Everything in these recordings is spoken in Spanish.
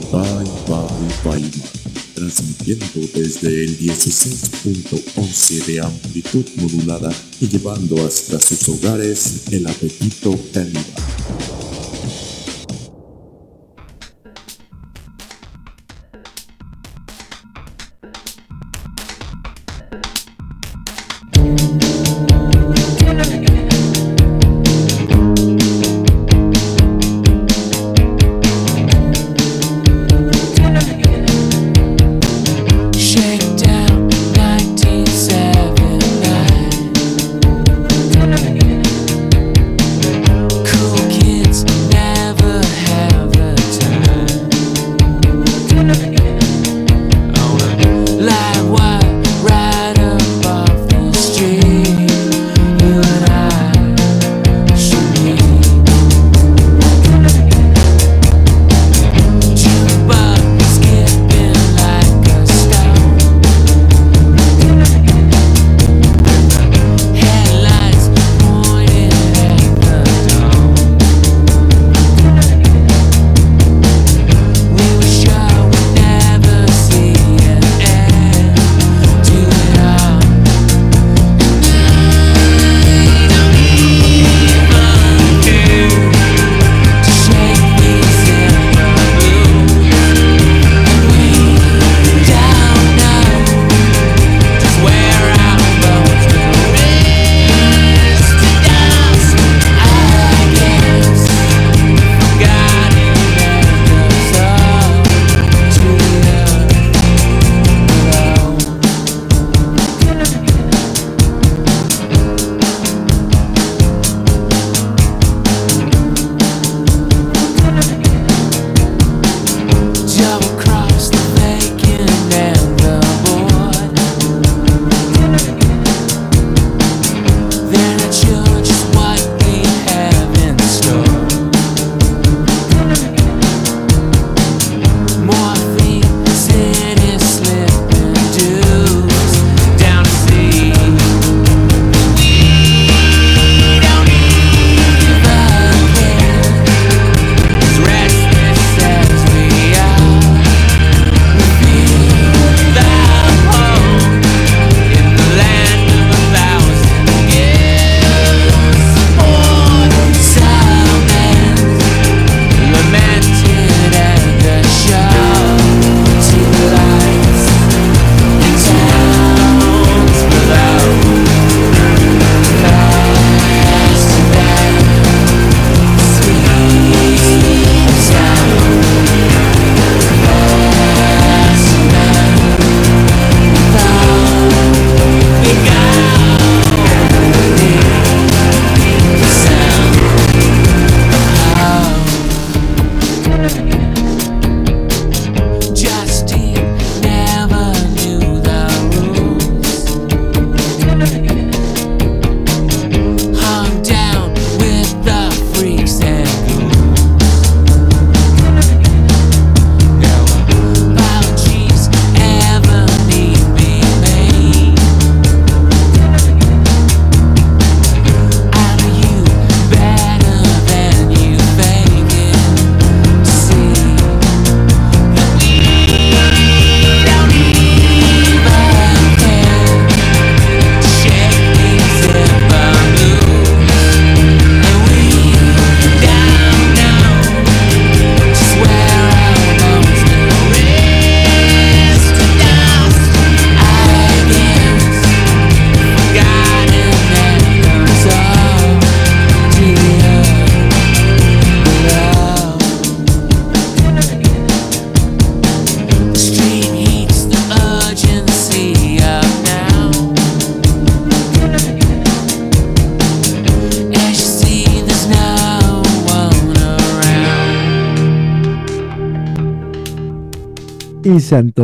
Bye Bye Bye, transmitiendo desde el 16.11 de amplitud modulada y llevando hasta sus hogares el apetito cálido.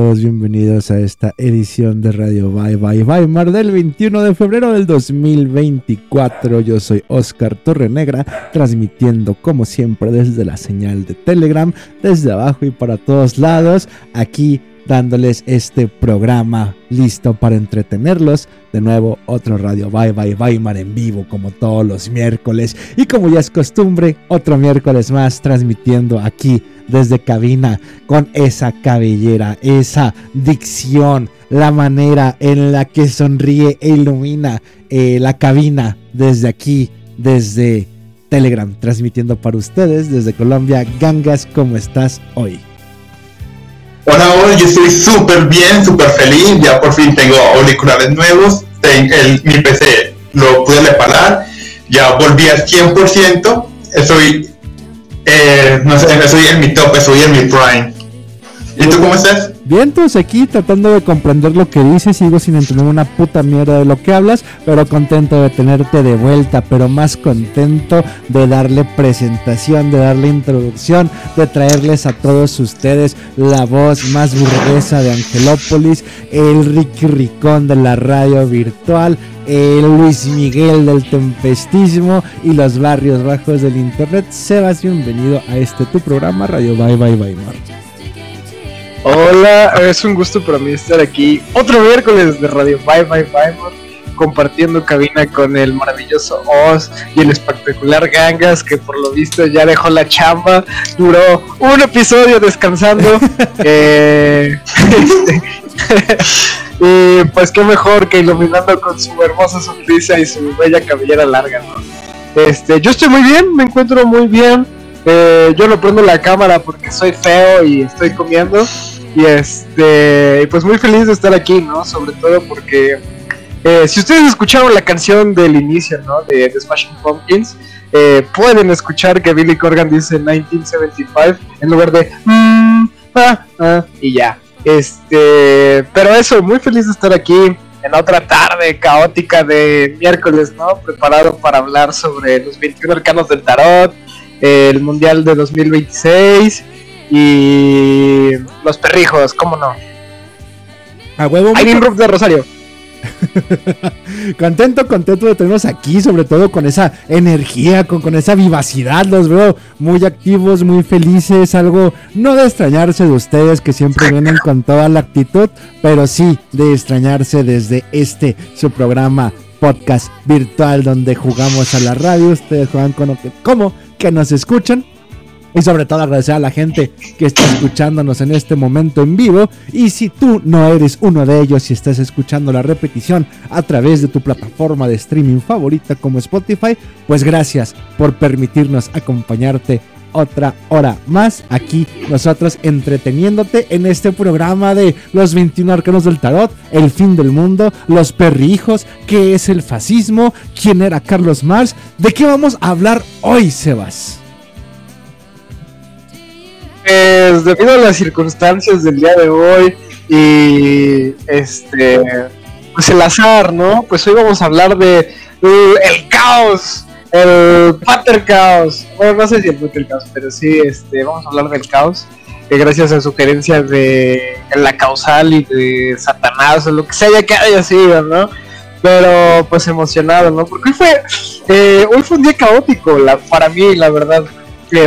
Todos bienvenidos a esta edición de Radio Bye Bye Weimar del 21 de febrero del 2024. Yo soy Oscar Torrenegra, transmitiendo como siempre desde la señal de Telegram, desde abajo y para todos lados, aquí dándoles este programa listo para entretenerlos. De nuevo, otro Radio Bye Bye Weimar en vivo como todos los miércoles. Y como ya es costumbre, otro miércoles más transmitiendo aquí desde cabina con esa cabellera, esa dicción, la manera en la que sonríe e ilumina eh, la cabina desde aquí, desde Telegram, transmitiendo para ustedes desde Colombia. Gangas, ¿cómo estás hoy? Hola, hola, yo estoy súper bien, súper feliz. Ya por fin tengo auriculares nuevos. el, mi PC lo pude reparar. Ya volví al 100%. Estoy, eh, no sé, estoy en mi top, estoy en mi prime. ¿Y tú cómo estás? Bien, pues aquí tratando de comprender lo que dices, sigo sin entender una puta mierda de lo que hablas, pero contento de tenerte de vuelta, pero más contento de darle presentación, de darle introducción, de traerles a todos ustedes la voz más burguesa de Angelópolis, el Ricky Ricón de la radio virtual, el Luis Miguel del tempestismo y los barrios bajos del internet. Sebas, bienvenido a este tu programa Radio Bye Bye Bye Mar. Hola, es un gusto para mí estar aquí otro miércoles de Radio Bye Bye Bye compartiendo cabina con el maravilloso Oz y el espectacular Gangas que por lo visto ya dejó la chamba, duró un episodio descansando eh, y pues qué mejor que iluminando con su hermosa sonrisa y su bella cabellera larga, ¿no? Este, yo estoy muy bien, me encuentro muy bien. Eh, yo no prendo la cámara porque soy feo y estoy comiendo. Y este, pues muy feliz de estar aquí, ¿no? Sobre todo porque eh, si ustedes escucharon la canción del inicio, ¿no? De The Smashing Pumpkins, eh, pueden escuchar que Billy Corgan dice 1975 en lugar de mm, ah, ah, y ya. Este, pero eso, muy feliz de estar aquí en otra tarde caótica de miércoles, ¿no? Preparado para hablar sobre los 21 arcanos del tarot, el Mundial de 2026 y los perrijos, ¿cómo no? A huevo. Irving de Rosario. contento, contento de tenerlos aquí, sobre todo con esa energía, con, con, esa vivacidad. Los veo muy activos, muy felices. Algo no de extrañarse de ustedes que siempre vienen con toda la actitud, pero sí de extrañarse desde este su programa podcast virtual donde jugamos a la radio. Ustedes juegan con como que nos escuchan. Y sobre todo agradecer a la gente que está escuchándonos en este momento en vivo. Y si tú no eres uno de ellos y estás escuchando la repetición a través de tu plataforma de streaming favorita como Spotify, pues gracias por permitirnos acompañarte otra hora más aquí nosotros entreteniéndote en este programa de los 21 arcanos del tarot, el fin del mundo, los perrijos, qué es el fascismo, quién era Carlos Marx, de qué vamos a hablar hoy, Sebas. Pues debido a las circunstancias del día de hoy y este pues el azar, ¿no? Pues hoy vamos a hablar de el caos, el pater caos. Bueno, no sé si el pater caos, pero sí este vamos a hablar del caos. Que gracias a sugerencias de la causal y de Satanás o lo que sea que haya sido, ¿no? Pero pues emocionado, ¿no? Porque hoy fue, eh, hoy fue un día caótico la, para mí, la verdad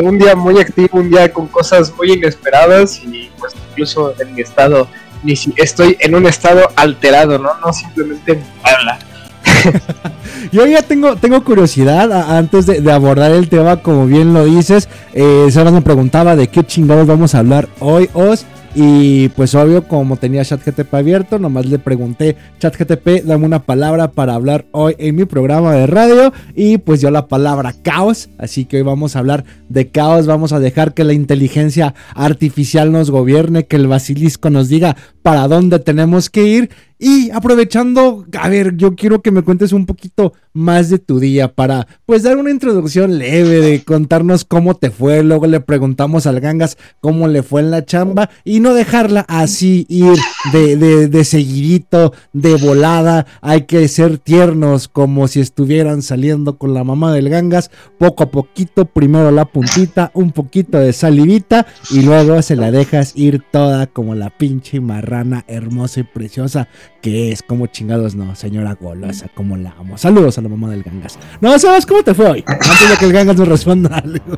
un día muy activo, un día con cosas muy inesperadas y pues incluso en mi estado, ni si estoy en un estado alterado, ¿no? No simplemente habla. Yo ya tengo, tengo curiosidad antes de, abordar el tema, como bien lo dices. Eh, me preguntaba de qué chingados vamos a hablar hoy, Os. Y pues obvio, como tenía ChatGTP abierto, nomás le pregunté, ChatGTP, dame una palabra para hablar hoy en mi programa de radio. Y pues dio la palabra caos. Así que hoy vamos a hablar de caos. Vamos a dejar que la inteligencia artificial nos gobierne, que el basilisco nos diga para dónde tenemos que ir. Y aprovechando, a ver, yo quiero que me cuentes un poquito más de tu día para pues dar una introducción leve de contarnos cómo te fue. Luego le preguntamos al Gangas cómo le fue en la chamba y no dejarla así ir de, de, de seguidito, de volada. Hay que ser tiernos como si estuvieran saliendo con la mamá del Gangas. Poco a poquito, primero la puntita, un poquito de salivita y luego se la dejas ir toda como la pinche marrana hermosa y preciosa que es como chingados no, señora golosa, como la amo. Saludos a la mamá del Gangas. No, ¿sabes cómo te fue hoy? Antes de que el Gangas nos responda algo.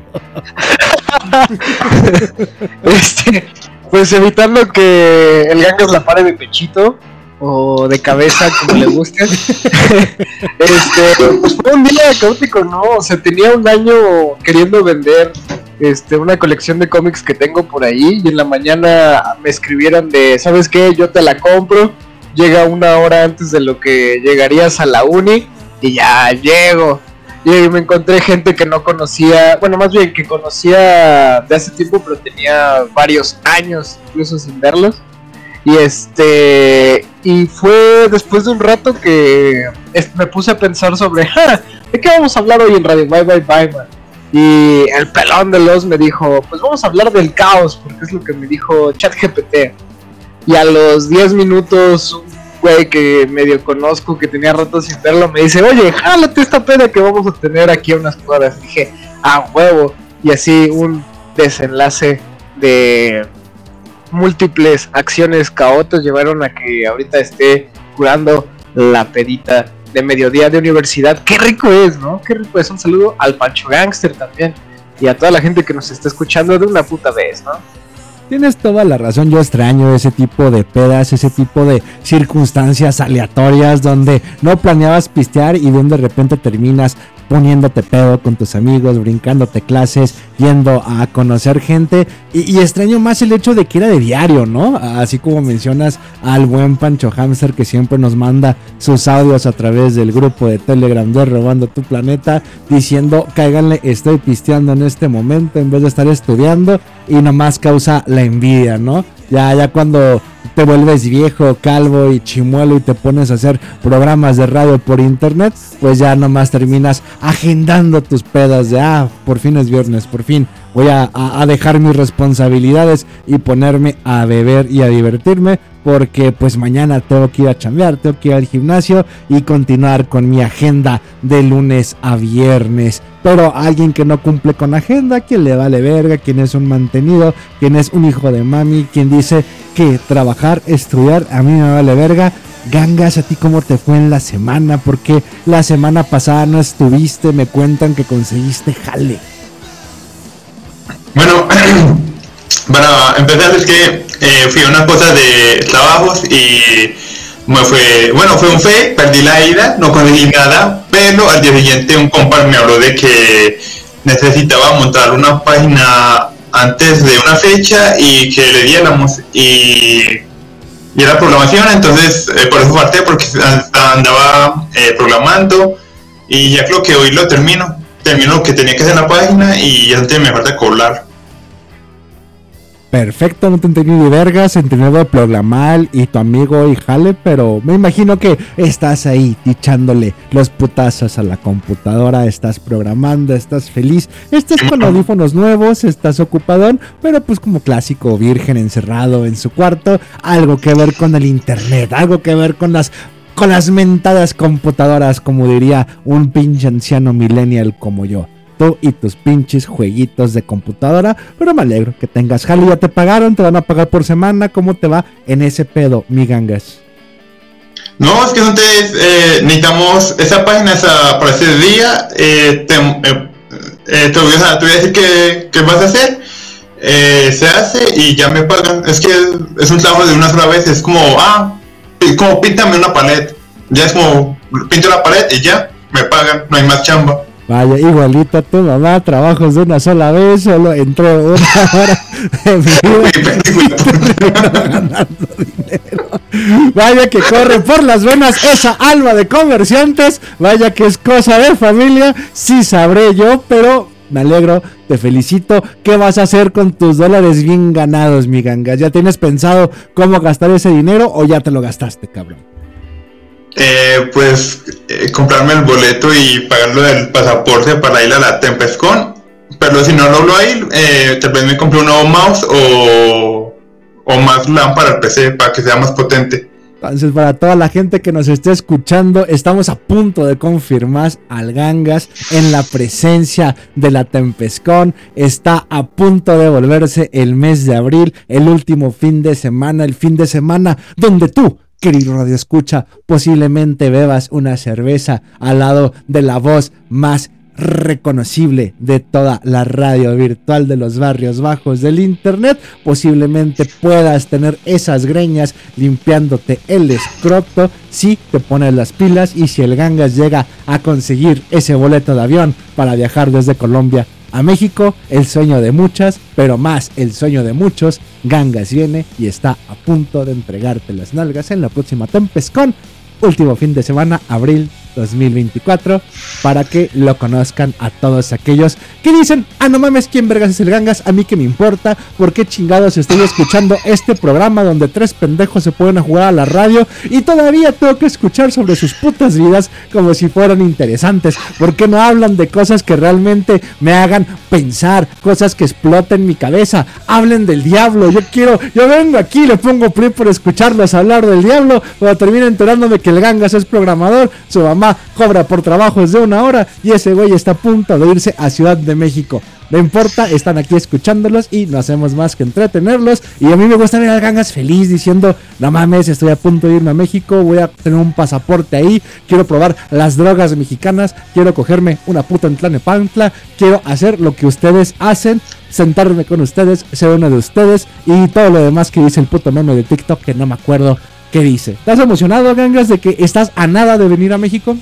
Este, pues evitando que el gangas la pare de pechito o de cabeza, como le guste. este, pues fue un día caótico, ¿no? O sea, tenía un año queriendo vender este, una colección de cómics que tengo por ahí y en la mañana me escribieron de, ¿sabes qué? Yo te la compro. Llega una hora antes de lo que llegarías a la uni y ya llego. Y me encontré gente que no conocía, bueno, más bien que conocía de hace tiempo, pero tenía varios años incluso sin verlos. Y este, y fue después de un rato que me puse a pensar sobre, "Ja, ¿de qué vamos a hablar hoy en Radio Bye Bye Bye Man? Y el pelón de los me dijo, pues vamos a hablar del caos, porque es lo que me dijo ChatGPT. Y a los 10 minutos, un güey que medio conozco, que tenía rato sin verlo, me dice, oye, jálate esta peda que vamos a tener aquí a unas cuadras. dije, a huevo. Y así un desenlace de múltiples acciones caotas llevaron a que ahorita esté curando la pedita de mediodía de universidad. Qué rico es, ¿no? Qué rico es. Un saludo al Pancho Gangster también. Y a toda la gente que nos está escuchando de una puta vez, ¿no? Tienes toda la razón, yo extraño ese tipo de pedas, ese tipo de circunstancias aleatorias donde no planeabas pistear y de de repente terminas poniéndote pedo con tus amigos, brincándote clases, yendo a conocer gente y, y extraño más el hecho de que era de diario, ¿no? Así como mencionas al buen Pancho Hamster que siempre nos manda sus audios a través del grupo de Telegram de Robando tu Planeta diciendo cáiganle, estoy pisteando en este momento en vez de estar estudiando y nomás causa la envidia, ¿no? Ya, ya cuando te vuelves viejo, calvo y chimuelo y te pones a hacer programas de radio por internet, pues ya nomás terminas agendando tus pedas de, ah, por fin es viernes, por fin voy a, dejar mis responsabilidades y ponerme a beber y a divertirme, porque pues mañana tengo que ir a chambear, tengo que ir al gimnasio y continuar con mi agenda de lunes a viernes. Pero alguien que no cumple con agenda, quien le vale verga, quien es un mantenido, quien es un hijo de mami, quien dice que trabajar, estudiar, a mí me vale verga. Gangas, ¿a ti cómo te fue en la semana? Porque la semana pasada no estuviste, me cuentan que conseguiste jale. Bueno, para empezar es que eh, fui a una cosa de trabajos y me fue, bueno, fue un fe, perdí la ida, no conseguí nada, pero al día siguiente un compa me habló de que necesitaba montar una página antes de una fecha y que le diéramos y, y era programación, entonces eh, por eso falté porque andaba eh, programando y ya creo que hoy lo termino. Termino lo que tenía que hacer en la página y ya me falta cobrar. Perfecto, no te entendí ni vergas, entendí de programar y tu amigo y jale, pero me imagino que estás ahí echándole los putazos a la computadora, estás programando, estás feliz, estás con audífonos nuevos, estás ocupadón, pero pues como clásico virgen encerrado en su cuarto, algo que ver con el internet, algo que ver con las con las mentadas computadoras, como diría un pinche anciano millennial como yo y tus pinches jueguitos de computadora. Pero me alegro que tengas jale. Ya te pagaron, te van a pagar por semana. ¿Cómo te va en ese pedo, mi gangas? No, es que entonces eh, necesitamos esa página esa, para ese día. Eh, te, eh, eh, te, voy a, te, voy a, decir qué, qué vas a hacer. Se hace y ya me pagan. Es que es un trabajo de una sola vez. Es como, ah, como píntame una pared. Ya es como, pinto la pared y ya me pagan. No hay más chamba. Vaya, igualito a tu mamá, trabajos de una sola vez, solo entró una hora de mi vida ganando dinero. Vaya que corre por las venas esa alma de comerciantes, vaya que es cosa de familia, sí sabré yo, pero me alegro, te felicito. ¿Qué vas a hacer con tus dólares bien ganados, mi gangas? ¿Ya tienes pensado cómo gastar ese dinero o ya te lo gastaste, cabrón? Eh, pues eh, comprarme el boleto y pagarlo del pasaporte para ir a la TempestCon. Pero si no logro ir, eh, tal vez me compre un nuevo mouse o, o más lámpara al PC para que sea más potente. Entonces, para toda la gente que nos esté escuchando, estamos a punto de confirmar al Gangas en la presencia de la Tempescon. Está a punto de volverse el mes de abril, el último fin de semana, el fin de semana donde tú, querido Radio Escucha, posiblemente bebas una cerveza al lado de la voz más reconocible de toda la radio virtual de los barrios bajos del internet. Posiblemente puedas tener esas greñas limpiándote el escroto si te pones las pilas y si el gangas llega a conseguir ese boleto de avión para viajar desde Colombia a México, el sueño de muchas, pero más el sueño de muchos, Gangas viene y está a punto de entregarte las nalgas en la próxima Tempescon, último fin de semana, abril 2024 para que lo conozcan a todos aquellos que dicen, ah no mames, ¿quién vergas es el gangas? A mí que me importa, ¿por qué chingados estoy escuchando este programa donde tres pendejos se pueden jugar a la radio y todavía tengo que escuchar sobre sus putas vidas como si fueran interesantes? ¿Por qué no hablan de cosas que realmente me hagan pensar, cosas que exploten mi cabeza? Hablen del diablo, yo quiero, yo vengo aquí, le pongo play por escucharlos hablar del diablo, pero termino enterándome que el gangas es programador, su mamá cobra por trabajos de una hora y ese güey está a punto de irse a Ciudad de México. No importa, están aquí escuchándolos y no hacemos más que entretenerlos. Y a mí me gusta ver al Gangas feliz diciendo, no mames, estoy a punto de irme a México, voy a tener un pasaporte ahí, quiero probar las drogas mexicanas, quiero cogerme una puta en Tlanepantla, quiero hacer lo que ustedes hacen, sentarme con ustedes, ser uno de ustedes y todo lo demás que dice el puto meme de TikTok que no me acuerdo qué dice. ¿Estás emocionado, Gangas, de que estás a nada de venir a México?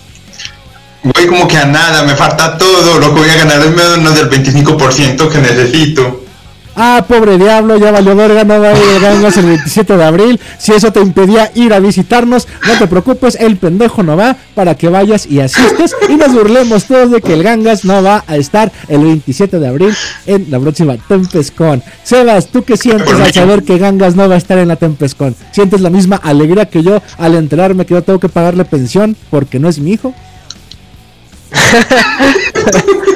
Voy como que a nada, me falta todo, lo que voy a ganar es menos del 25% que necesito. Ah, pobre diablo, ya valió verga, no va a ir Gangas el 27 de abril. Si eso te impedía ir a visitarnos, no te preocupes, el pendejo no va para que vayas y asistes y nos burlemos todos de que el Gangas no va a estar el 27 de abril en la próxima Tempescon. Sebas, ¿tú qué sientes al saber que Gangas no va a estar en la Tempescon? ¿Sientes la misma alegría que yo al enterarme que yo tengo que pagarle pensión porque no es mi hijo?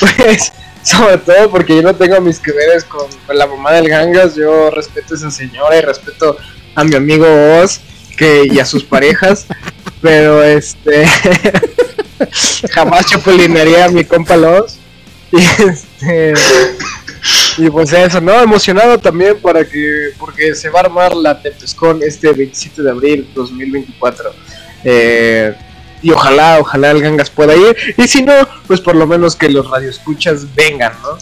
Pues, sobre todo porque yo no tengo mis que veres con, con la mamá del Gangas, yo respeto a esa señora y respeto a mi amigo Oz que, y a sus parejas, pero este jamás chapulinaría a mi compa Los. Y este y pues eso, ¿no? Emocionado también para que, porque se va a armar la Tempescon este 27 de abril 2024. Eh, y ojalá, ojalá el Gangas pueda ir. Y si no, pues por lo menos que los radioescuchas vengan, ¿no?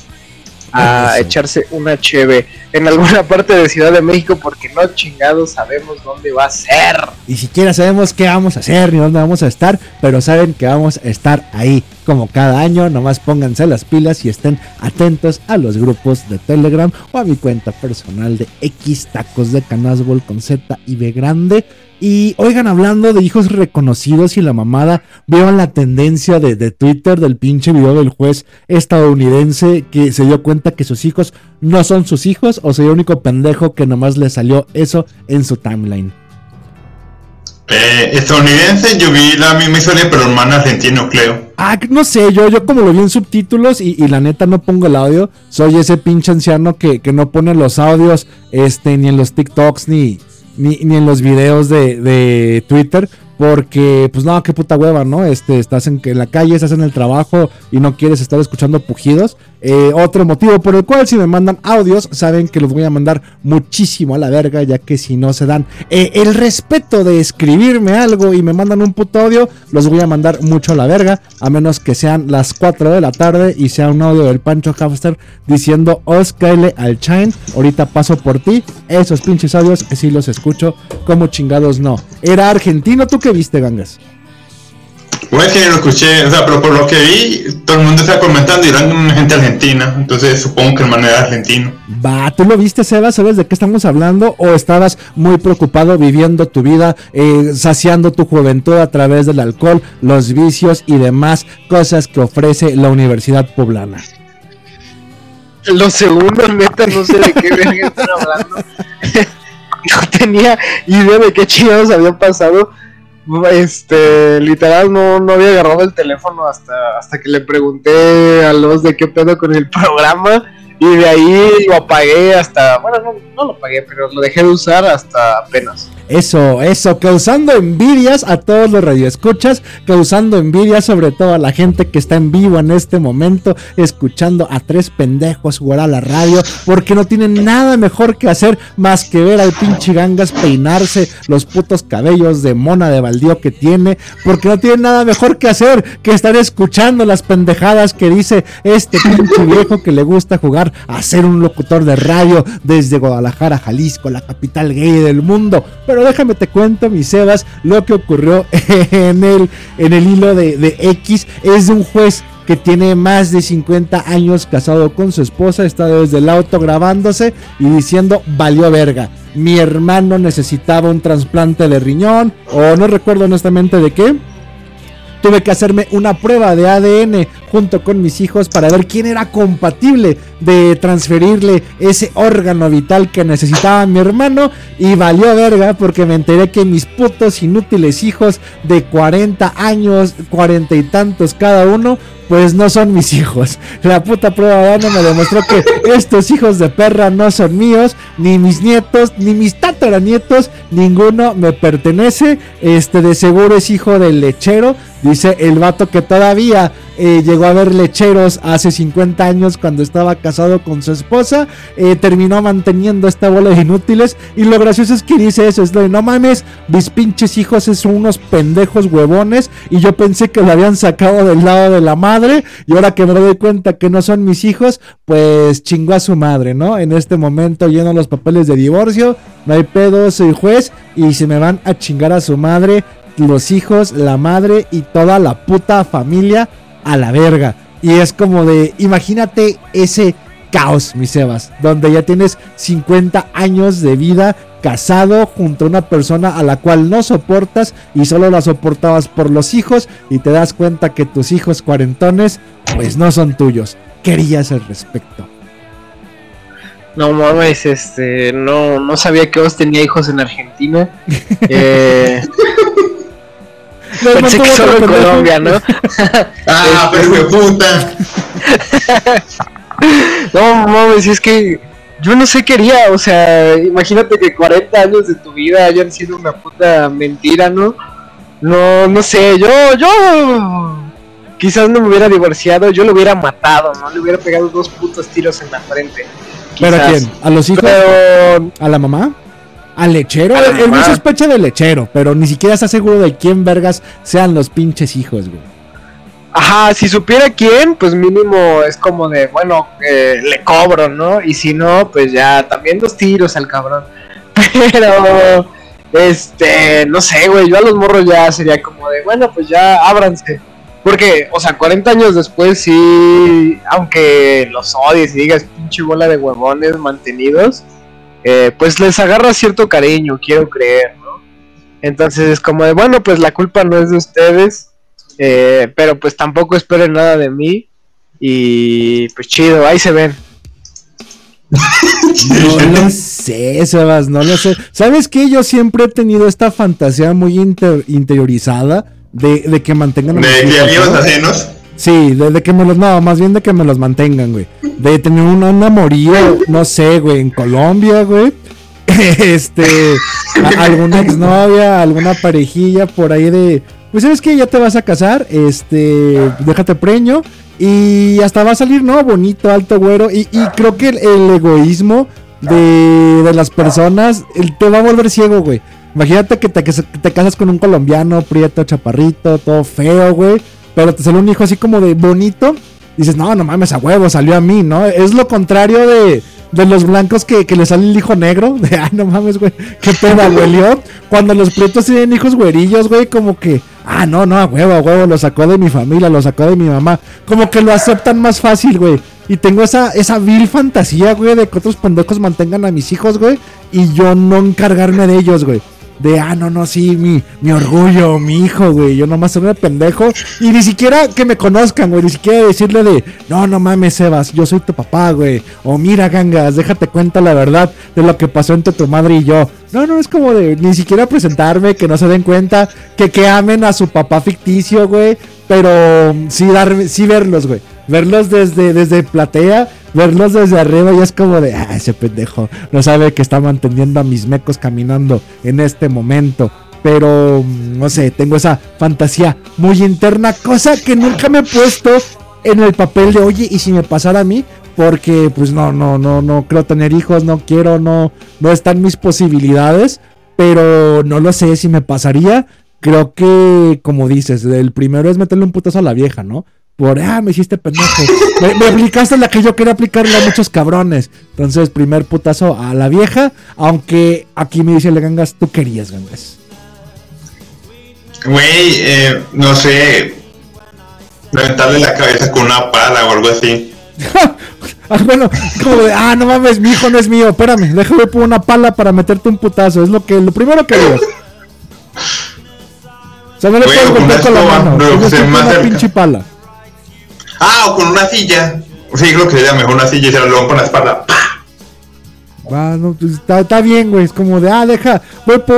A echarse una cheve en alguna parte de Ciudad de México porque no chingados sabemos dónde va a ser. Ni siquiera sabemos qué vamos a hacer ni dónde vamos a estar, pero saben que vamos a estar ahí. Como cada año, nomás pónganse las pilas y estén atentos a los grupos de Telegram o a mi cuenta personal de X Tacos de Canasbol con Z y B grande. Y oigan, hablando de hijos reconocidos y la mamada, veo la tendencia de, de Twitter del pinche video del juez estadounidense que se dio cuenta que sus hijos no son sus hijos o soy el único pendejo que nomás le salió eso en su timeline. Eh, estadounidense, yo vi la misma historia, pero hermano argentino, creo. Ah, no sé, yo, yo como lo vi en subtítulos y, y la neta no pongo el audio, soy ese pinche anciano que, que no pone los audios este, ni en los TikToks ni, ni, ni en los videos de, de Twitter. Porque, pues no, qué puta hueva, ¿no? Este, estás en, en la calle, estás en el trabajo y no quieres estar escuchando pujidos. Eh, otro motivo por el cual si me mandan audios, saben que los voy a mandar muchísimo a la verga, ya que si no se dan eh, el respeto de escribirme algo y me mandan un puto audio, los voy a mandar mucho a la verga, a menos que sean las 4 de la tarde y sea un audio del Pancho Hamster diciendo, os caele al chain, ahorita paso por ti. Esos pinches audios sí los escucho, como chingados no. Era argentino, ¿tú qué viste, gangas? Bueno, que no lo escuché, o sea, pero por lo que vi, todo el mundo está comentando y eran gente argentina, entonces supongo que el man era argentino. Va, ¿tú lo viste, Sebas? ¿Sabes de qué estamos hablando? ¿O estabas muy preocupado viviendo tu vida, eh, saciando tu juventud a través del alcohol, los vicios y demás cosas que ofrece la Universidad Poblana? Los segundos, neta, no sé de qué verga están hablando. no tenía idea de qué chingados habían pasado. Este, literal, no, no había agarrado el teléfono hasta, hasta que le pregunté a los de qué pedo con el programa. Y de ahí lo apagué hasta. Bueno, no, no lo apagué, pero lo dejé de usar hasta apenas. Eso, eso, causando envidias a todos los radioescuchas, causando envidias sobre todo a la gente que está en vivo en este momento, escuchando a tres pendejos jugar a la radio, porque no tienen nada mejor que hacer más que ver al pinche gangas peinarse los putos cabellos de mona de baldío que tiene, porque no tienen nada mejor que hacer que estar escuchando las pendejadas que dice este pinche viejo que le gusta jugar a ser un locutor de radio desde Guadalajara, Jalisco, la capital gay del mundo. Pero déjame te cuento, mi Sebas, lo que ocurrió en el, en el hilo de, de X es de un juez que tiene más de 50 años casado con su esposa, está desde el auto grabándose y diciendo valió verga. Mi hermano necesitaba un trasplante de riñón o no recuerdo honestamente de qué. Tuve que hacerme una prueba de ADN junto con mis hijos para ver quién era compatible de transferirle ese órgano vital que necesitaba mi hermano. Y valió verga porque me enteré que mis putos inútiles hijos de 40 años, 40 y tantos cada uno, pues no son mis hijos. La puta prueba de ADN me demostró que estos hijos de perra no son míos, ni mis nietos, ni mis tataranietos, ninguno me pertenece. Este de seguro es hijo del lechero. Dice el vato que todavía eh, llegó a ver lecheros hace 50 años cuando estaba casado con su esposa. eh, terminó manteniendo esta bola de inútiles. Y lo gracioso es que dice eso: es de no mames, mis pinches hijos son unos pendejos huevones. Y yo pensé que lo habían sacado del lado de la madre. Y ahora que me doy cuenta que no son mis hijos, pues chingó a su madre, ¿no? En este momento lleno los papeles de divorcio. No hay pedo, soy juez. Y se me van a chingar a su madre los hijos, la madre y toda la puta familia a la verga. Y es como de, imagínate ese caos, mi Sebas, donde ya tienes 50 años de vida casado junto a una persona a la cual no soportas y solo la soportabas por los hijos y te das cuenta que tus hijos cuarentones pues no son tuyos. Querías al respecto. No mames, este, no, no sabía que vos tenía hijos en Argentina. Eh, pensé que solo en Colombia, ¿no? Ah, pero hijo de puta. No mames, es que yo no sé qué haría, o sea, imagínate que 40 años de tu vida hayan sido una puta mentira, ¿no? No, no sé, yo, yo quizás no me hubiera divorciado, yo lo hubiera matado, ¿no? Le hubiera pegado dos putos tiros en la frente. ¿Pero a quizás. quién? ¿A los hijos? Pero ¿A la mamá? ¿Al lechero? A Él no sospecha del lechero, pero ni siquiera está seguro de quién vergas sean los pinches hijos, güey. Ajá, si supiera quién, pues mínimo es como de, bueno, eh, le cobro, ¿no? Y si no, pues ya también dos tiros al cabrón. Pero, este, no sé, güey, yo a los morros ya sería como de, bueno, pues ya ábranse. Porque, o sea, 40 años después sí, aunque los odies y digas pinche bola de huevones mantenidos, eh, pues les agarra cierto cariño, quiero creer, ¿no? Entonces es como de, bueno, pues la culpa no es de ustedes, eh, pero pues tampoco esperen nada de mí. Y pues chido, ahí se ven. No lo sé, Sebas, no lo sé. ¿Sabes qué? Yo siempre he tenido esta fantasía muy inter- interiorizada de, de que mantengan De que. Sí, de, de que me los, no, más bien de que me los mantengan, güey. De tener un, amorío, no sé, güey, en Colombia, güey. Este, a- alguna exnovia, alguna parejilla por ahí de, pues sabes que ya te vas a casar, este, déjate preño y hasta va a salir, ¿no? Bonito, alto, güero. Y, y creo que el, egoísmo de, de las personas te va a volver ciego, güey. Imagínate que te, que te casas con un colombiano, prieto, chaparrito, todo feo, güey. Pero te sale un hijo así como de bonito. Dices, no, no mames, a huevo, salió a mí, ¿no? Es lo contrario de, de los blancos que, que le sale el hijo negro. De, ay, no mames, güey, qué pedo, güey. Cuando los prietos tienen hijos güerillos, güey, como que, ah, no, no, a huevo, a huevo, lo sacó de mi familia, lo sacó de mi mamá. Como que lo aceptan más fácil, güey. Y tengo esa, esa vil fantasía, güey, de que otros pendejos mantengan a mis hijos, güey, y yo no encargarme de ellos, güey. De, ah, no, no, sí, mi, mi orgullo, mi hijo, güey. Yo nomás soy un pendejo. Y ni siquiera que me conozcan, güey. Ni siquiera decirle de, no, no mames, Sebas, yo soy tu papá, güey. O mira, gangas, déjate cuenta la verdad de lo que pasó entre tu madre y yo. No, no, es como de ni siquiera presentarme, que no se den cuenta, que, que amen a su papá ficticio, güey. Pero sí, dar, sí verlos, güey. Verlos desde, desde platea, verlos desde arriba y es como de, ah, ese pendejo no sabe que está manteniendo a mis mecos caminando en este momento. Pero, mm, no sé, tengo esa fantasía muy interna, cosa que nunca me he puesto en el papel de, oye, ¿y si me pasara a mí? Porque, pues no, no, no, no creo tener hijos, no quiero, no, no están mis posibilidades. Pero no lo sé si me pasaría. Creo que, como dices, el primero es meterle un putazo a la vieja, ¿no? Por, ah, me hiciste pendejo. Me, me aplicaste la que yo quería aplicarle a muchos cabrones. Entonces, primer putazo a la vieja. Aunque aquí me dice le gangas, tú querías, gangas. Güey, eh, no sé, reventarle la cabeza con una pala o algo así. Ah, bueno, como de, ah, no mames, mi hijo no es mío. Espérame, déjame poner una pala para meterte un putazo. Es lo que, lo primero que harías. O sea, no le puedes golpear con la mano. Tienes se una pinche pala. Ah, o con una silla. Sí, creo que sería mejor una silla y se la luego con la espalda. ¡Pah! Ah, no, pues está, está bien, güey. Es como de, ah, deja.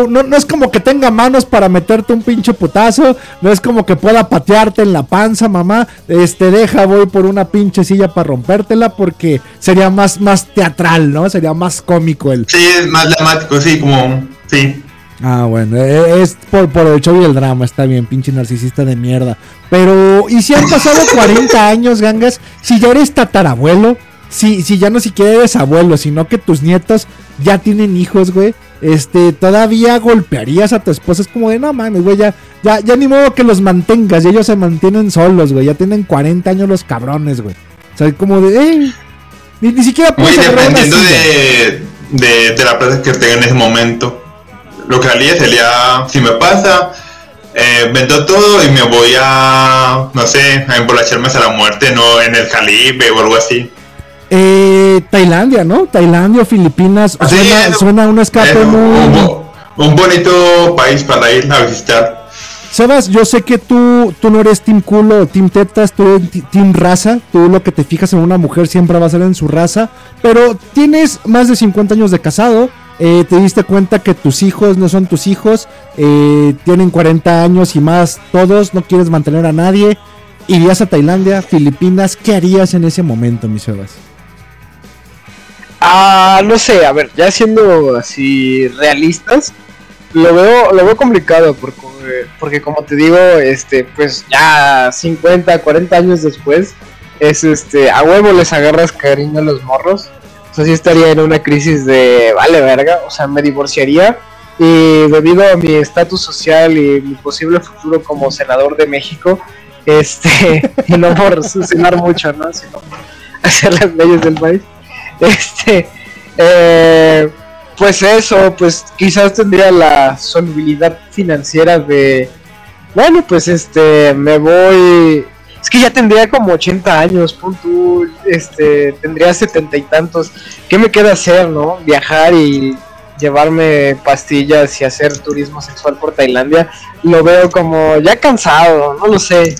no, no es como que tenga manos para meterte un pinche putazo. No es como que pueda patearte en la panza, mamá. Este, deja, voy por una pinche silla para rompértela porque sería más, más teatral, ¿no? Sería más cómico el. Sí, es más dramático, sí, como. Sí. Ah, bueno, eh, es por, por el show y el drama, está bien, pinche narcisista de mierda. Pero, ¿y si han pasado 40 años, gangas? Si ya eres tatarabuelo, si, si ya no siquiera eres abuelo, sino que tus nietos ya tienen hijos, güey. Este, todavía golpearías a tu esposa. Es como de, no mames, güey, ya, ya, ya ni modo que los mantengas. Y ellos se mantienen solos, güey. Ya tienen 40 años los cabrones, güey. O sea, como de, eh, ni, ni siquiera puedes dependiendo silla. de, de, de la plata que tenga en ese momento. Lo que haría sería, si me pasa, eh, vendo todo y me voy a, no sé, a emborracharme hasta la muerte, no en el Caribe o algo así. Eh, Tailandia, ¿no? Tailandia o Filipinas. Sí, suena, eso- suena un escape muy. un bonito país para ir a visitar. Sebas, yo sé que tú, tú no eres team culo o team tetas, tú eres team raza. Tú lo que te fijas en una mujer siempre va a ser en su raza. Pero tienes más de 50 años de casado. Eh, te diste cuenta que tus hijos no son tus hijos. eh, tienen 40 años y más todos. No quieres mantener a nadie. Irías a Tailandia, Filipinas. ¿Qué harías en ese momento, mi Sebas? Ah, no sé, a ver, ya siendo así realistas, lo veo, lo veo complicado porque, porque como te digo, este, pues ya 50, 40 años después, es este, a huevo les agarras cariño a los morros. O sea, sí estaría en una crisis de vale verga, o sea, me divorciaría y debido a mi estatus social y mi posible futuro como senador de México, este, y no por succionar mucho, ¿no? Sino por hacer las leyes del país. Este, eh, pues eso, pues quizás tendría la solubilidad financiera de, bueno, pues este, me voy, es que ya tendría como 80 años, pon tú, este, tendría setenta y tantos, ¿qué me queda hacer, no? Viajar y llevarme pastillas y hacer turismo sexual por Tailandia, lo veo como ya cansado, no lo sé,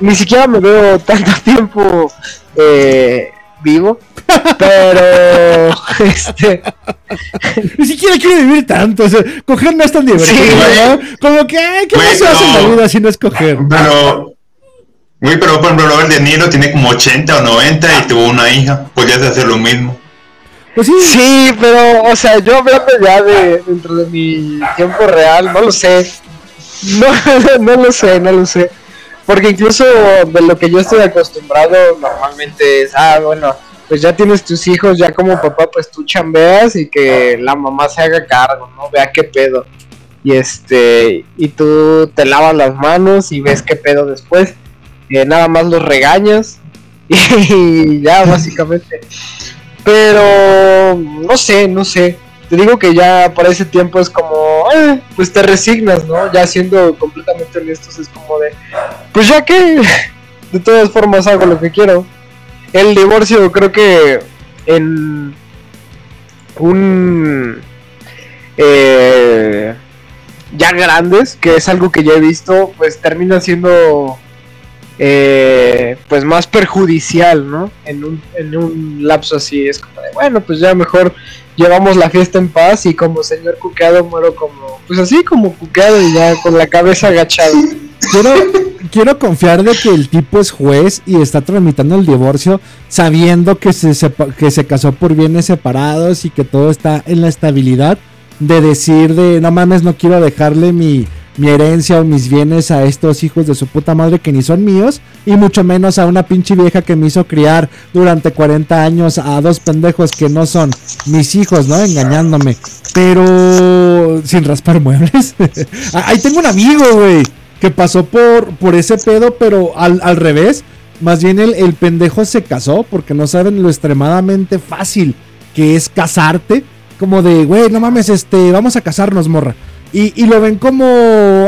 ni siquiera me veo tanto tiempo eh, vivo, pero este Ni siquiera quiero vivir tanto. O sea, coger no es tan divertido, Sí, ¿no? Como que, ay, ¿qué Güey, más se hace en la vida si no es coger? Pero, güey, pero por ejemplo, Robert De Niro tiene como 80 o 90 y tuvo una hija. Podrías hacer lo mismo. Pues sí, Sí, pero, o sea, yo hablando ya de dentro de mi tiempo real, no lo sé. No, no lo sé, no lo sé. Porque incluso de lo que yo estoy acostumbrado normalmente es, ah, bueno, pues ya tienes tus hijos, ya como papá, pues tú chambeas y que la mamá se haga cargo, ¿no? Vea qué pedo. Y este, y tú te lavas las manos y ves qué pedo después. Nada más los regañas y ya, básicamente. Pero no sé, no sé. Te digo que ya para ese tiempo es como, eh, pues te resignas, ¿no? Ya siendo completamente honestos, es como de, pues ya que, de todas formas hago lo que quiero. El divorcio creo que en un... Eh, ya grandes, que es algo que ya he visto, pues termina siendo eh, pues más perjudicial, ¿no? En un, en un lapso así es como de, bueno, pues ya mejor llevamos la fiesta en paz y como señor cuqueado muero como, pues así como cuqueado y ya con la cabeza agachada. Quiero, quiero confiar de que el tipo es juez y está tramitando el divorcio sabiendo que se, sepa- que se casó por bienes separados y que todo está en la estabilidad de decir de no mames no quiero dejarle mi, mi herencia o mis bienes a estos hijos de su puta madre que ni son míos y mucho menos a una pinche vieja que me hizo criar durante 40 años a dos pendejos que no son mis hijos, ¿no? Engañándome. Pero sin raspar muebles. Ahí tengo un amigo, güey, que pasó por, por ese pedo, pero al, al revés. Más bien el, el pendejo se casó porque no saben lo extremadamente fácil que es casarte. Como de, güey, no mames, este, vamos a casarnos, morra. Y, y lo ven como,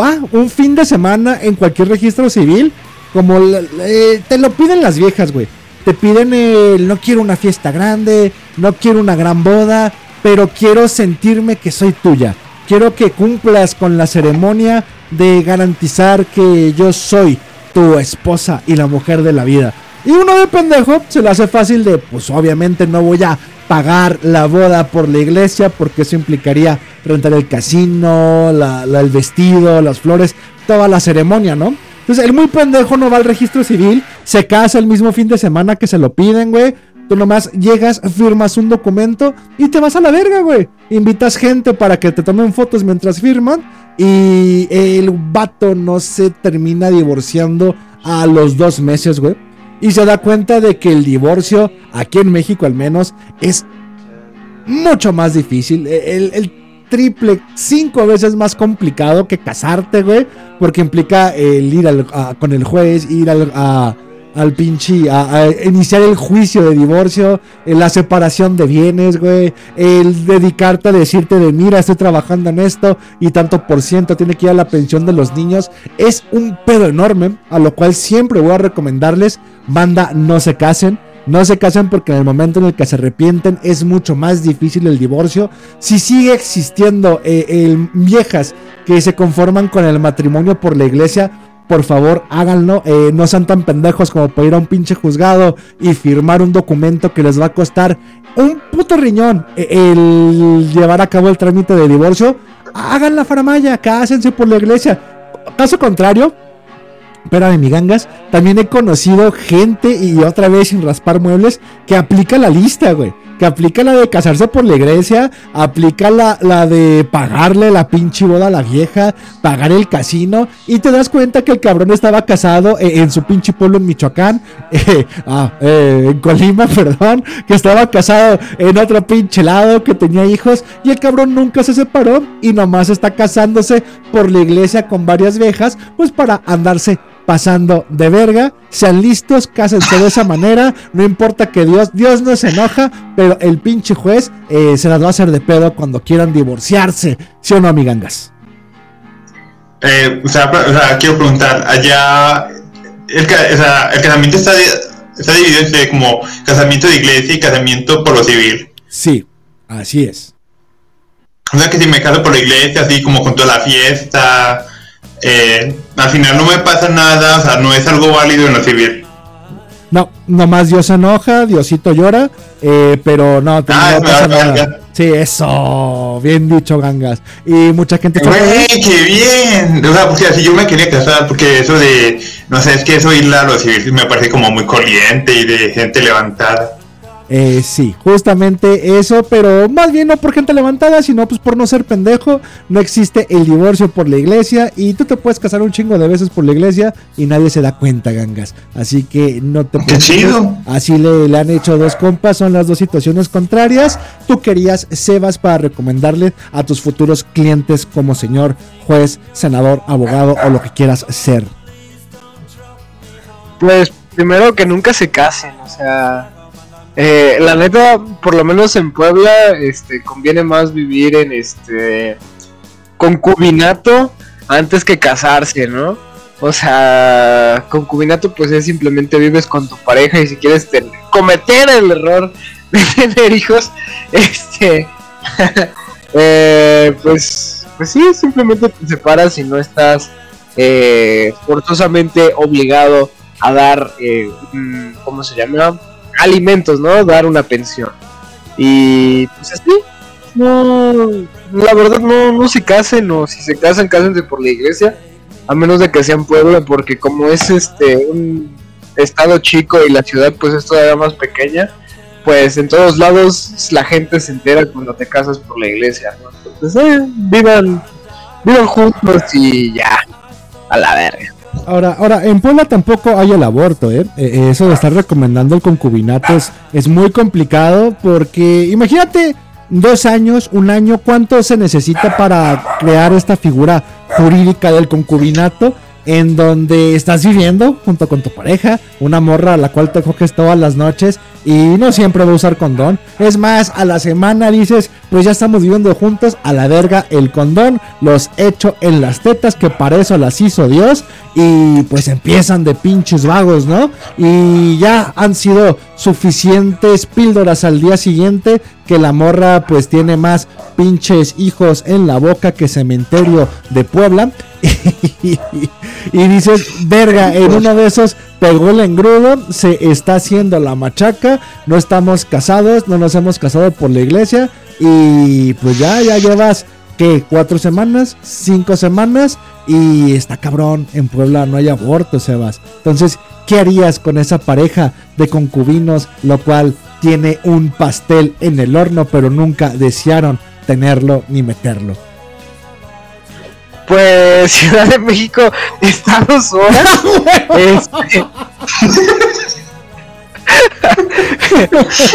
ah, un fin de semana en cualquier registro civil. Como eh, te lo piden las viejas, güey. Te piden el, no quiero una fiesta grande, no quiero una gran boda, pero quiero sentirme que soy tuya. Quiero que cumplas con la ceremonia de garantizar que yo soy tu esposa y la mujer de la vida. Y uno de pendejo se le hace fácil de, pues obviamente no voy a pagar la boda por la iglesia porque eso implicaría rentar el casino, la- el vestido, las flores, toda la ceremonia, ¿no? Entonces el muy pendejo no va al registro civil, se casa el mismo fin de semana que se lo piden, güey. Tú nomás llegas, firmas un documento y te vas a la verga, güey. Invitas gente para que te tomen fotos mientras firman y el vato no se termina divorciando a los dos meses, güey. Y se da cuenta de que el divorcio, aquí en México al menos, es mucho más difícil. El, el triple, cinco veces más complicado que casarte, güey. Porque implica el ir al- a- con el juez, ir al, a- al pinche, a, iniciar el juicio de divorcio, eh, la separación de bienes, güey. El dedicarte a decirte de, mira, estoy trabajando en esto y tanto por ciento tiene que ir a la pensión de los niños. Es un pedo enorme, a lo cual siempre voy a recomendarles, banda, no se casen. No se casen porque en el momento en el que se arrepienten es mucho más difícil el divorcio. Si sigue existiendo eh, viejas que se conforman con el matrimonio por la iglesia, por favor háganlo. eh, no sean tan pendejos como para ir a un pinche juzgado y firmar un documento que les va a costar un puto riñón eh, el llevar a cabo el trámite de divorcio. Hagan la faramaya, cásense por la iglesia. Caso contrario, Espérame, mi gangas. También he conocido gente, y otra vez sin raspar muebles, que aplica la lista, güey. Que aplica la de casarse por la iglesia, aplica la, la de pagarle la pinche boda a la vieja, pagar el casino, y te das cuenta que el cabrón estaba casado eh, en su pinche pueblo en Michoacán, eh, ah, eh, en Colima, perdón, que estaba casado en otro pinche lado, que tenía hijos, y el cabrón nunca se separó, y nomás está casándose por la iglesia con varias viejas, pues para andarse pasando de verga. Sean listos, cásense de esa manera. No importa que Dios, Dios no se enoja, pero el pinche juez eh, se las va a hacer de pedo cuando quieran divorciarse. ¿Sí o no, amigangas? Eh, o, sea, o sea, quiero preguntar, allá el, ca- o sea, el casamiento está dividido entre como casamiento de iglesia y casamiento por lo civil. Sí, así es. O sea que si me caso por la iglesia, así como con toda la fiesta, eh, al final no me pasa nada, o sea, no es algo válido en lo civil. No, nomás Dios se enoja, Diosito llora, eh, pero no, te- Ah, no pasa nada. Sí, eso, bien dicho, gangas. Y mucha gente está ¡Güey, qué bien! O sea, porque así yo me quería casar, porque eso de, no sé, es que eso ir a lo civil me parece como muy corriente y de gente levantada. Eh, sí, justamente eso, pero más bien no por gente levantada, sino pues por no ser pendejo. No existe el divorcio por la iglesia y tú te puedes casar un chingo de veces por la iglesia y nadie se da cuenta, gangas. Así que no te ¡Qué preocupes. chido! Así le, le han hecho dos compas, son las dos situaciones contrarias. Tú querías Sebas para recomendarle a tus futuros clientes como señor, juez, senador, abogado o lo que quieras ser. Pues primero que nunca se casen, o sea, eh, la neta, por lo menos en Puebla, este, conviene más vivir en este concubinato antes que casarse, ¿no? O sea, concubinato pues es simplemente vives con tu pareja y si quieres cometer el error de tener hijos, este, eh, pues, pues sí, simplemente te separas y no estás eh, forzosamente obligado a dar, eh, un- ¿cómo se llama? Alimentos, ¿no? Dar una pensión. Y pues así, no, la verdad no, no se casen o si se casan, cásense por la iglesia, a menos de que sean pueblo, porque como es este un estado chico y la ciudad pues es todavía más pequeña, pues en todos lados la gente se entera cuando te casas por la iglesia, ¿no? Entonces, eh, vivan, vivan juntos y ya, a la verga. Ahora, ahora, en Puebla tampoco hay el aborto, ¿eh? Eh, eh, Eso de estar recomendando el concubinato es, es muy complicado porque imagínate dos años, un año, ¿cuánto se necesita para crear esta figura jurídica del concubinato? En donde estás viviendo junto con tu pareja, una morra a la cual te coges todas las noches y no siempre va a usar condón. Es más, a la semana dices, pues ya estamos viviendo juntos, a la verga el condón, los echo en las tetas, que para eso las hizo Dios, y pues empiezan de pinches vagos, ¿no? Y ya han sido suficientes píldoras al día siguiente que la morra pues tiene más pinches hijos en la boca que cementerio de Puebla. y dices, verga, en uno de esos pegó el engrudo, se está haciendo la machaca, no estamos casados, no nos hemos casado por la iglesia y pues ya, ya llevas, ¿qué? ¿Cuatro semanas? ¿Cinco semanas? Y está cabrón, en Puebla no hay aborto, Sebas. Entonces, ¿qué harías con esa pareja de concubinos, lo cual tiene un pastel en el horno, pero nunca desearon tenerlo ni meterlo? Pues Ciudad de México está a dos horas. Este,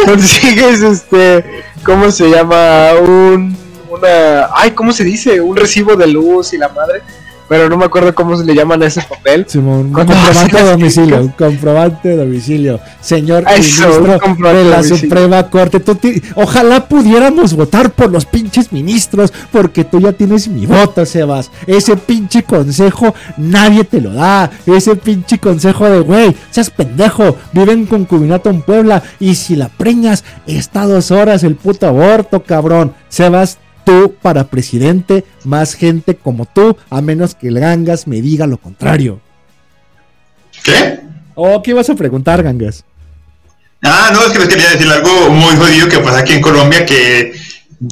consigues este, ¿cómo se llama? Un, una, ay, ¿cómo se dice? Un recibo de luz y la madre, pero no me acuerdo cómo se le llaman a ese papel. Simón, un comprobante de domicilio, un comprobante de domicilio. Señor Eso, ministro de la domicilio. Suprema Corte, tú ojalá pudiéramos votar por los pinches ministros, porque tú ya tienes mi voto, Sebas. Ese pinche consejo nadie te lo da. Ese pinche consejo de, güey, seas pendejo, vive en concubinato en Puebla, y si la preñas, está dos horas el puto aborto, cabrón. Sebas, tú para presidente, más gente como tú, a menos que el Gangas me diga lo contrario. ¿Qué? Oh, ¿qué ibas a preguntar, Gangas? Ah, no, es que les quería decir algo muy jodido que pasa aquí en Colombia, que,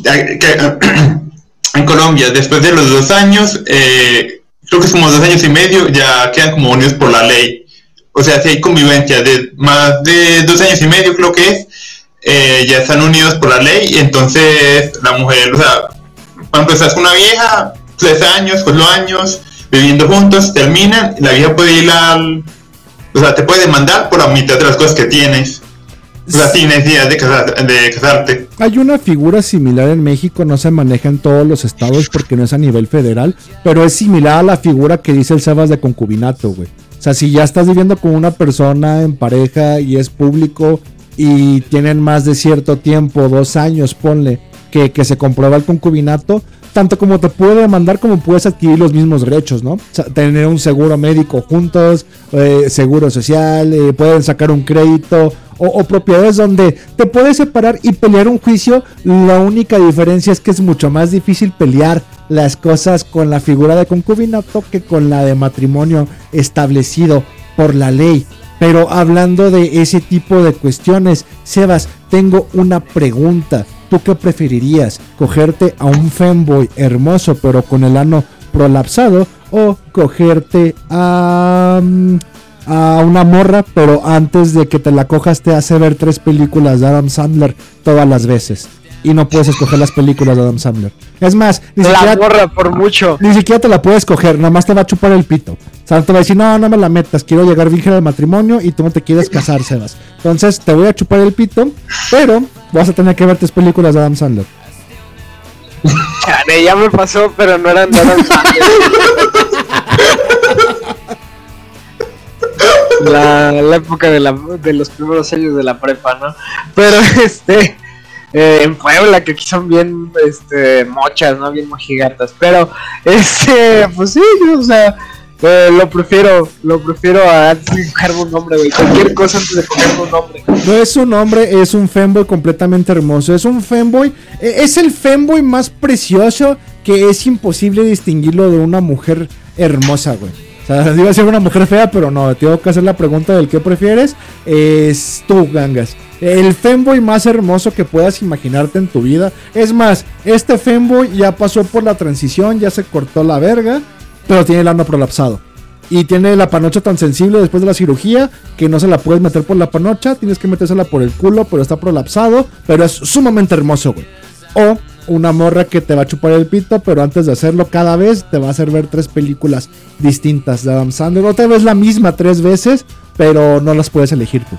que en Colombia, después de los dos años, eh, creo que es como dos años y medio, ya quedan como unidos por la ley. O sea, si hay convivencia de más de dos años y medio, creo que es, eh, ya están unidos por la ley, y entonces la mujer, o sea, cuando estás con una vieja, tres años, cuatro años, viviendo juntos, terminan, la vieja puede ir al... O sea, te puede demandar por la mitad de las cosas que tienes. O sea, sin necesidad de, casar- de casarte. Hay una figura similar en México, no se maneja en todos los estados porque no es a nivel federal, pero es similar a la figura que dice el Sebas de concubinato, güey. O sea, si ya estás viviendo con una persona en pareja y es público y tienen más de cierto tiempo, dos años, ponle, que, que se comprueba el concubinato, tanto como te puede demandar como puedes adquirir los mismos derechos, ¿no? Tener un seguro médico juntos, eh, seguro social, eh, pueden sacar un crédito o, o propiedades donde te puedes separar y pelear un juicio. La única diferencia es que es mucho más difícil pelear las cosas con la figura de concubinato que con la de matrimonio establecido por la ley. Pero hablando de ese tipo de cuestiones, Sebas, tengo una pregunta. ¿Tú qué preferirías? ¿Cogerte a un femboy hermoso pero con el ano prolapsado? ¿O cogerte a, mm, a una morra pero antes de que te la cojas te hace ver tres películas de Adam Sandler todas las veces? Y no puedes escoger las películas de Adam Sandler. Es más, ni La siquiera, morra por mucho. ni siquiera te la puedes coger, nada más te va a chupar el pito. O sea, te va a decir, no, no me la metas, quiero llegar virgen al matrimonio y tú no te quieres casar, Sebas. Entonces te voy a chupar el pito, pero vas a tener que ver tus películas de Adam Sandler. Ya me pasó, pero no eran de Adam Sandler. la, la época de, la, de los primeros años de la prepa, ¿no? Pero este, eh, en Puebla, que aquí son bien este, mochas, ¿no? Bien mojigatas. Pero, este, pues sí, o sea, eh, lo prefiero, lo prefiero a antes de cogerme un nombre, güey. Cualquier cosa antes de cogerme un nombre. No es un hombre, es un femboy completamente hermoso. Es un femboy, eh, es el femboy más precioso que es imposible distinguirlo de una mujer hermosa, güey. O sea, iba a ser una mujer fea, pero no, tengo que hacer la pregunta del qué prefieres. Es tú, Gangas. El femboy más hermoso que puedas imaginarte en tu vida. Es más, este femboy ya pasó por la transición, ya se cortó la verga, pero tiene el ano prolapsado. Y tiene la panocha tan sensible después de la cirugía que no se la puedes meter por la panocha, tienes que metérsela por el culo, pero está prolapsado, pero es sumamente hermoso, güey. O una morra que te va a chupar el pito, pero antes de hacerlo cada vez te va a hacer ver tres películas distintas de Adam Sandler. Otra vez la misma tres veces, pero no las puedes elegir tú.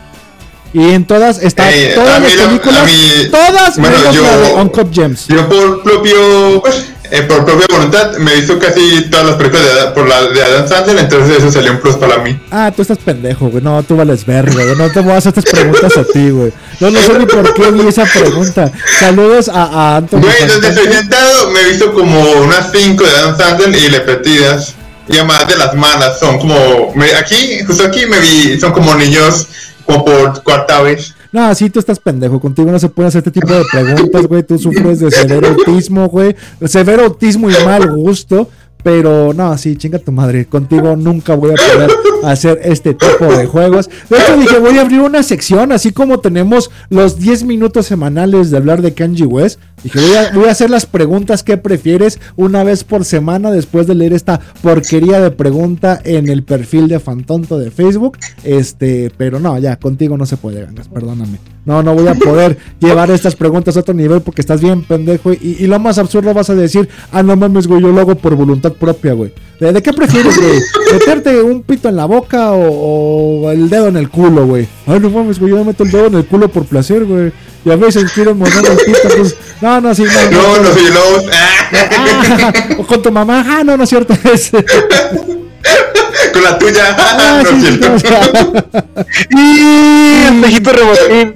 Y en todas están Eh, todas las películas, mí- todas bueno, menos yo- la de Gems. Yo por propio, pues, eh, por propia voluntad me visto casi todas las películas de, por la, de Adam Sandler, entonces eso salió un plus para mí. Ah, tú estás pendejo, güey. No, tú vales verga, güey. No te voy a hacer estas preguntas a ti, güey. No, no sé ni por qué vi esa pregunta. Saludos a, a Anthony. Güey, desde estoy sentado me he visto como unas 5 de Adam Sandler y repetidas. Y además de las malas, son como, me- aquí, justo aquí me vi, son como niños como por cuarta vez. No, sí, tú estás pendejo. Contigo no se puede hacer este tipo de preguntas, güey. Tú sufres de severo autismo, güey. Severo autismo y mal gusto. Pero no, sí, chinga tu madre. Contigo nunca voy a poder hacer este tipo de juegos. De hecho, dije, voy a abrir una sección, así como tenemos los 10 minutos semanales de hablar de Kanji West. Dije, voy a, voy a hacer las preguntas que prefieres una vez por semana después de leer esta porquería de pregunta en el perfil de Fantonto de Facebook. Este, pero no, ya, contigo no se puede, Gangas, perdóname. No, no voy a poder llevar estas preguntas a otro nivel porque estás bien pendejo. Y, y lo más absurdo vas a decir, ah, no mames, güey, yo lo hago por voluntad propia, güey. ¿De, de qué prefieres, güey? ¿Meterte un pito en la boca o, o el dedo en el culo, güey? Ay, no mames, güey, yo me meto el dedo en el culo por placer, güey. Y a veces quiero morder el pito, pues. No, no, sí, no. No, no soy los. Ah, o con tu mamá, ah, no, no es cierto. Es, Con la tuya. ah, no es sí, cierto. sea, Y el viejito rebotín.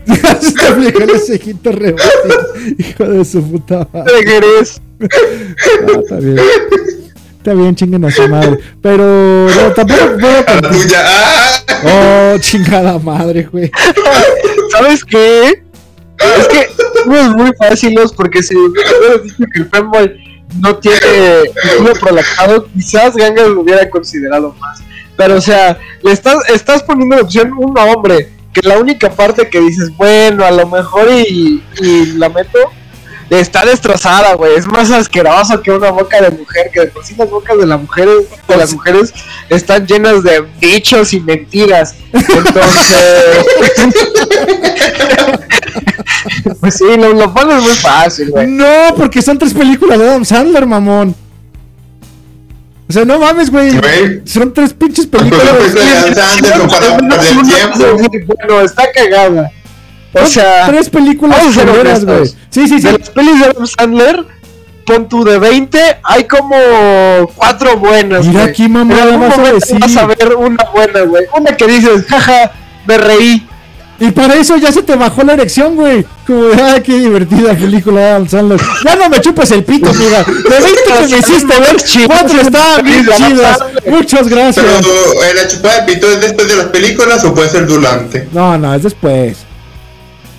Aplicó el cejito rebotín, Hijo de su puta madre. ¿De qué eres? Ah, está bien. Está bien, chinguen a su madre. Pero no, tampoco puedo A la tuya. Ah. Oh, chingada madre, güey. ¿Sabes qué? Es que no es muy fácil, porque si dicho que el fanboy no tiene culo prolactado, quizás Gangas lo hubiera considerado más. Pero, o sea, le estás, estás poniendo en opción un hombre que la única parte que dices, bueno, a lo mejor y, y la meto, está destrozada, güey. Es más asqueroso que una boca de mujer, que de por sí las bocas de, las mujeres, de las mujeres están llenas de bichos y mentiras. Entonces... pues sí, lo, lo pones muy fácil, güey. No, porque son tres películas de Adam Sandler, mamón. O sea, no mames, güey. Son tres pinches Pues películas. de Adam Sandler. Bueno, está cagada. O sea, tres películas culeras, güey. Sí, sí, sí. de las pelis de Adam Sandler, pon tu de 20, hay como cuatro buenas. Mira aquí, mamá, En algún vas a decir. Vas a ver una buena, güey. Una que dices, jaja, me reí. Y para eso ya se te bajó la erección, güey. Como ah, qué divertida película de Adam Sandler. Ya no me chupes el pito, mira. De 20 que me hiciste ver, cuatro estaban bien chidas. Muchas gracias. Pero eh, la chupada de pito es después de las películas o puede ser durante. No, no, es después.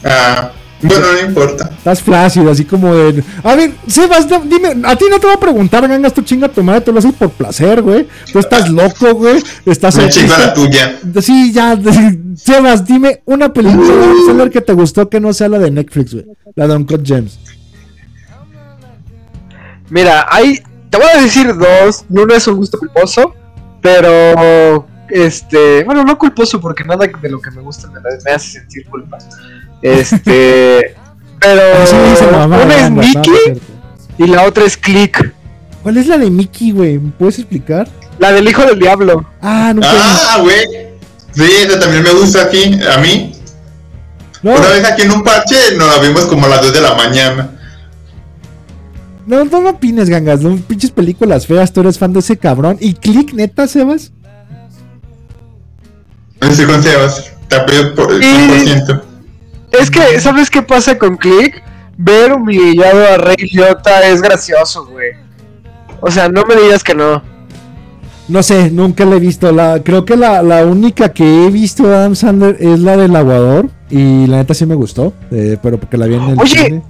Ah, bueno, no importa. Estás flácido, así como de. A ver, Sebas, no, dime, a ti no te voy a preguntar, gangas tu chinga tu madre, tú lo haces por placer, güey. Tú estás loco, güey. Estás Me chingo la tuya. Sí, ya. Sebas, dime una película Sandler que te gustó que no sea la de Netflix, güey. La de Uncut Gems. Mira, hay. Te voy a decir dos. Uno es un gusto culposo. Pero. Este. Bueno, no culposo porque nada de lo que me gusta me, me hace sentir culpa. Este. Pero. Mamá, una es no, no Mickey y la otra es Click. ¿Cuál es la de Mickey, güey? ¿Me puedes explicar? La del hijo del diablo. Ah, nunca. Ah, güey. Sí, esa también me gusta aquí, a mí. No, Una vez aquí en un parche nos la vimos como a las 2 de la mañana. no, no, no opines, gangas. No, pinches películas feas, tú eres fan de ese cabrón. ¿Y Click, neta, Sebas? Estoy con Sebas. Te apoyo por el Sí. 100%. Es que, ¿sabes qué pasa con Click? ver humillado a Rey Liotta es gracioso, güey. O sea, no me digas que no. No sé, nunca la he visto. La, creo que la, la única que he visto de Adam Sandler es la del aguador. Y la neta sí me gustó. eh, pero porque la vi en el Oye, cine.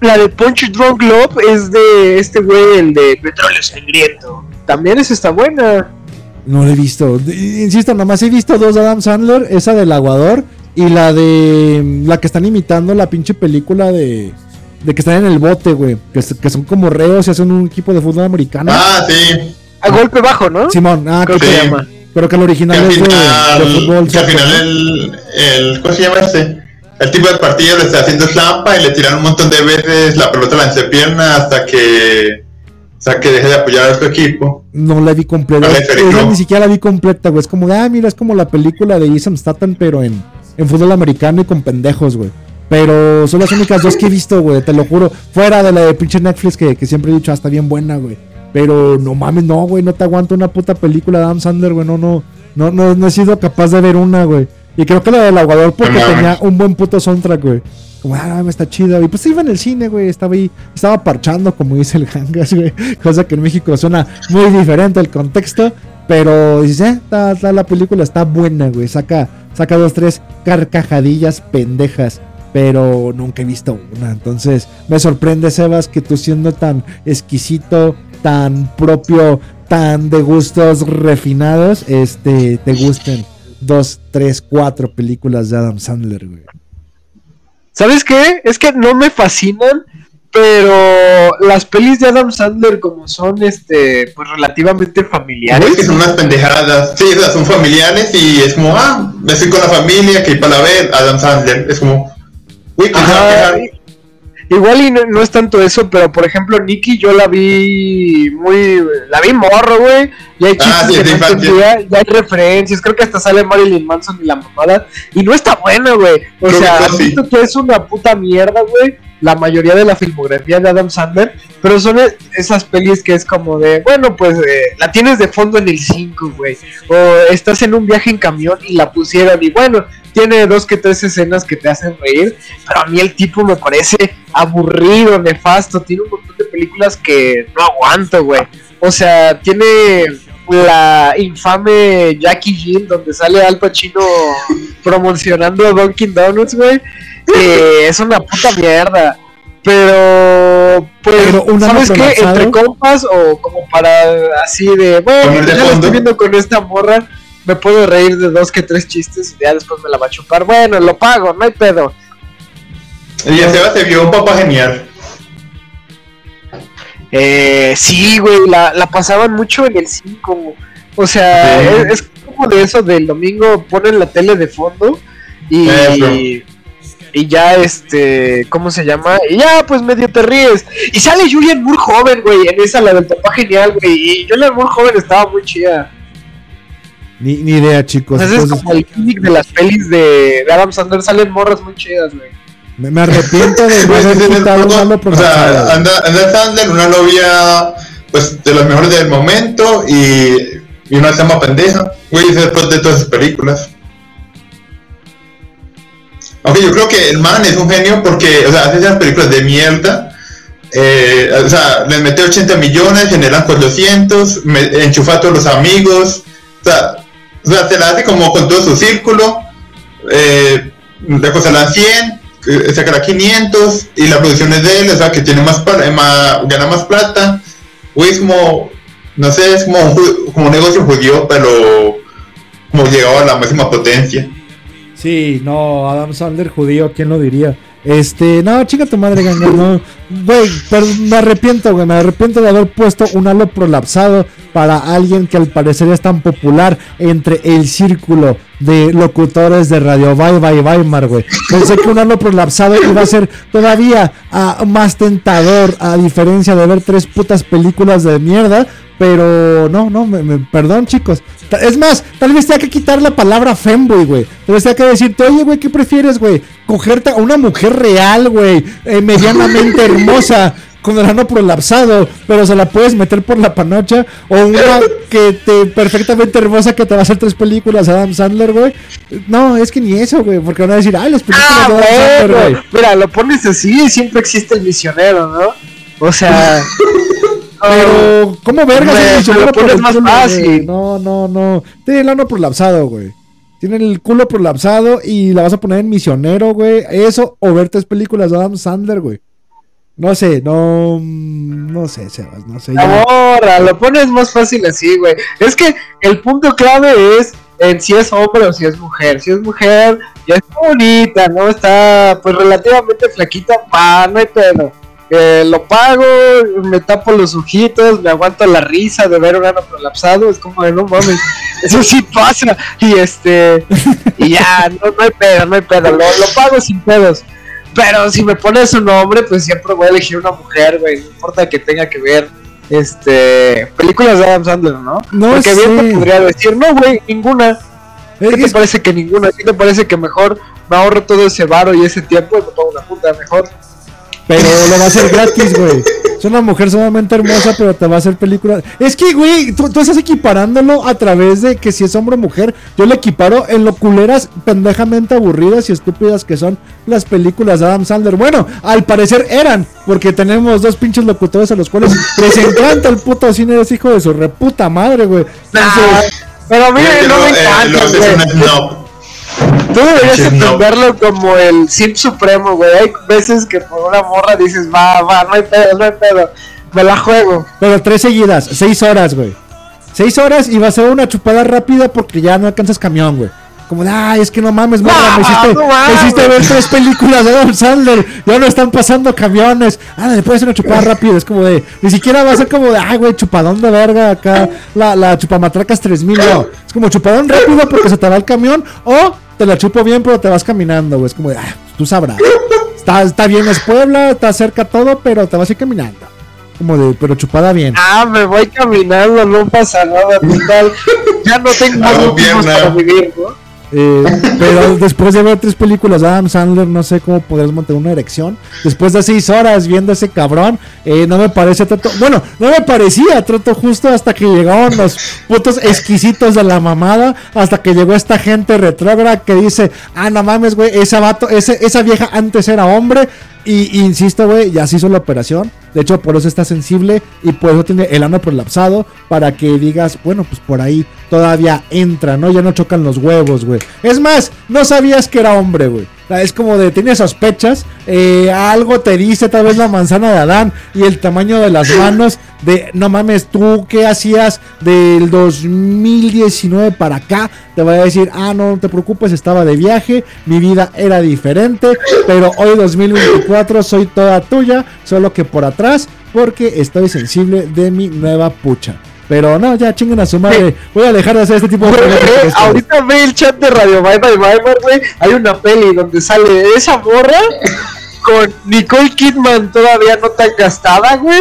La de Punch Drunk Love es de este güey, el de Petróleo Sangriento. También esa está buena. No la he visto. Insisto, nada más he visto dos de Adam Sandler. Esa del aguador. Y la de. La que están imitando la pinche película de. De que están en el bote, güey. Que, que son como reos y hacen un equipo de fútbol americano. Ah, sí. A golpe bajo, ¿no? Simón, ah, Creo que que se llama. Pero que el Que original al es de, final, de fútbol. que al final ¿no? el, el. ¿Cómo se llama este? El tipo de partido le está haciendo trampa y le tiran un montón de veces la pelota a la entrepierna hasta que. Hasta que deje de apoyar a su equipo. No la vi completa. Esa Federico. ni siquiera la vi completa, güey. Es como ah, mira, es como la película de Jason Statham, pero en, en fútbol americano y con pendejos, güey. Pero son las únicas dos que he visto, güey, te lo juro. Fuera de la de pinche Netflix que, que siempre he dicho, ah, está bien buena, güey. Pero no mames, no, güey, no te aguanto una puta película de Adam Sandler, güey. No, no, no, no, no he sido capaz de ver una, güey. Y creo que la del aguador porque No tenía un buen puto soundtrack, güey. Como, ah, está chida. Y pues iba en el cine, güey. Estaba ahí, estaba parchando, como dice el Hangas, güey. Cosa que en México suena muy diferente el contexto. Pero dices, eh, la película está buena, güey. Saca, saca dos, tres carcajadillas pendejas. Pero nunca he visto una. Entonces, me sorprende, Sebas, que tú siendo tan exquisito, tan propio, tan de gustos refinados, este, te gusten dos, tres, cuatro películas de Adam Sandler, güey. ¿Sabes qué? Es que no me fascinan, pero las pelis de Adam Sandler como son este pues relativamente Es que familiares. son unas pendejadas. Sí, o sea, son familiares y es como, ah, me estoy con la familia, que para ver Adam Sandler. Es como, uy, que Ajá, Igual y no, no es tanto eso, pero por ejemplo Nicky yo la vi muy, la vi morro, güey. Y hay chistes Ah, sí, que de no infancia. entendía, y hay referencias, creo que hasta sale Marilyn Manson y la mamada. Y no está buena, güey. O Creo sea, que sí. admito que es una puta mierda, güey. La mayoría de la filmografía de Adam Sandler, pero son e- esas pelis que es como de, bueno, pues eh, la tienes de fondo en el 5, güey. O estás en un viaje en camión y la pusieron y bueno, tiene dos que tres escenas que te hacen reír, pero a mí el tipo me parece aburrido, nefasto, tiene un montón de películas que no aguanto, güey. O sea, tiene la infame Jackie Jill donde sale Al Pacino promocionando Dunkin' Donuts, güey. Que es una puta mierda. Pero, pues, Pero un ¿sabes qué? Entre compas o como para así de, bueno, ya fondo. estoy viendo con esta morra, me puedo reír de dos que tres chistes y ya después me la va a chupar. Bueno, lo pago, no hay pedo. Y a Seba se vio un papá genial. Eh, sí, güey, la, la pasaban mucho en el 5. O sea, Sí. es, es como de eso del domingo ponen la tele de fondo y, Eso. Y ya este, ¿cómo se llama? Y ya pues medio te ríes. Y sale Julian Moore joven, güey, en esa la del papá genial, güey. Y Julian Moore joven estaba muy chida. Ni, ni idea, chicos. Entonces es como el gimmick de las pelis de, de Adam Sandler, salen morras muy chidas, güey. me, me arrepiento de no Pues, haber es el quitado punto, un ano o sea, anda, anda Sandler, una novia pues de las mejores del momento y, y una chama pendeja. Güey, después de todas sus películas. Aunque yo creo que el man es un genio porque, o sea, hace esas películas de mierda. eh, o sea, les mete 80 millones, generan 400, me, enchufa a todos los amigos. O sea, se la hace como con todo su círculo. Eh, la dan 100, eh, sacará 500 y la producción es de él, o sea, que tiene más, más gana más plata. Es como, no sé, es como un, negocio judío, pero como llegado a la máxima potencia. Sí, no, Adam Sandler judío, ¿quién lo diría? Este, no, chica tu madre, ganga, no. Güey, me arrepiento, güey, me arrepiento de haber puesto un halo prolapsado para alguien que al parecer es tan popular entre el círculo de locutores de Radio Bye Bye Weimar, güey. Pensé que un halo prolapsado iba a ser todavía ah, más tentador, a diferencia de ver tres putas películas de mierda. Pero no, no, me, me- perdón chicos. Es más, tal vez tenga que quitar la palabra femboy, güey. Tal vez tenga que decirte, oye, güey, ¿qué prefieres, güey? Cogerte a una mujer real, güey, eh, medianamente hermosa, con el ano prolapsado, pero se la puedes meter por la panocha. O una que te perfectamente hermosa que te va a hacer tres películas Adam Sandler, güey. No, es que ni eso, güey, porque van a decir, ay, las películas Ah, de Adam Sandler, güey. Mira, lo pones así y siempre existe el misionero, ¿no? O sea. Pero, ¿cómo vergas el misionero me lo pones más culo, güey? fácil. No, no, no. Tiene el ano prolapsado, güey. Tiene el culo prolapsado y la vas a poner en misionero, güey. Eso o ver tres películas de Adam Sandler, güey. No sé, no. mm, No sé, Sebas, no sé. Ahora, lo pones más fácil así, güey. Es que el punto clave es en si es hombre o si es mujer. Si es mujer, ya está bonita, ¿no? Está pues relativamente flaquita, pa, no hay pedo. Eh, lo pago, me tapo los ojitos, me aguanto la risa de ver un ano prolapsado, es como de no mames, eso sí pasa, y este, y ya, no, no hay pedo, no hay pedo, lo, lo pago sin pedos. Pero si me pones un hombre, pues siempre voy a elegir una mujer, güey. No importa que tenga que ver este películas de Adam Sandler, ¿no? No Porque bien sé. te podría decir, no, güey, ninguna. Es- ¿Qué te parece que ninguna? ¿Qué te parece que mejor me ahorro todo ese varo y ese tiempo y me pongo una puta mejor? Pero lo va a hacer gratis, güey. Es una mujer sumamente hermosa, pero te va a hacer películas. Es que, güey, tú, tú estás equiparándolo a través de que si es hombre o mujer. Yo le equiparo en lo culeras, pendejamente aburridas y estúpidas que son las películas de Adam Sandler. Bueno, al parecer eran, porque tenemos dos pinches locutores a los cuales les encanta el puto cine. Es hijo de su reputa madre, güey. Entonces, Pero Güey, no me eh, encanta, lo Tú deberías no. entenderlo como el simp supremo, güey. Hay veces que por una morra dices, va, va, no hay pedo, no hay pedo. Me la juego. Pero tres seguidas, seis horas, güey. Seis horas y va a ser una chupada rápida porque ya no alcanzas camión, güey. Como de, ay, es que no mames, morra, No, me hiciste, no me mames. hiciste ver tres películas de Adam Sandler. Ya no están pasando camiones. Ah, le puedes hacer una chupada rápida. Es como de, ni siquiera va a ser como de, ay, güey, chupadón de verga acá. La, la chupamatracas 3000, no. Es como chupadón rápido porque se te va el camión. O te la chupo bien, pero te vas caminando, güey. Es como de, ah, tú sabrás. Está, está bien, es Puebla, está cerca todo, pero te vas a ir caminando. Como de, pero chupada bien. Ah, me voy caminando, no pasa nada, total. Ya no tengo más pierna. para vivir, ¿no? Eh, pero después de ver tres películas de Adam Sandler, no sé cómo podrías mantener una erección. Después de seis horas viendo ese cabrón, eh, no me parece tanto. Bueno, no me parecía trato justo hasta que llegaron los putos exquisitos de la mamada. Hasta que llegó esta gente retrógrada que dice: Ah, no mames, güey, esa, vato, esa vieja antes era hombre. Y, insisto, güey, ya se hizo la operación. De hecho, por eso está sensible y por eso tiene el ano prolapsado. Para que digas, bueno, pues por ahí todavía entra, ¿no? Ya no chocan los huevos, güey. Es más, no sabías que era hombre, güey. Es como de, tienes sospechas, eh, algo te dice tal vez la manzana de Adán y el tamaño de las manos de, no mames, tú qué hacías del 2019 para acá, te voy a decir, ah, no, no te preocupes, estaba de viaje, mi vida era diferente, pero hoy 2024 soy toda tuya, solo que por atrás, porque estoy sensible de mi nueva pucha. Pero no, ya chinguen a su madre. Voy a dejar de hacer este tipo de eh, esto- ahorita ve el chat de Radio Bye Bye Bye güey. Hay una peli donde sale esa morra con Nicole Kidman todavía no tan gastada, güey.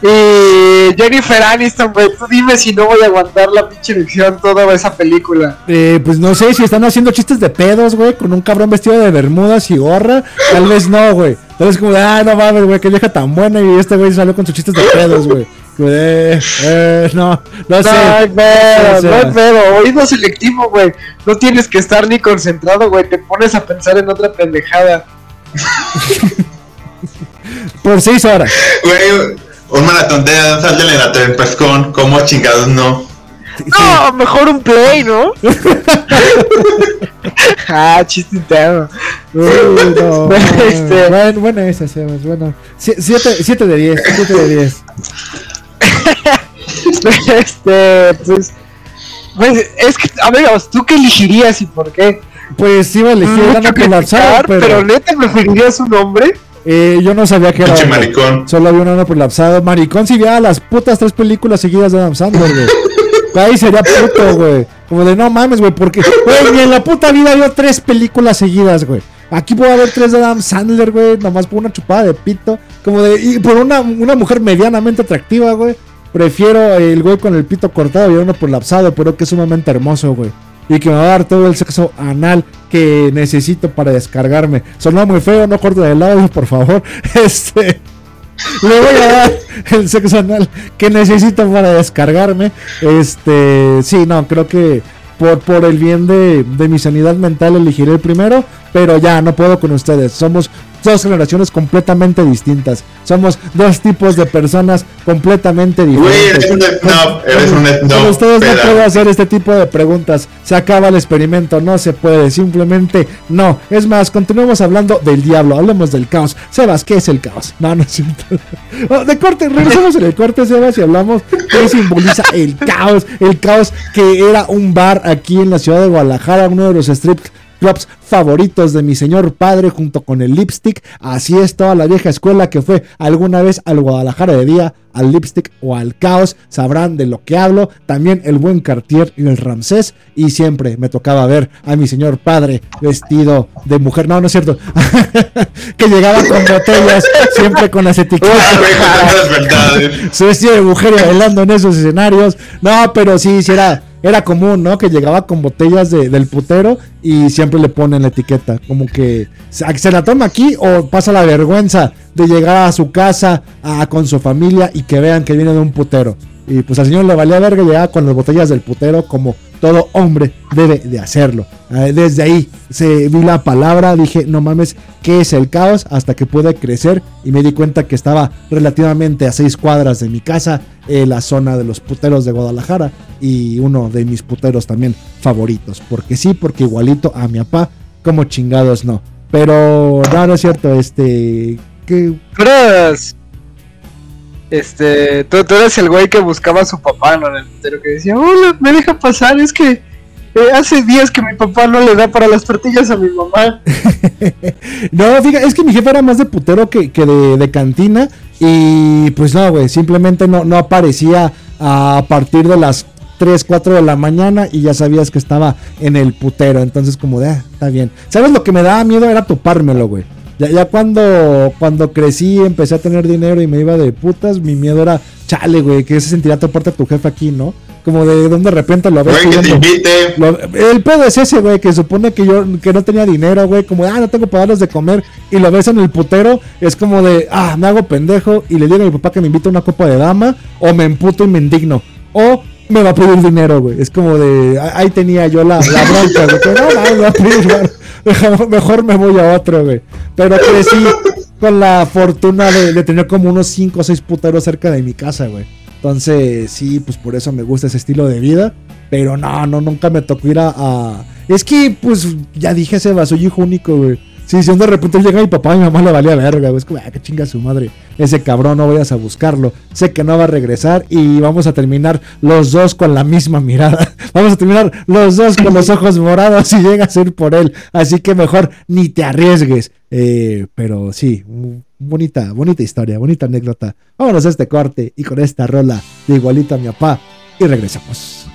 Y Jennifer Aniston, güey. Tú dime si no voy a aguantar la pinche elección toda esa película. Eh, pues no sé si están haciendo chistes de pedos, güey, con un cabrón vestido de bermudas y gorra. Tal vez no, güey. Tal vez como ah, no mames, güey, qué vieja tan buena. Y este güey salió con sus chistes de pedos, güey. De, Eh, eh, no, no sé. No hay pedo, no hay pedo. Oído selectivo, güey. No tienes que estar ni concentrado, güey. Te pones a pensar en otra pendejada. Por seis horas. Güey, un maratón de Sandler en la Tempestcon, como chingados no. No, mejor un play, ¿no? ah, chiste interno. Uy, no, Este- bueno, bueno, esa, Sebas, bueno. Sie- Siete, siete de diez, siete de diez. este, pues. Pues es que, amigos, ¿tú qué elegirías y por qué? Pues iba a elegir Mucho colapsado, criticar, pero, pero neta preferirías un hombre. eh, yo no sabía que era Pinche hombre. maricón. Solo había un ano prolapsado. Maricón si viera las putas tres películas seguidas de Adam Sandler, güey. Ahí sería puto, güey. Como de no mames, güey, porque, güey, ni en la puta vida vio tres películas seguidas, güey. Aquí puedo haber tres de Adam Sandler, güey, nomás por una chupada de pito. Como de, y por una, una mujer medianamente atractiva, güey. Prefiero el güey con el pito cortado y uno prolapsado, pero que es sumamente hermoso, güey. Y que me va a dar todo el sexo anal que necesito para descargarme. Sonó muy feo, no corto de lado, por favor. Este. Le voy a dar el sexo anal que necesito para descargarme. Este, sí, no, creo que por, por el bien de, de mi sanidad mental elegiré el primero, pero ya no puedo con ustedes. Somos dos generaciones completamente distintas. Somos dos tipos de personas completamente diferentes. eres un snob, eres un snob. ustedes no puedo hacer este tipo de preguntas. Se acaba el experimento, no se puede, simplemente no. Es más, continuemos hablando del diablo, hablemos del caos. Sebas, ¿qué es el caos? No, no es cierto. Oh, de corte, regresamos en el corte, Sebas, y hablamos qué simboliza el caos. El caos que era un bar aquí en la ciudad de Guadalajara, uno de los strip clubs favoritos de mi señor padre junto con el lipstick. Así es toda la vieja escuela que fue alguna vez al Guadalajara de día, al lipstick o al caos. Sabrán de lo que hablo. También el buen Cartier y el Ramsés. Y siempre me tocaba ver a mi señor padre vestido de mujer. No, no es cierto. que llegaba con botellas, siempre con las etiquetas. Se vestía de mujer y bailando en esos escenarios. No, pero sí, sí era, era común, ¿no? Que llegaba con botellas de- del putero y siempre le ponen la etiqueta. Como que se, la toma aquí o pasa la vergüenza de llegar a su casa a- con su familia y que vean que viene de un putero. Y pues al señor le valía verga, llegaba con las botellas del putero como todo hombre debe de hacerlo. Eh, desde ahí se vi la palabra, dije, no mames, ¿qué es el caos? Hasta que pude crecer y me di cuenta que estaba relativamente a seis cuadras de mi casa, eh, la zona de los puteros de Guadalajara y uno de mis puteros también favoritos. Porque sí, porque igualito a mi papá, como chingados no. Pero no, no es cierto, este... Tú eras. Este. Tú, tú eres el güey que buscaba a su papá, ¿no? En el putero que decía, hola, me deja pasar, es que. eh, hace días que mi papá no le da para las tortillas a mi mamá. No, fíjate, es que mi jefe era más de putero que, que de, de cantina. Y pues no, güey, simplemente no, no aparecía a partir de las 3, 4 de la mañana y ya sabías que estaba en el putero. Entonces, como de, ah, está bien. ¿Sabes lo que me daba miedo? Era topármelo, güey. Ya, ya cuando, cuando crecí, empecé a tener dinero y me iba de putas, mi miedo era, chale, güey, que se sentiría toparte a tu jefe aquí, ¿no? Como de donde de repente lo ves. Güey, que te invite. lo- el pedo es ese, güey, que supone que yo que no tenía dinero, güey, como, ah, no tengo para darles de comer, y lo ves en el putero, es como de, ah, me hago pendejo, y le digo a mi papá que me invite a una copa de dama, o me emputo y me indigno, o me va a pedir dinero, güey, es como de, ah, ahí tenía yo la, bronca, güey, que no, no, me va a pedir. Mejor- mejor me voy a otro, güey, pero crecí con la fortuna de, de tener como unos 5 o 6 puteros cerca de mi casa, güey. Entonces, sí, pues por eso me gusta ese estilo de vida. Pero no, no, nunca me tocó ir a. a- Es que, pues, ya dije, Seba, soy hijo único, güey. Sí, si de repente llega mi papá y mi mamá le valía verga. Es como, ah, que chinga su madre. Ese cabrón, no vayas a buscarlo. Sé que no va a regresar y vamos a terminar los dos con la misma mirada. Vamos a terminar los dos con los ojos morados y llegas a ir por él. Así que mejor ni te arriesgues. Eh, pero sí, bonita, bonita historia, bonita anécdota. Vámonos a este corte y con esta rola de igualito a mi papá y regresamos.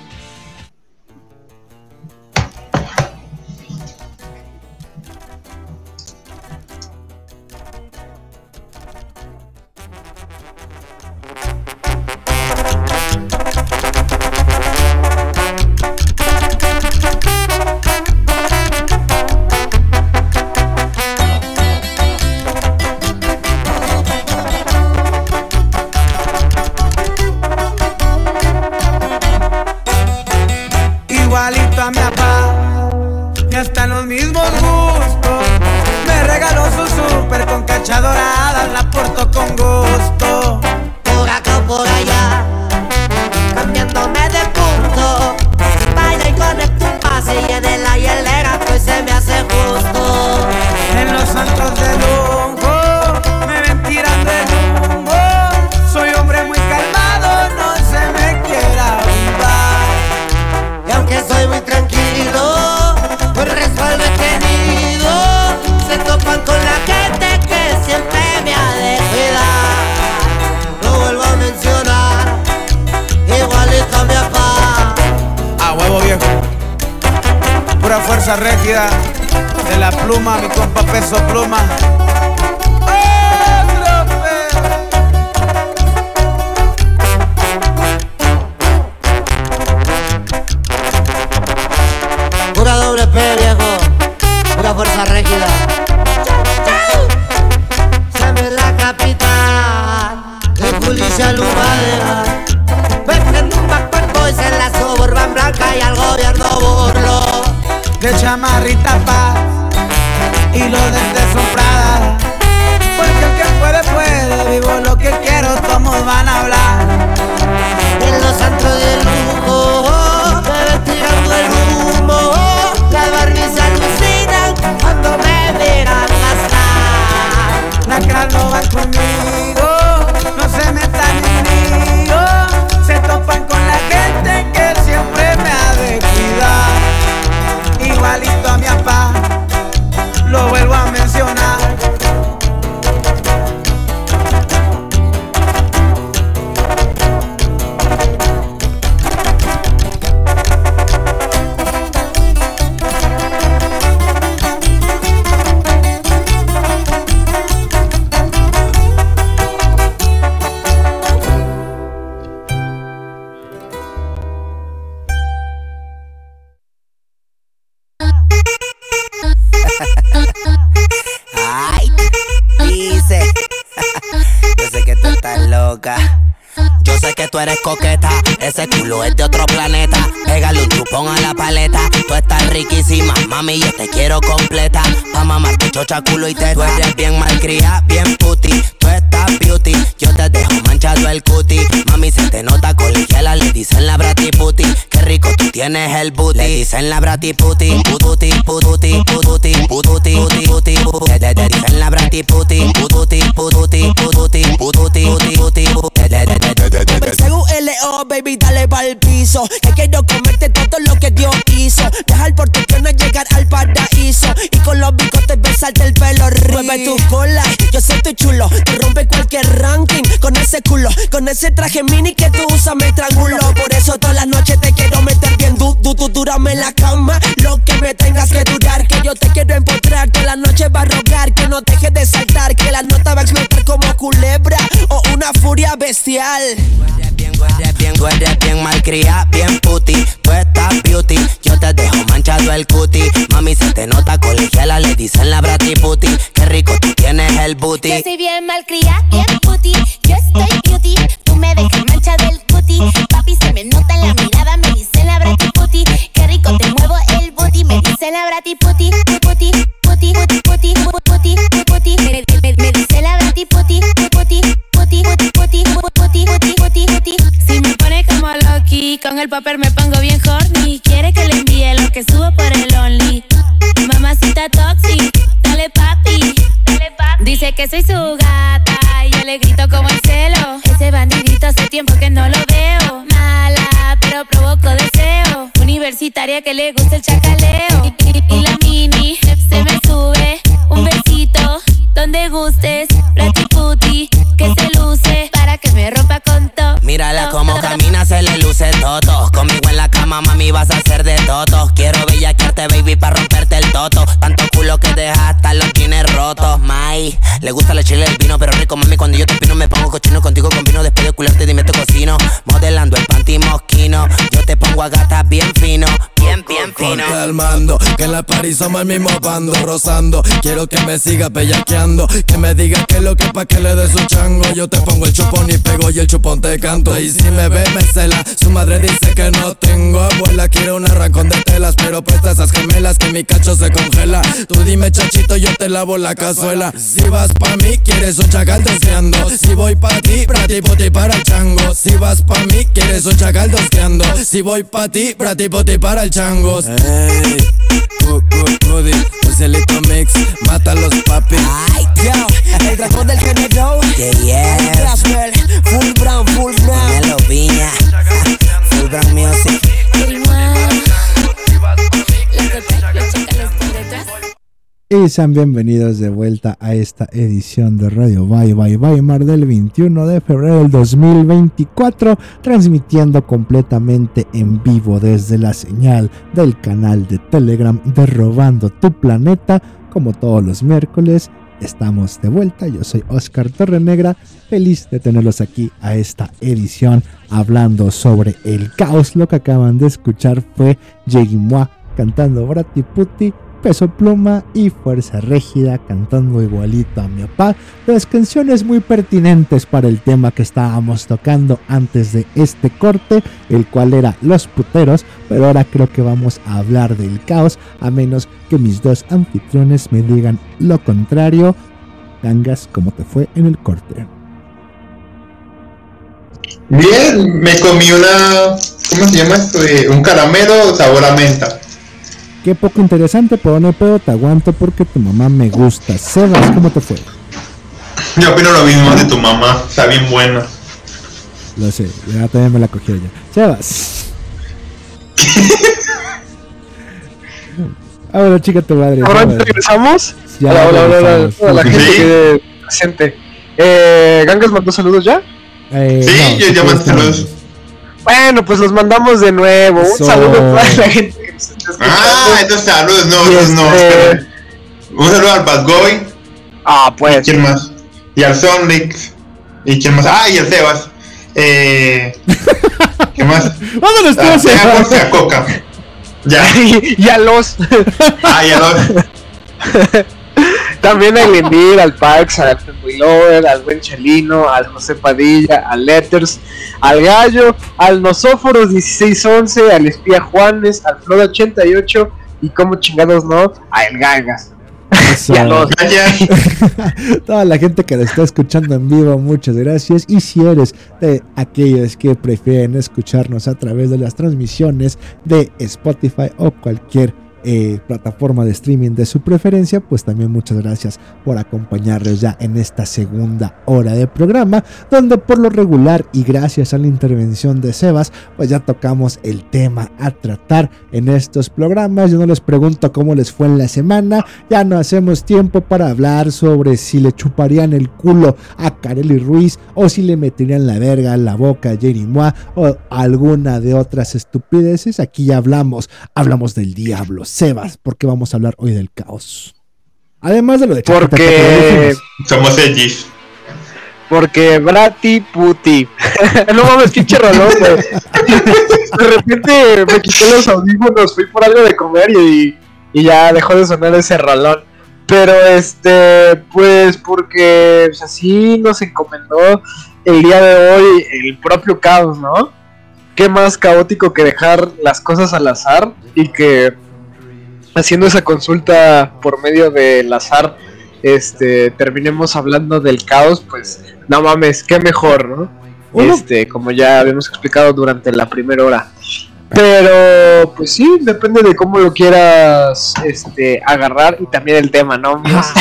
Chocha, culo y te Tú eres bien malcria, bien puti. Tú estás beauty, yo te dejo manchado el cuti. Mami, se te nota colegiala, le dicen la brati puti. Qué rico tú tienes el booty. Le dicen la brati Con ese traje mini que tú usas me estrangulo. Por eso todas las noches te quiero meter bien du, du, du, durame en la cama. Lo que me tengas que durar, que yo te quiero empotrar. Todas las noches va a rogar que no dejes de saltar. Que la nota va a explotar como culebra o una furia bestial. bien, tú eres bien, eres bien malcria, bien puti. Tú estás beauty, yo te dejo manchado el cuti. Mami, se te nota colegiala, le dicen la brati puti. Qué rico tú tienes el booty. Yo soy bien malcria, bien puti. Yo estoy beauty. Dice la brati puti. Puti, puti, puti, puti, puti, puti. Me, dice la brati puti. Puti, puti, puti, puti, puti, puti, puti. Si me pone como Loki, con el popper me pongo bien horny. Quiere que le envíe lo que subo por el Only. Mamacita toxic, dale papi. Dice que soy su gata y yo le grito como el celo. Ese bandidito hace tiempo que no lo Universitaria que le gusta el chacaleo. Y, la mini se me sube. Un besito donde gustes. Puti que se luce para que me rompa con todo. Mírala como camina, se le luce toto. Conmigo en la cama, mami, vas a hacer de toto. Quiero bellaquearte, baby, para romperte el toto. Tanto culo que deja hasta los jeans rotos. Mai, le gusta la chile el vino, pero rico, mami. Cuando yo te pino, me pongo cochino contigo con vino. Después de cularte, dime te cocino. Modelando el panty mosquino. Yo te pongo a gata bien fino, bien, bien fino. Corta el mando, que en la party somos el mismo bando Rozando, quiero que me siga bellaqueando Que me diga que lo que pa' que le dé su chango Yo te pongo el chupón y pego y el chupón te canto Y si me ve me cela, su madre dice que no tengo abuela Quiere un arrancón de telas, pero presta esas gemelas Que mi cacho se congela Tú dime chachito, yo te lavo la cazuela Si vas pa' mí, quieres un chacal deseando Si voy pa' ti, prati puti para el chango Si vas pa' mí, quieres un chacal tosqueando Si voy pa' ti, prati puti para el chango Ey, good, good, goody, Lucielito mix, mata a los papis Ay, yo, el dragón del género. Yeah, yeah. Full brown, full brown. Melo Piña, Full Brown Music. Y sean bienvenidos de vuelta a esta edición de Radio Bye Bye Weimar del 21 de febrero del 2024, transmitiendo completamente en vivo desde la señal del canal de Telegram de Robando tu Planeta, como todos los miércoles. Estamos de vuelta, yo soy Oscar Torrenegra, feliz de tenerlos aquí a esta edición hablando sobre el caos. Lo que acaban de escuchar fue Yeguimoa cantando Brati Puti Peso Pluma y Fuerza Régida cantando igualito a mi papá. Las canciones muy pertinentes para el tema que estábamos tocando antes de este corte, el cual era Los Puteros, pero ahora creo que vamos a hablar del caos, a menos que mis dos anfitriones me digan lo contrario. Gangas, ¿cómo te fue en el corte? Bien, me comí una. ¿Cómo se llama esto? Eh, un caramelo sabor a menta. Qué poco interesante, pero no puedo, te aguanto porque tu mamá me gusta. Sebas, ¿cómo te fue? Yo opino lo mismo de tu mamá, está bien buena. Lo sé, ya también me la cogió ya. Sebas. ah, bueno, chica tu madre. Ahora regresamos. Ya hola, hola, hola, hola, la Sí. gente Sí. que presente. Eh, ¿Gangas mandó saludos ya? Eh, Sí, no, ya mandé te saludos. Bueno, pues los mandamos de nuevo. Un saludo a toda la gente Ah, estos saludos, no, Y esos no. este- esperen. Un saludo al Bad Boy. Ah, pues. ¿Quién más? Y al Sonic. ¿Y quién más? Ah, y al Sebas. Eh, ¿Qué más? Vámonos, tú, Ah, Sebas. a a Coca. Ya. y, y a los. Ah, ya dos. También al Endir, al Pax, al Lover, al buen Chelino, al José Padilla, al Letters, al Gallo, al Nosóforos 1611, al Espía Juanes, al Floda 88 y como chingados no, a El Gangas. Eso. Y a los. Toda la gente que nos está escuchando en vivo, muchas gracias. Y si eres de aquellos que prefieren escucharnos a través de las transmisiones de Spotify o cualquier eh, plataforma de streaming de su preferencia, pues también muchas gracias por acompañarnos ya en esta segunda hora de programa, donde por lo regular y gracias a la intervención de Sebas, pues ya tocamos el tema a tratar en estos programas. Yo no les pregunto cómo les fue en la semana, ya no hacemos tiempo para hablar sobre si le chuparían el culo a Kareli Ruiz o si le meterían la verga en la boca a Jenny Moa o alguna de otras estupideces. Aquí ya hablamos, hablamos del diablo. Sebas, ¿por qué vamos a hablar hoy del caos? Además de lo de Porque. Somos edgys. Porque Brati Puti. no mames, pinche rolón, güey. De repente me quité los audífonos, fui por algo de comer y, y ya dejó de sonar ese rolón. Pero este, pues porque pues, así nos encomendó el día de hoy el propio caos, ¿no? Qué más caótico que dejar las cosas al azar y que haciendo esa consulta por medio del azar, este, terminemos hablando del caos, pues no mames, qué mejor, ¿no? Este, como ya habíamos explicado durante la primera hora. Pero, pues sí, depende de cómo lo quieras este, agarrar y también el tema, ¿no? amigos?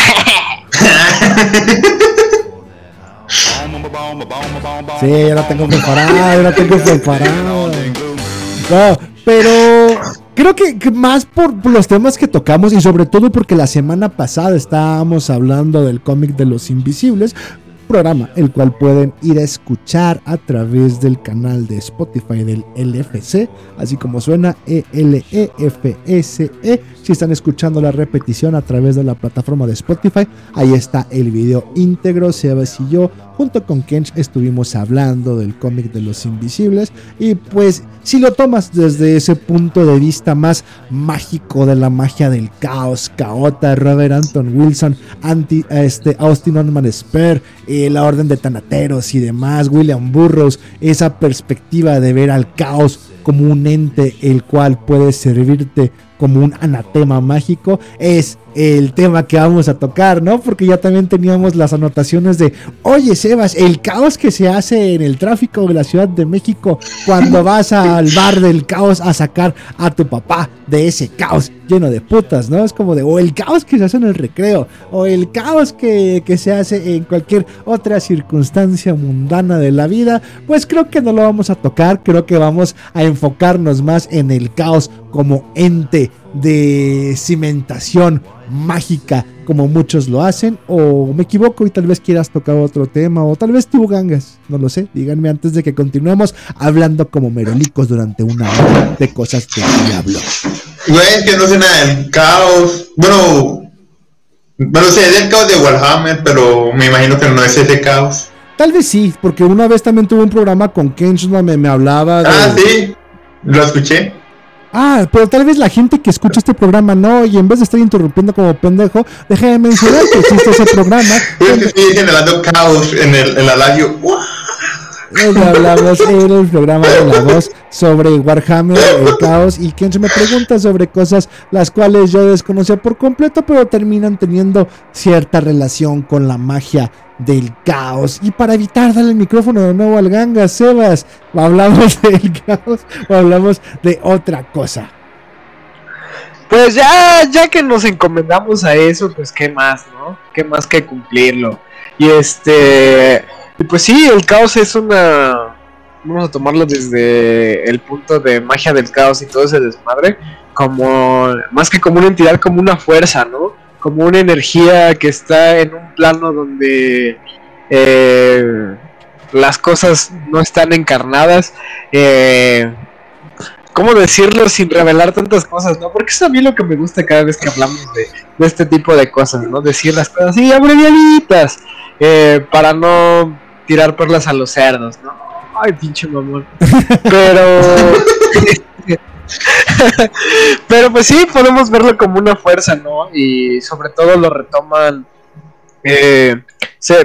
Sí, ya la tengo preparada, ya la tengo preparada. No, pero creo que, más por, los temas que tocamos y sobre todo porque la semana pasada estábamos hablando del cómic de los invisibles, programa el cual pueden ir a escuchar a través del canal de Spotify del LFC, así como suena E E-L-E-F-S-E. Si están escuchando la repetición a través de la plataforma de Spotify, ahí está el video íntegro. Sebas y yo, junto con Kench, estuvimos hablando del cómic de los invisibles. Y pues, si lo tomas desde ese punto de vista más mágico de la magia del caos, Caota, Robert Anton Wilson, anti, este, Austin Norman eh, la Orden de Tanateros y demás, William Burroughs, esa perspectiva de ver al caos como un ente el cual puede servirte como un anatema mágico es el tema que vamos a tocar, ¿no? Porque ya también teníamos las anotaciones de, oye Sebas, el caos que se hace en el tráfico de la Ciudad de México cuando vas al bar del caos a sacar a tu papá de ese caos lleno de putas, ¿no? Es como de, o el caos que se hace en el recreo, o el caos que, que se hace en cualquier otra circunstancia mundana de la vida, pues creo que no lo vamos a tocar, creo que vamos a enfocarnos más en el caos como ente de cimentación mágica como muchos lo hacen o me equivoco y tal vez quieras tocar otro tema o tal vez tú gangas, no lo sé, díganme antes de que continuemos hablando como merolicos durante una hora de cosas del diablo. Güey, que no sé nada del caos. Bueno, bueno, sé del caos de Warhammer, pero me imagino que no es ese caos. Tal vez sí, porque una vez también tuve un programa con Kench donde me hablaba de... Ah, sí, lo escuché. Ah, pero tal vez la gente que escucha este programa no, y en vez de estar interrumpiendo como pendejo, deja de mencionar que existe ese programa que estoy generando caos en, el, en la radio. donde hablamos en el programa de la voz sobre Warhammer, el caos, y Kench me pregunta sobre cosas las cuales yo desconocía por completo, pero terminan teniendo cierta relación con la magia del caos. Y para evitar darle el micrófono de nuevo al ganga, Sebas, ¿hablamos del caos o hablamos de otra cosa? pues ya, ya que nos encomendamos a eso, pues qué más, ¿no? Qué más que cumplirlo. Y este, pues sí, el caos es una, vamos a tomarlo desde el punto de magia del caos y todo ese desmadre, como, más que como una entidad, como una fuerza, ¿no? Como una energía que está en un plano donde eh, las cosas no están encarnadas. Eh, ¿Cómo decirlo sin revelar tantas cosas, no? Porque eso a mí lo que me gusta cada vez que hablamos de, de este tipo de cosas, ¿no? Decir las cosas así abreviaditas, eh, para no tirar perlas a los cerdos, ¿no? Ay, pinche mamón. Pero... Pero pues sí, podemos verlo como una fuerza, ¿no? Y sobre todo lo retoman eh,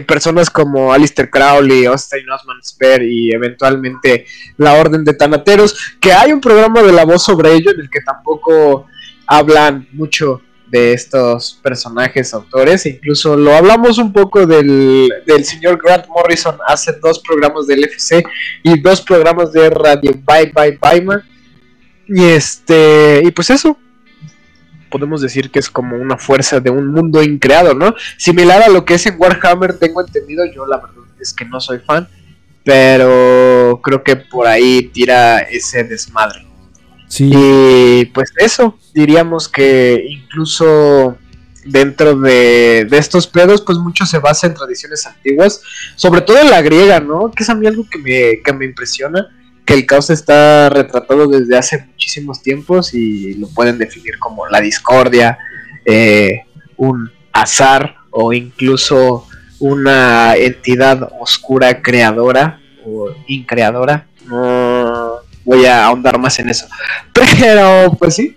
personas como Alistair Crowley, Austin Osman Spare y eventualmente la Orden de Tanateros, que hay un programa de la voz sobre ello en el que tampoco hablan mucho de estos personajes autores, incluso lo hablamos un poco del, del señor Grant Morrison hace dos programas del FC y dos programas de Radio Bye Bye Bye Man. Y este, y pues eso, podemos decir que es como una fuerza de un mundo increado, ¿no? Similar a lo que es en Warhammer, tengo entendido, yo la verdad es que no soy fan, pero creo que por ahí tira ese desmadre. Sí, Y pues eso, diríamos que incluso dentro de, de estos pedos, pues mucho se basa en tradiciones antiguas, sobre todo en la griega, ¿no? Que es a mí algo que me, que me impresiona, que el caos está retratado desde hace muchísimos tiempos y lo pueden definir como la discordia, eh, un azar o incluso una entidad oscura creadora o increadora. No voy a ahondar más en eso. Pero pues sí,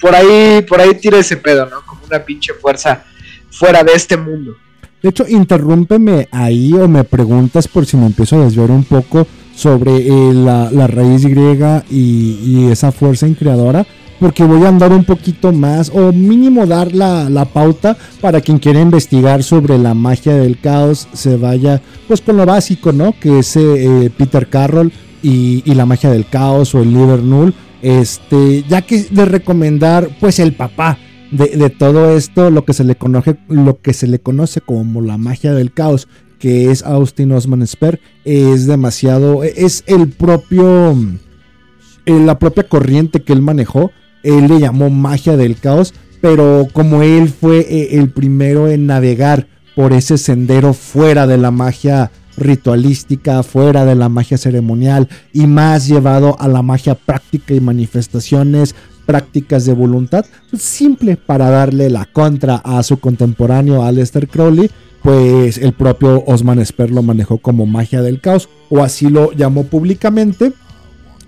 por ahí, por ahí tira ese pedo, ¿no? Como una pinche fuerza fuera de este mundo. De hecho, interrúmpeme ahí o me preguntas por si me empiezo a desviar un poco sobre eh, la, la raíz griega y, y esa fuerza increadora, porque voy a andar un poquito más, o mínimo dar la, la pauta para quien quiera investigar sobre la magia del caos, se vaya pues con lo básico, ¿no? Que es eh, eh, Peter Carroll y, y la magia del caos o el Liber Null. Este, ya que de recomendar, pues el papá de, de todo esto, lo que se le conoce, lo que se le conoce como la magia del caos, que es Austin Osman Spare, es demasiado, es el propio, eh, la propia corriente que él manejó, él le llamó magia del caos, pero como él fue eh, el primero en navegar por ese sendero fuera de la magia ritualística, fuera de la magia ceremonial y más llevado a la magia práctica y manifestaciones prácticas de voluntad, pues, simple para darle la contra a su contemporáneo Aleister Crowley, pues el propio Osman Spare lo manejó como magia del caos, o así lo llamó públicamente,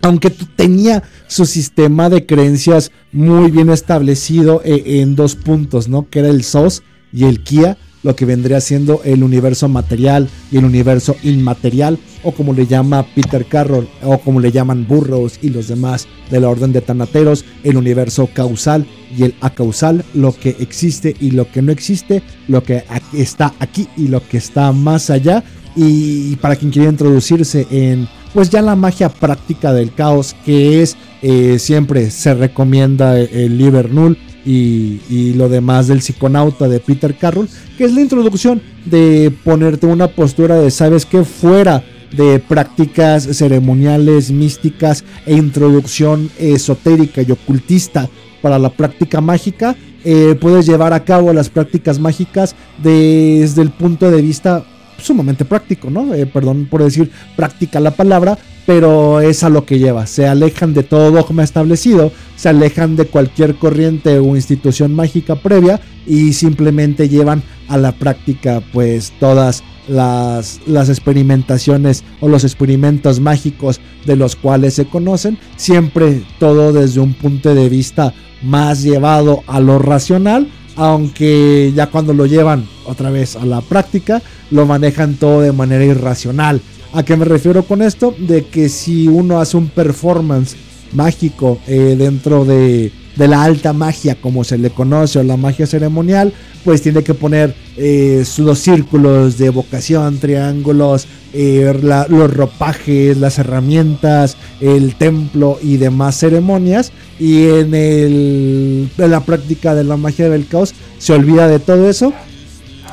aunque tenía su sistema de creencias muy bien establecido eh, en dos puntos, ¿no? Que era el SOS y el KIA, lo que vendría siendo el universo material y el universo inmaterial, o como le llama Peter Carroll, o como le llaman Burroughs y los demás de la orden de Tanateros, el universo causal y el acausal, lo que existe y lo que no existe, lo que está aquí y lo que está más allá. Y para quien quiera introducirse en pues ya la magia práctica del caos, que es eh, siempre se recomienda el Liber Null y, y lo demás del psiconauta de Peter Carroll, que es la introducción de ponerte una postura de, ¿sabes qué? Fuera de prácticas ceremoniales, místicas e introducción esotérica y ocultista para la práctica mágica, eh, puedes llevar a cabo las prácticas mágicas desde el punto de vista sumamente práctico, ¿no? Eh, perdón por decir práctica la palabra, pero es a lo que lleva. Se alejan de todo dogma establecido, se alejan de cualquier corriente o institución mágica previa y simplemente llevan a la práctica pues todas las, las experimentaciones o los experimentos mágicos de los cuales se conocen, siempre todo desde un punto de vista más llevado a lo racional, aunque ya cuando lo llevan otra vez a la práctica, lo manejan todo de manera irracional. ¿A qué me refiero con esto? De que si uno hace un performance mágico eh, dentro de de la alta magia, como se le conoce, o la magia ceremonial, pues tiene que poner eh, dos círculos de evocación, triángulos, eh, la- los ropajes, las herramientas, el templo y demás ceremonias. Y en, el, en la práctica de la magia del caos se olvida de todo eso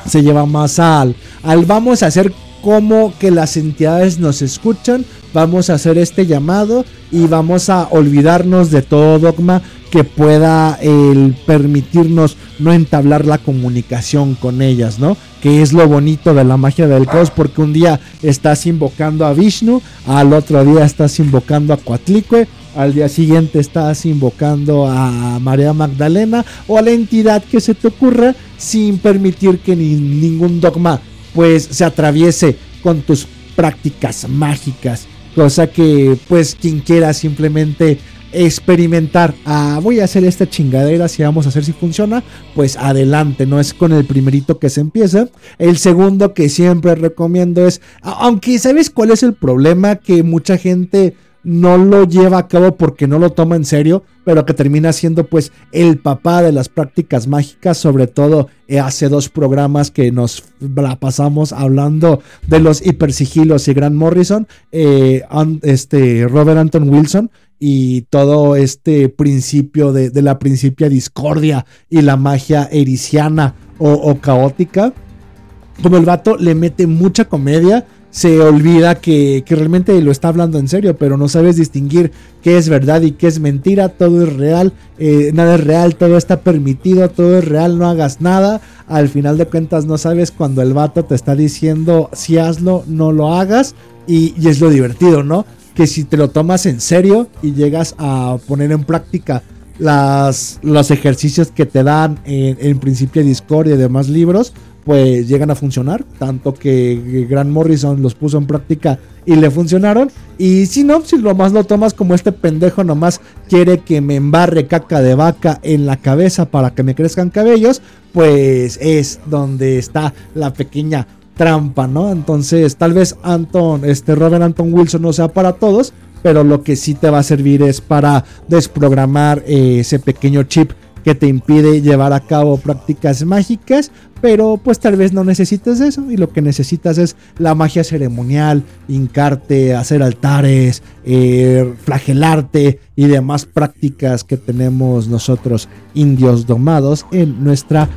se lleva más al, al vamos a hacer como que las entidades nos escuchan, vamos a hacer este llamado y vamos a olvidarnos de todo dogma que pueda el permitirnos no entablar la comunicación con ellas, ¿no? Que es lo bonito de la magia del caos, porque un día estás invocando a Vishnu, al otro día estás invocando a Coatlicue, al día siguiente estás invocando a María Magdalena o a la entidad que se te ocurra sin permitir que ni- ningún dogma pues se atraviese con tus prácticas mágicas cosa que pues quien quiera simplemente experimentar ah, voy a hacer esta chingadera si vamos a hacer si funciona pues adelante no es con el primerito que se empieza. El segundo que siempre recomiendo es aunque sabes cuál es el problema que mucha gente no lo lleva a cabo porque no lo toma en serio, pero que termina siendo pues el papá de las prácticas mágicas, sobre todo eh, hace dos programas que nos la pasamos hablando de los hipersigilos y Grant Morrison, eh, este Robert Anton Wilson y todo este principio de, de la principia discordia y la magia ericiana o, o caótica. Como el vato le mete mucha comedia, se olvida que, que realmente lo está hablando en serio, pero no sabes distinguir qué es verdad y qué es mentira, todo es real, eh, nada es real, todo está permitido, todo es real, no hagas nada. Al final de cuentas no sabes cuando el vato te está diciendo si hazlo, no lo hagas, y, y es lo divertido, ¿no? Que si te lo tomas en serio y llegas a poner en práctica las, los ejercicios que te dan en, en Principio de Discordia y demás libros, pues llegan a funcionar. Tanto que Grant Morrison los puso en práctica y le funcionaron. Y si no, si lo más lo tomas como este pendejo nomás quiere que me embarre caca de vaca en la cabeza para que me crezcan cabellos, pues es donde está la pequeña trampa, ¿no? Entonces, tal vez Anton, este Robert Anton Wilson no sea para todos, pero lo que sí te va a servir es para desprogramar eh, ese pequeño chip que te impide llevar a cabo prácticas mágicas, pero pues tal vez no necesites eso y lo que necesitas es la magia ceremonial, hincarte, hacer altares, eh, flagelarte y demás prácticas que tenemos nosotros indios domados en nuestra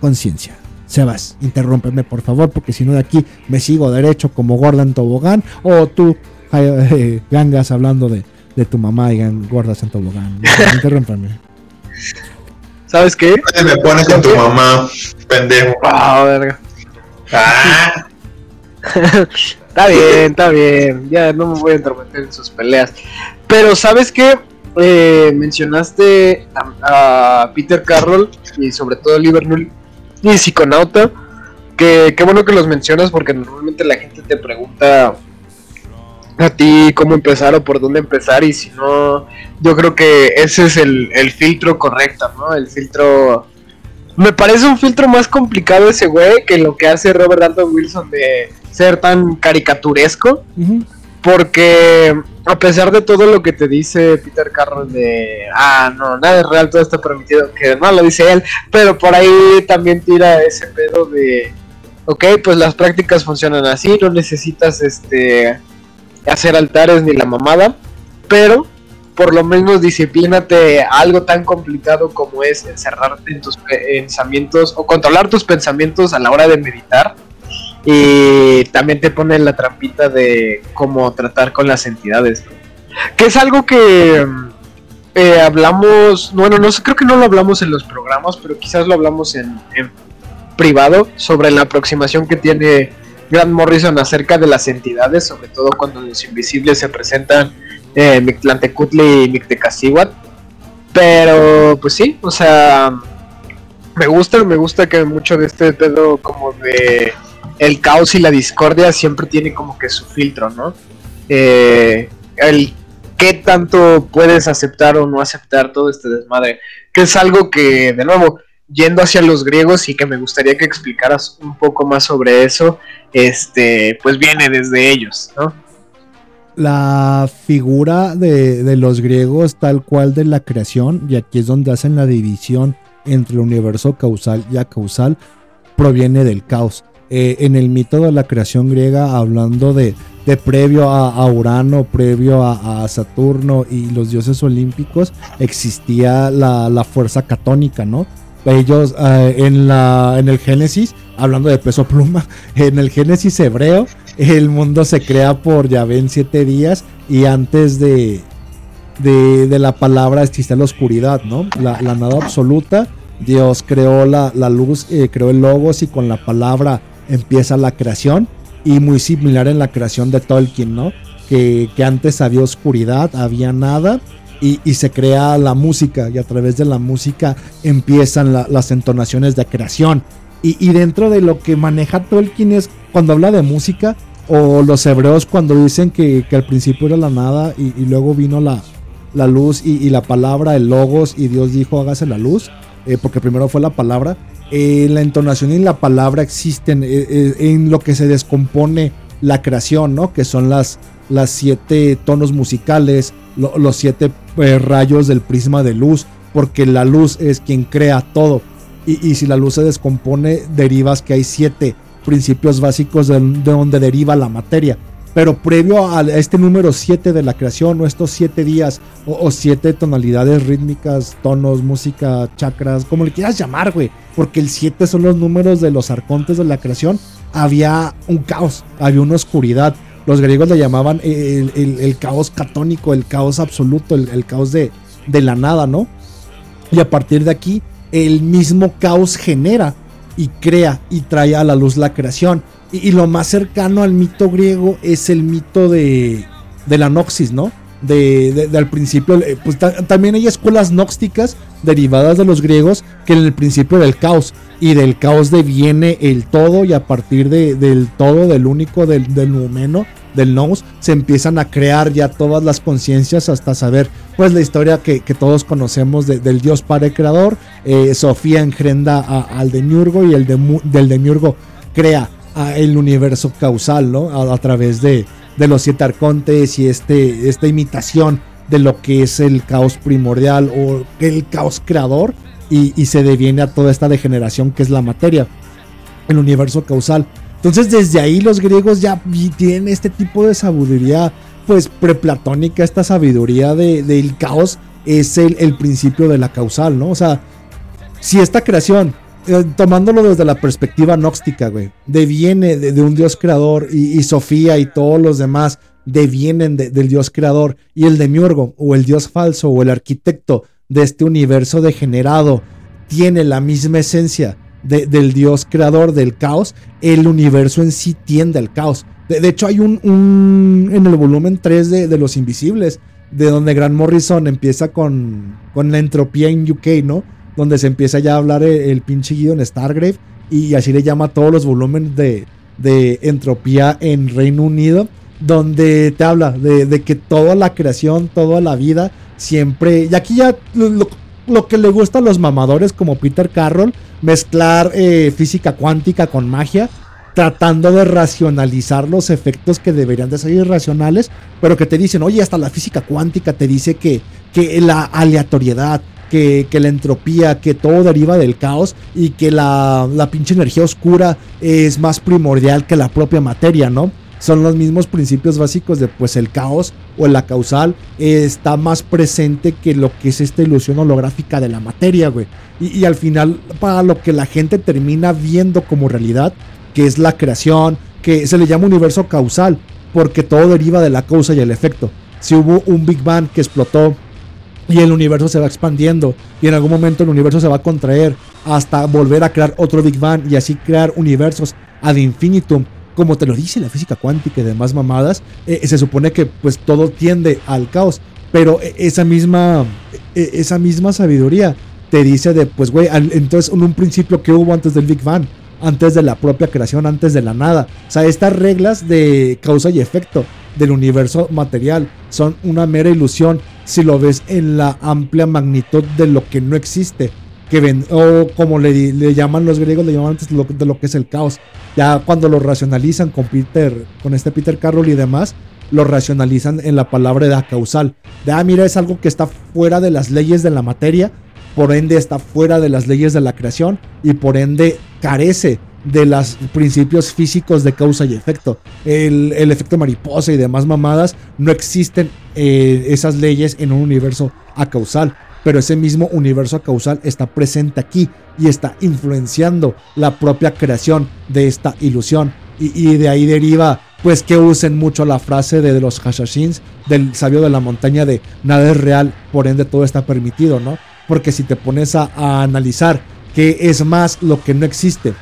conciencia. Sebas, interrúmpeme por favor, porque si no de aquí me sigo derecho como Gordon Tobogán o tú, eh, Gangas, hablando de, de tu mamá y Gordas en Tobogán. Interrúmpeme. ¿Sabes qué? Me pones con tu mamá, pendejo. Ah, verga. Ah, Está bien, está bien. Ya no me voy a entrometer en sus peleas. Pero ¿sabes qué? Eh, mencionaste a, a Peter Carroll y sobre todo a Liverpool y Psiconauta. Que qué bueno que los mencionas porque normalmente la gente te pregunta a ti cómo empezar o por dónde empezar y si no, yo creo que ese es el, el filtro correcto, ¿no? El filtro... Me parece un filtro más complicado ese güey que lo que hace Robert Dalton Wilson de ser tan caricaturesco. Porque a pesar de todo lo que te dice Peter Carroll de, ah, no, nada es real, todo está permitido, que no lo dice él, pero por ahí también tira ese pedo de, ok, pues las prácticas funcionan así, no necesitas este hacer altares ni la mamada, pero por lo menos disciplínate algo tan complicado como es encerrarte en tus pensamientos o controlar tus pensamientos a la hora de meditar. Y también te pone la trampita de cómo tratar con las entidades. Que es algo que mm, eh, hablamos, bueno, no sé, creo que no lo hablamos en los programas, pero quizás lo hablamos en, en privado sobre la aproximación que tiene Grant Morrison acerca de las entidades, sobre todo cuando los invisibles se presentan eh, Mictlantecutli y Mictecacihuatl. Pero, pues sí, o sea, me gusta, me gusta que mucho de este pedo como de el caos y la discordia siempre tiene como que su filtro, ¿no? Eh, el qué tanto puedes aceptar o no aceptar todo este desmadre, que es algo que, de nuevo, yendo hacia los griegos y que me gustaría que explicaras un poco más sobre eso, este, pues viene desde ellos, ¿no? La figura de, de los griegos tal cual de la creación, y aquí es donde hacen la división entre el universo causal y acausal, proviene del caos. Eh, en el mito de la creación griega, hablando de, de previo a, a Urano, previo a, Saturno y los dioses olímpicos, existía la, la fuerza catónica, ¿no? Ellos eh, en, la, en el Génesis, hablando de peso pluma, en el Génesis hebreo, el mundo se crea por Yahvé en siete días y antes de, de, la palabra existe la oscuridad, ¿no? La, nada absoluta. Dios creó la, la luz, eh, creó el logos y con la palabra empieza la creación. Y muy similar en la creación de Tolkien, ¿no? Que, que antes había oscuridad, había nada. Y, y se crea la música y a través de la música empiezan la- las entonaciones de creación. Y, y dentro de lo que maneja Tolkien es cuando habla de música o los hebreos cuando dicen que, que al principio era la nada y, luego vino la, la luz y, la palabra, el logos y Dios dijo hágase la luz, eh, porque primero fue la palabra. Eh, la entonación y la palabra existen eh, en lo que se descompone la creación, ¿no? Que son las, las siete tonos musicales, lo- los siete rayos del prisma de luz, porque la luz es quien crea todo. Y, y si la luz se descompone, derivas que hay siete principios básicos de, de donde deriva la materia. Pero previo a este número 7 de la creación, o estos siete días, o, o siete tonalidades rítmicas, tonos, música, chakras, como le quieras llamar, güey. Porque el 7 son los números de los arcontes de la creación. Había un caos, había una oscuridad. Los griegos le llamaban el caos catónico, el caos absoluto, el, el caos de, de la nada, ¿no? Y a partir de aquí, el mismo caos genera y crea y trae a la luz la creación. Y, lo más cercano al mito griego es el mito de, de la noxis, ¿no? De, al principio, eh, pues ta- también hay escuelas gnósticas derivadas de los griegos que en el principio del caos. Y del caos deviene el todo y a partir de- del todo, del único, del, del numeno, del nous, se empiezan a crear ya todas las conciencias hasta saber pues la historia que, todos conocemos de- del dios padre creador. Eh, Sofía engrenda a- al demiurgo y el demu- del demiurgo crea el universo causal, ¿no? A, a través de, de los siete arcontes y este, esta imitación de lo que es el caos primordial o el caos creador y, se deviene a toda esta degeneración que es la materia, el universo causal. Entonces desde ahí los griegos ya tienen este tipo de sabiduría pues preplatónica, esta sabiduría de- del caos es el, principio de la causal, ¿no? O sea, si esta creación, eh, tomándolo desde la perspectiva gnóstica, güey, deviene de, de un dios creador y, y Sofía y todos los demás devienen de- del dios creador y el demiurgo o el dios falso o el arquitecto de este universo degenerado tiene la misma esencia de- del dios creador del caos, el universo en sí tiende al caos. De, de hecho, hay un, un- en el volumen 3 de, de Los Invisibles, de donde Grant Morrison empieza con, con la entropía en UK, ¿no? Donde se empieza ya a hablar el, el pinche Gideon Stargrave y así le llama a todos los volúmenes de, de entropía en Reino Unido, donde te habla de, de que toda la creación, toda la vida, siempre. Y aquí ya lo, que le gusta a los mamadores como Peter Carroll, mezclar eh, física cuántica con magia, tratando de racionalizar los efectos que deberían de ser irracionales, pero que te dicen, oye, hasta la física cuántica te dice que, que la aleatoriedad, que, que la entropía, que todo deriva del caos y que la, la pinche energía oscura es más primordial que la propia materia, ¿no? Son los mismos principios básicos de pues el caos o la causal está más presente que lo que es esta ilusión holográfica de la materia, güey. Y, y al final, para lo que la gente termina viendo como realidad, que es la creación, que se le llama universo causal, porque todo deriva de la causa y el efecto. Si hubo un Big Bang que explotó y el universo se va expandiendo y en algún momento el universo se va a contraer hasta volver a crear otro Big Bang y así crear universos ad infinitum como te lo dice la física cuántica y demás mamadas eh, se supone que pues todo tiende al caos pero eh, esa misma eh, esa misma sabiduría te dice de pues güey entonces en un principio que hubo antes del Big Bang antes de la propia creación antes de la nada. O sea estas reglas de causa y efecto del universo material son una mera ilusión si lo ves en la amplia magnitud de lo que no existe que ven, o como le, le llaman los griegos, le llaman antes lo, de lo que es el caos. Ya cuando lo racionalizan con Peter, con este Peter Carroll y demás, lo racionalizan en la palabra de causal. De, ah, mira, es algo que está fuera de las leyes de la materia, por ende está fuera de las leyes de la creación y por ende carece de los principios físicos de causa y efecto. El, el efecto mariposa y demás mamadas no existen eh, esas leyes en un universo acausal. Pero ese mismo universo causal está presente aquí y está influenciando la propia creación de esta ilusión. Y, y de ahí deriva, pues, que usen mucho la frase de, los Hashashins, del sabio de la montaña, de nada es real, por ende todo está permitido, ¿no? Porque si te pones a, analizar que es más lo que no existe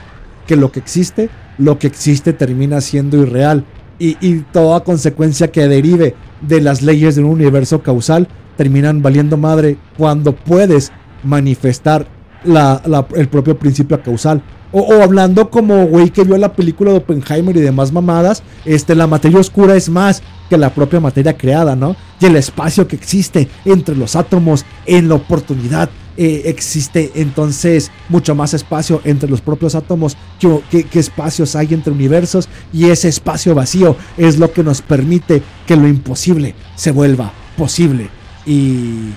que lo que existe, lo que existe termina siendo irreal. Y, y toda consecuencia que derive de las leyes de un universo causal terminan valiendo madre cuando puedes manifestar la- el propio principio causal. O, o hablando como güey que vio la película de Oppenheimer y demás mamadas, este, la materia oscura es más que la propia materia creada, ¿no? Y el espacio que existe entre los átomos en la oportunidad eh, existe entonces mucho más espacio entre los propios átomos que, que- que espacios hay entre universos y ese espacio vacío es lo que nos permite que lo imposible se vuelva posible y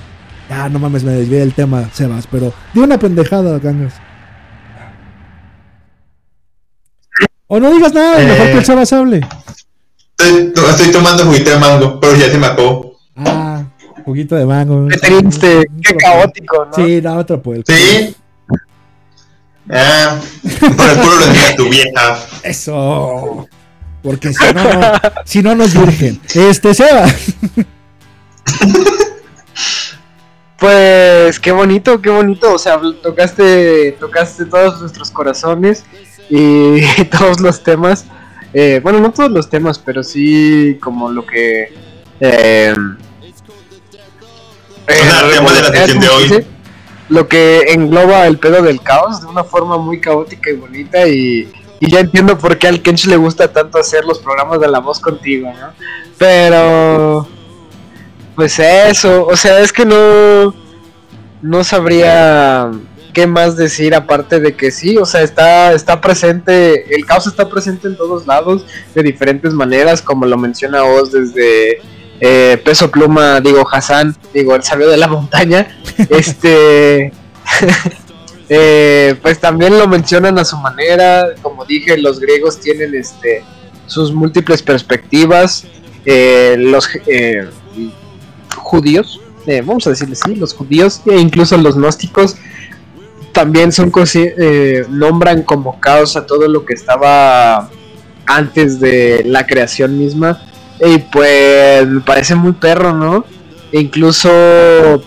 ah no mames me desvié del tema Sebas pero di una pendejada gangas o no digas nada mejor Eh. que el Sebas hable Estoy, to- estoy tomando juguito de mango, pero ya se me acabó. ah juguito de mango Qué triste, qué caótico, ¿no? sí da otro pues ¿Sí? Ah, por el culo lo envía tu vieja. Eso. Porque si no, si no, no es virgen. Este, Seba. Pues qué bonito, qué bonito. O sea, tocaste, tocaste todos nuestros corazones y todos los temas. Eh, bueno, no todos los temas, pero sí como lo que. Eh, el tema de la sesión de ¿cómo se hoy. Lo que engloba el pedo del caos de una forma muy caótica y bonita y, y ya entiendo por qué al Kench le gusta tanto hacer los programas de la voz contigo, ¿no? Pero pues eso, o sea, es que no no sabría qué más decir aparte de que sí, o sea, está está presente, el caos está presente en todos lados de diferentes maneras, como lo menciona Oz desde eh, Peso Pluma, digo Hassan, digo el sabio de la montaña, este eh, pues también lo mencionan a su manera, como dije, los griegos tienen este sus múltiples perspectivas, eh, los judíos, eh, vamos a decirle sí, los judíos e incluso los gnósticos también son eh, nombran como caos a todo lo que estaba antes de la creación misma y pues me parece muy perro, ¿no? E incluso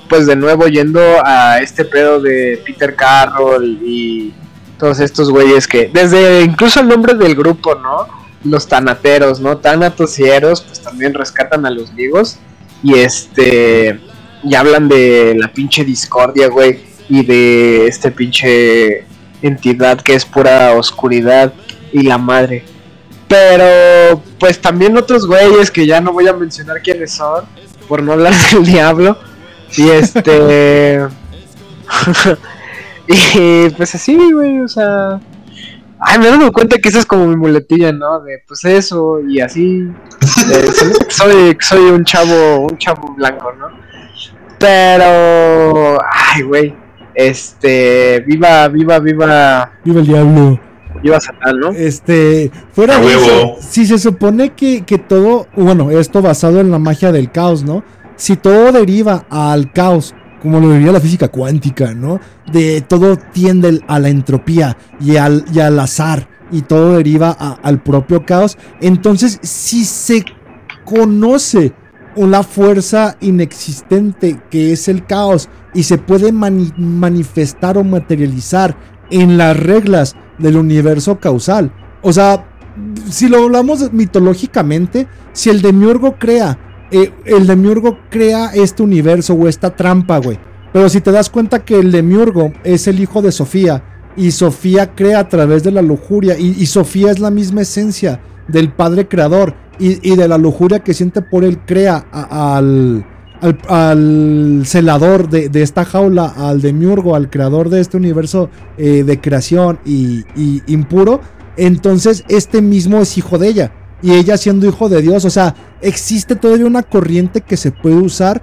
pues de nuevo yendo a este pedo de Peter Carroll y todos estos güeyes que desde incluso el nombre del grupo, ¿no? Los tanateros, ¿no? Tanatos y Eros pues también rescatan a los griegos y este y hablan de la pinche discordia, güey, y de este pinche entidad que es pura oscuridad y la madre. Pero pues también otros güeyes que ya no voy a mencionar quiénes son por no hablar del diablo y este y pues así, güey, o sea, ay, me he dado cuenta que esa es como mi muletilla, ¿no? De pues eso y así. Eh, soy, soy un chavo, un chavo blanco, ¿no? Pero, ay, güey, este, viva, viva, viva, Viva el diablo. viva Satán, ¿no? Este, fuera A de eso, huevo. si se supone que, que todo, bueno, esto basado en la magia del caos, ¿no? Si todo deriva al caos, como lo diría la física cuántica, ¿no? De todo tiende a la entropía y al, y al azar y todo deriva al propio caos, entonces si se conoce una fuerza inexistente que es el caos y se puede mani- manifestar o materializar en las reglas del universo causal. O sea, si lo hablamos mitológicamente, si el demiurgo crea, eh, el demiurgo crea este universo o esta trampa, güey. Pero si te das cuenta que el demiurgo es el hijo de Sofía y Sofía crea a través de la lujuria y, Sofía es la misma esencia del padre creador y, de la lujuria que siente por él crea al, celador de, de esta jaula, al demiurgo, al creador de este universo eh, de creación y, y impuro, entonces este mismo es hijo de ella. Y ella siendo hijo de Dios. O sea, existe todavía una corriente que se puede usar,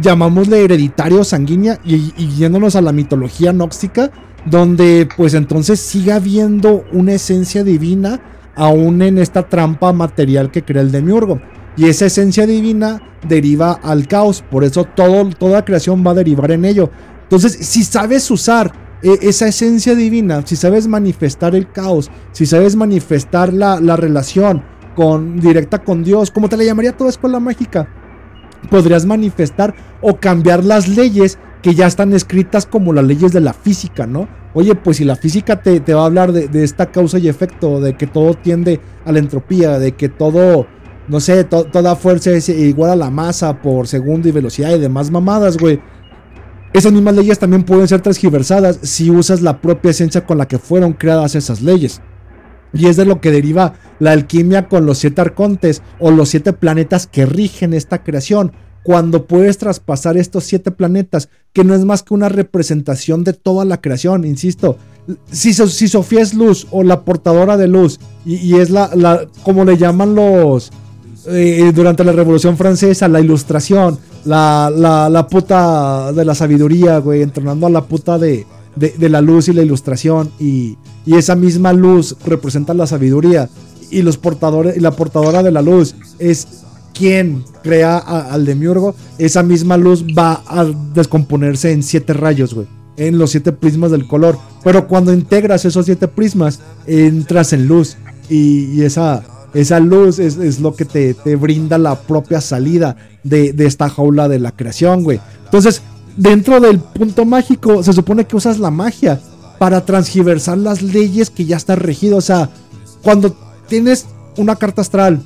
llamámosle hereditario sanguínea, y, yéndonos a la mitología nóxica, donde pues entonces sigue habiendo una esencia divina aún en esta trampa material que crea el demiurgo. Y esa esencia divina deriva al caos, por eso toda creación va a derivar en ello. Entonces, si sabes usar eh, esa esencia divina, si sabes manifestar el caos, si sabes manifestar la, la relación con, directa con Dios, como te la llamaría toda escuela mágica, podrías manifestar o cambiar las leyes que ya están escritas como las leyes de la física, ¿no? Oye, pues si la física te, te va a hablar de, de esta causa y efecto, de que todo tiende a la entropía, de que todo, no sé, to- toda fuerza es igual a la masa por segundo y velocidad y demás mamadas, güey. Esas mismas leyes también pueden ser transgiversadas si usas la propia esencia con la que fueron creadas esas leyes. Y es de lo que deriva la alquimia con los siete arcontes o los siete planetas que rigen esta creación. Cuando puedes traspasar estos siete planetas, que no es más que una representación de toda la creación, insisto. Si, So- si Sofía es luz o la portadora de luz, y, es la, como le llaman los, eh, durante la Revolución Francesa, la ilustración, la, puta de la sabiduría, güey, entrenando a la puta de, de la luz y la ilustración, y, y esa misma luz representa la sabiduría, y los portadores, y la portadora de la luz es quien crea al demiurgo, esa misma luz va a descomponerse en siete rayos, güey. En los siete prismas del color. Pero cuando integras esos siete prismas, entras en luz. Y, y esa, esa luz es, es lo que te, te brinda la propia salida de, de esta jaula de la creación, güey. Entonces, dentro del punto mágico, se supone que usas la magia para transgiversar las leyes que ya están regidas. O sea, cuando tienes una carta astral,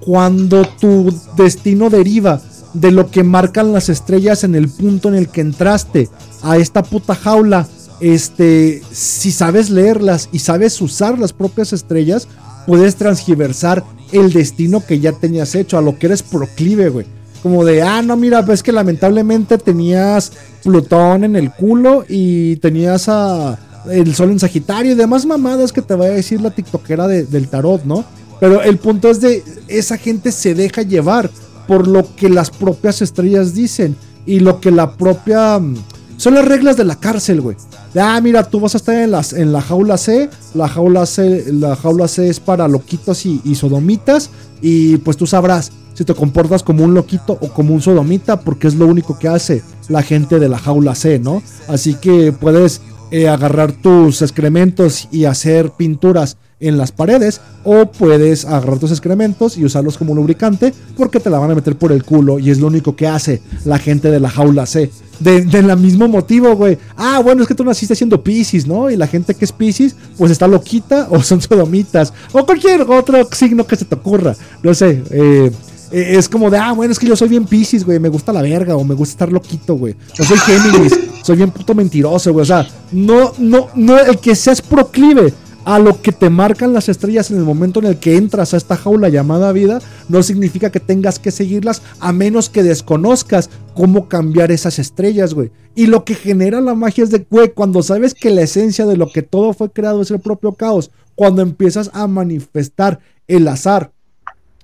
cuando tu destino deriva de lo que marcan las estrellas en el punto en el que entraste a esta puta jaula, este, si sabes leerlas y sabes usar las propias estrellas, puedes transgiversar el destino que ya tenías hecho, a lo que eres proclive, güey. Como de, ah, no, mira, ves que lamentablemente tenías Plutón en el culo y tenías a el sol en Sagitario y demás mamadas que te va a decir la tiktokera de- del tarot, ¿no? Pero el punto es de esa gente se deja llevar por lo que las propias estrellas dicen y lo que la propia mm, son las reglas de la cárcel, güey. Ah, mira, tú vas a estar en, las, en la jaula C. La jaula C, la jaula C es para loquitos y, y sodomitas. Y pues tú sabrás si te comportas como un loquito o como un sodomita, porque es lo único que hace la gente de la jaula C, ¿no? Así que puedes eh, agarrar tus excrementos y hacer pinturas en las paredes o puedes agarrar tus excrementos y usarlos como lubricante porque te la van a meter por el culo y es lo único que hace la gente de la jaula C. De, de la mismo motivo, güey. Ah, bueno, es que tú naciste siendo Pisces, ¿no? Y la gente que es Pisces, pues está loquita o son sodomitas o cualquier otro signo que se te ocurra. No sé, eh, eh, es como de, ah, bueno, es que yo soy bien Pisces, güey, me gusta la verga o me gusta estar loquito, güey. Yo soy Géminis, soy bien puto mentiroso, güey. O sea, no, no, no, el que seas proclive a lo que te marcan las estrellas en el momento en el que entras a esta jaula llamada vida, no significa que tengas que seguirlas a menos que desconozcas cómo cambiar esas estrellas, güey. Y lo que genera la magia es de, güey, cuando sabes que la esencia de lo que todo fue creado es el propio caos, cuando empiezas a manifestar el azar,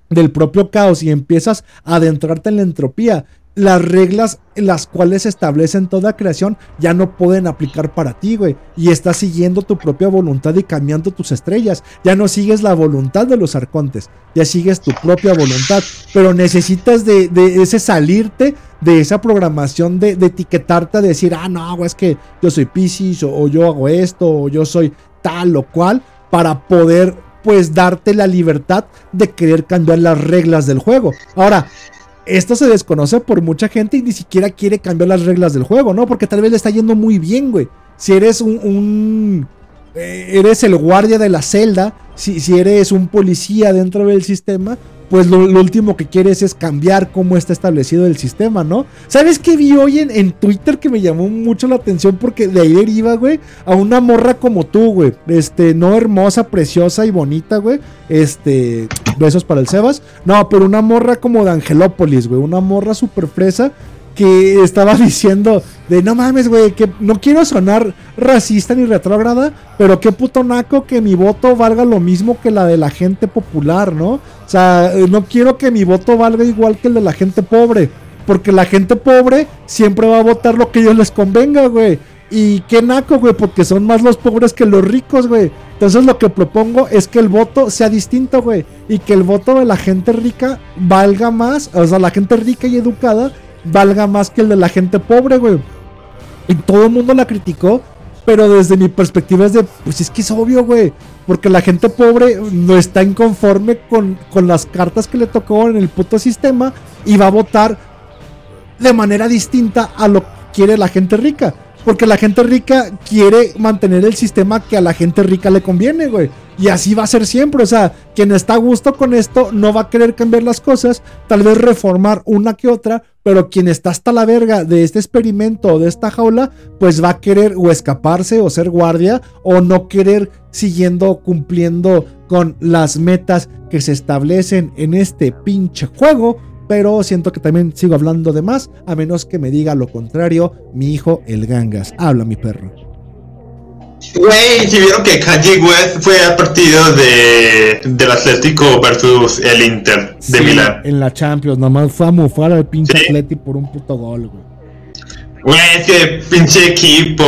del propio caos y empiezas a adentrarte en la entropía, las reglas las cuales se establecen toda creación ya no pueden aplicar para ti, güey. Y estás siguiendo tu propia voluntad y cambiando tus estrellas. Ya no sigues la voluntad de los arcontes, ya sigues tu propia voluntad. Pero necesitas de, ese salirte de esa programación de, etiquetarte, de decir, ah, no, güey, es que yo soy Pisces o, o yo hago esto o yo soy tal o cual, para poder pues darte la libertad de querer cambiar las reglas del juego. Ahora, esto se desconoce por mucha gente y ni siquiera quiere cambiar las reglas del juego, ¿no? Porque tal vez le está yendo muy bien, güey. Si eres un... eh, eres el guardia de la celda, si, si eres un policía dentro del sistema, pues lo, último que quieres es cambiar cómo está establecido el sistema, ¿no? ¿Sabes qué vi hoy en, en Twitter que me llamó mucho la atención? Porque de ahí deriva, güey, a una morra como tú, güey. Este, no hermosa, preciosa y bonita, güey. Este, besos para el Sebas. No, pero una morra como de Angelópolis, güey. Una morra súper fresa que estaba diciendo de no mames, güey, que no quiero sonar racista ni retrógrada, pero qué puto naco que mi voto valga lo mismo que la de la gente popular, ¿no? O sea, eh, no quiero que mi voto valga igual que el de la gente pobre, porque la gente pobre siempre va a votar lo que ellos les convenga, güey. Y qué naco, güey, porque son más los pobres que los ricos, güey. Entonces lo que propongo es que el voto sea distinto, güey. Y que el voto de la gente rica valga más, o sea, la gente rica y educada valga más que el de la gente pobre, güey. Y todo el mundo la criticó, pero desde mi perspectiva es de, pues es que es obvio, güey. Porque la gente pobre no está inconforme con, con las cartas que le tocó en el puto sistema y va a votar de manera distinta a lo que quiere la gente rica. Porque la gente rica quiere mantener el sistema que a la gente rica le conviene, güey. Y así va a ser siempre. O sea, quien está a gusto con esto no va a querer cambiar las cosas. Tal vez reformar una que otra. Pero quien está hasta la verga de este experimento o de esta jaula, pues va a querer o escaparse o ser guardia o no querer siguiendo cumpliendo con las metas que se establecen en este pinche juego pero siento que también sigo hablando de más, a menos que me diga lo contrario mi hijo el Gangas. Habla mi perro. Güey, si vieron que Kanye West fue al partido de, del Atlético versus el Inter de Sí, Milán. En la Champions, nomás fue a mufar al pinche Sí. Atleti por un puto gol, güey. Güey, es que pinche equipo,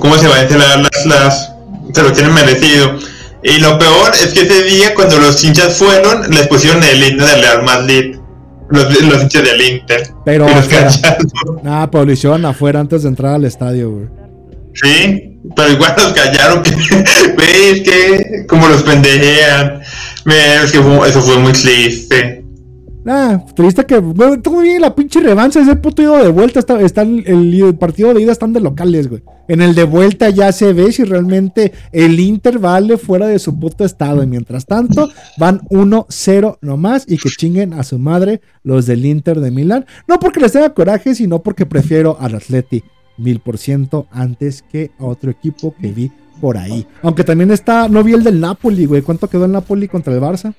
¿cómo se va a enterar las, las? Se lo tienen merecido. Y lo peor es que ese día cuando los hinchas fueron, les pusieron el himno del Real Madrid. Los, los hinchas del Inter. Pero Y los afuera. Ah, pero lo hicieron afuera antes de entrar al estadio, güey. Sí, pero igual los callaron. Que, es que como los pendejean. Eso fue muy triste. Ah, triste que. Todo bien, la pinche revancha. Ese puto ido de vuelta. Está, el partido de ida están de locales, güey. En el de vuelta ya se ve si realmente el Inter vale fuera de su puto estado. Y mientras tanto, van 1-0 nomás. Y que chinguen a su madre los del Inter de Milán. No porque les tenga coraje, sino porque prefiero al Atleti mil por ciento antes que a otro equipo que vi por ahí. Aunque también está. No vi el del Napoli, güey. ¿Cuánto quedó el Napoli contra el Barça?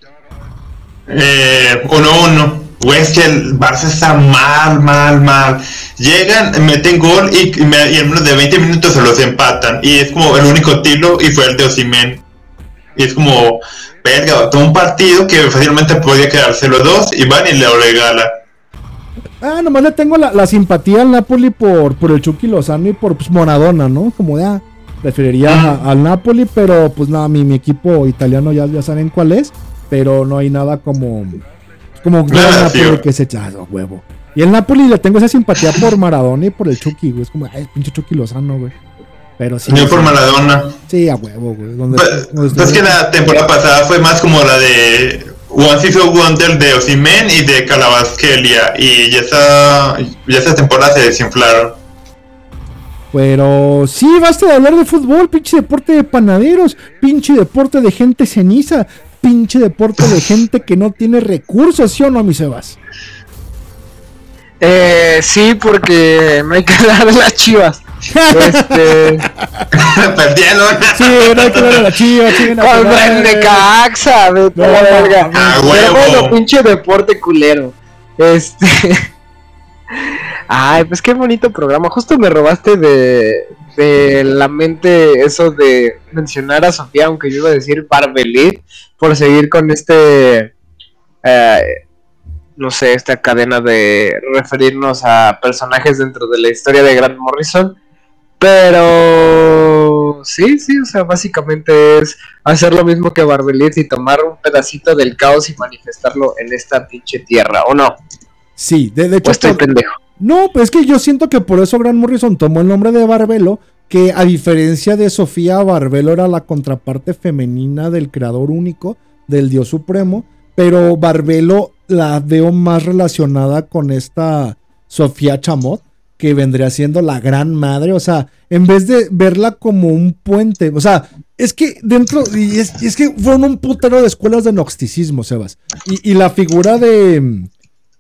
Eh, uno uno. Güey, es que el Barça está mal, mal, mal. Llegan, meten gol y, y me- y en menos de 20 minutos se los empatan. Y es como el único tiro y fue el de Osimen. Y es como, verga, todo un partido que fácilmente podía quedarse los dos y van y le regala. Ah, nomás le tengo la, la simpatía al Napoli por, por el Chucky Lozano y por pues, Maradona, ¿no? Como ya preferiría a- al Napoli, pero pues nada, mi, mi equipo italiano ya, ya saben cuál es, pero no hay nada como como Nada, Napoli que se echa a huevo. Y el Napoli le tengo esa simpatía por Maradona y por el Chucky, güey. Es como, ay, pinche Chucky Lozano, güey. Pero sí. Yo por Maradona. Sí, a huevo, güey. Donde, Pues, donde pues que la temporada pasada fue más como la de One Season Wonder de Osimen y de Calabasquelia. Y ya esa, ya esa temporada se desinflaron. Pero sí, basta de hablar de fútbol, pinche deporte de panaderos, pinche deporte de gente ceniza, pinche deporte de gente que no tiene recursos, ¿sí o no, mi Sebas? Eh, sí, porque no hay que hablar de las chivas. Este. Perdieron. Sí, no de la chiva, Con Necaxa, vete a la No, verga. Pero huevo. bueno, pinche deporte culero. Este. Ay, pues qué bonito programa. Justo me robaste de, de la mente eso de mencionar a Sofía, aunque yo iba a decir Barbelit, por seguir con este. eh, no sé, esta cadena de referirnos a personajes dentro de la historia de Grant Morrison. Pero sí, sí, o sea, básicamente es hacer lo mismo que Barbelit y tomar un pedacito del caos y manifestarlo en esta pinche tierra, ¿o no? Sí, de, hecho, estoy por- pendejo. no, pues es que yo siento que por eso Grant Morrison tomó el nombre de Barbelo, que a diferencia de Sofía, Barbelo era la contraparte femenina del creador único, del dios supremo, pero Barbelo la veo más relacionada con esta Sofía Chamot, que vendría siendo la gran madre, o sea, en vez de verla como un puente, o sea, es que dentro, y es, que fueron un putero de escuelas de gnosticismo, Sebas, y la figura de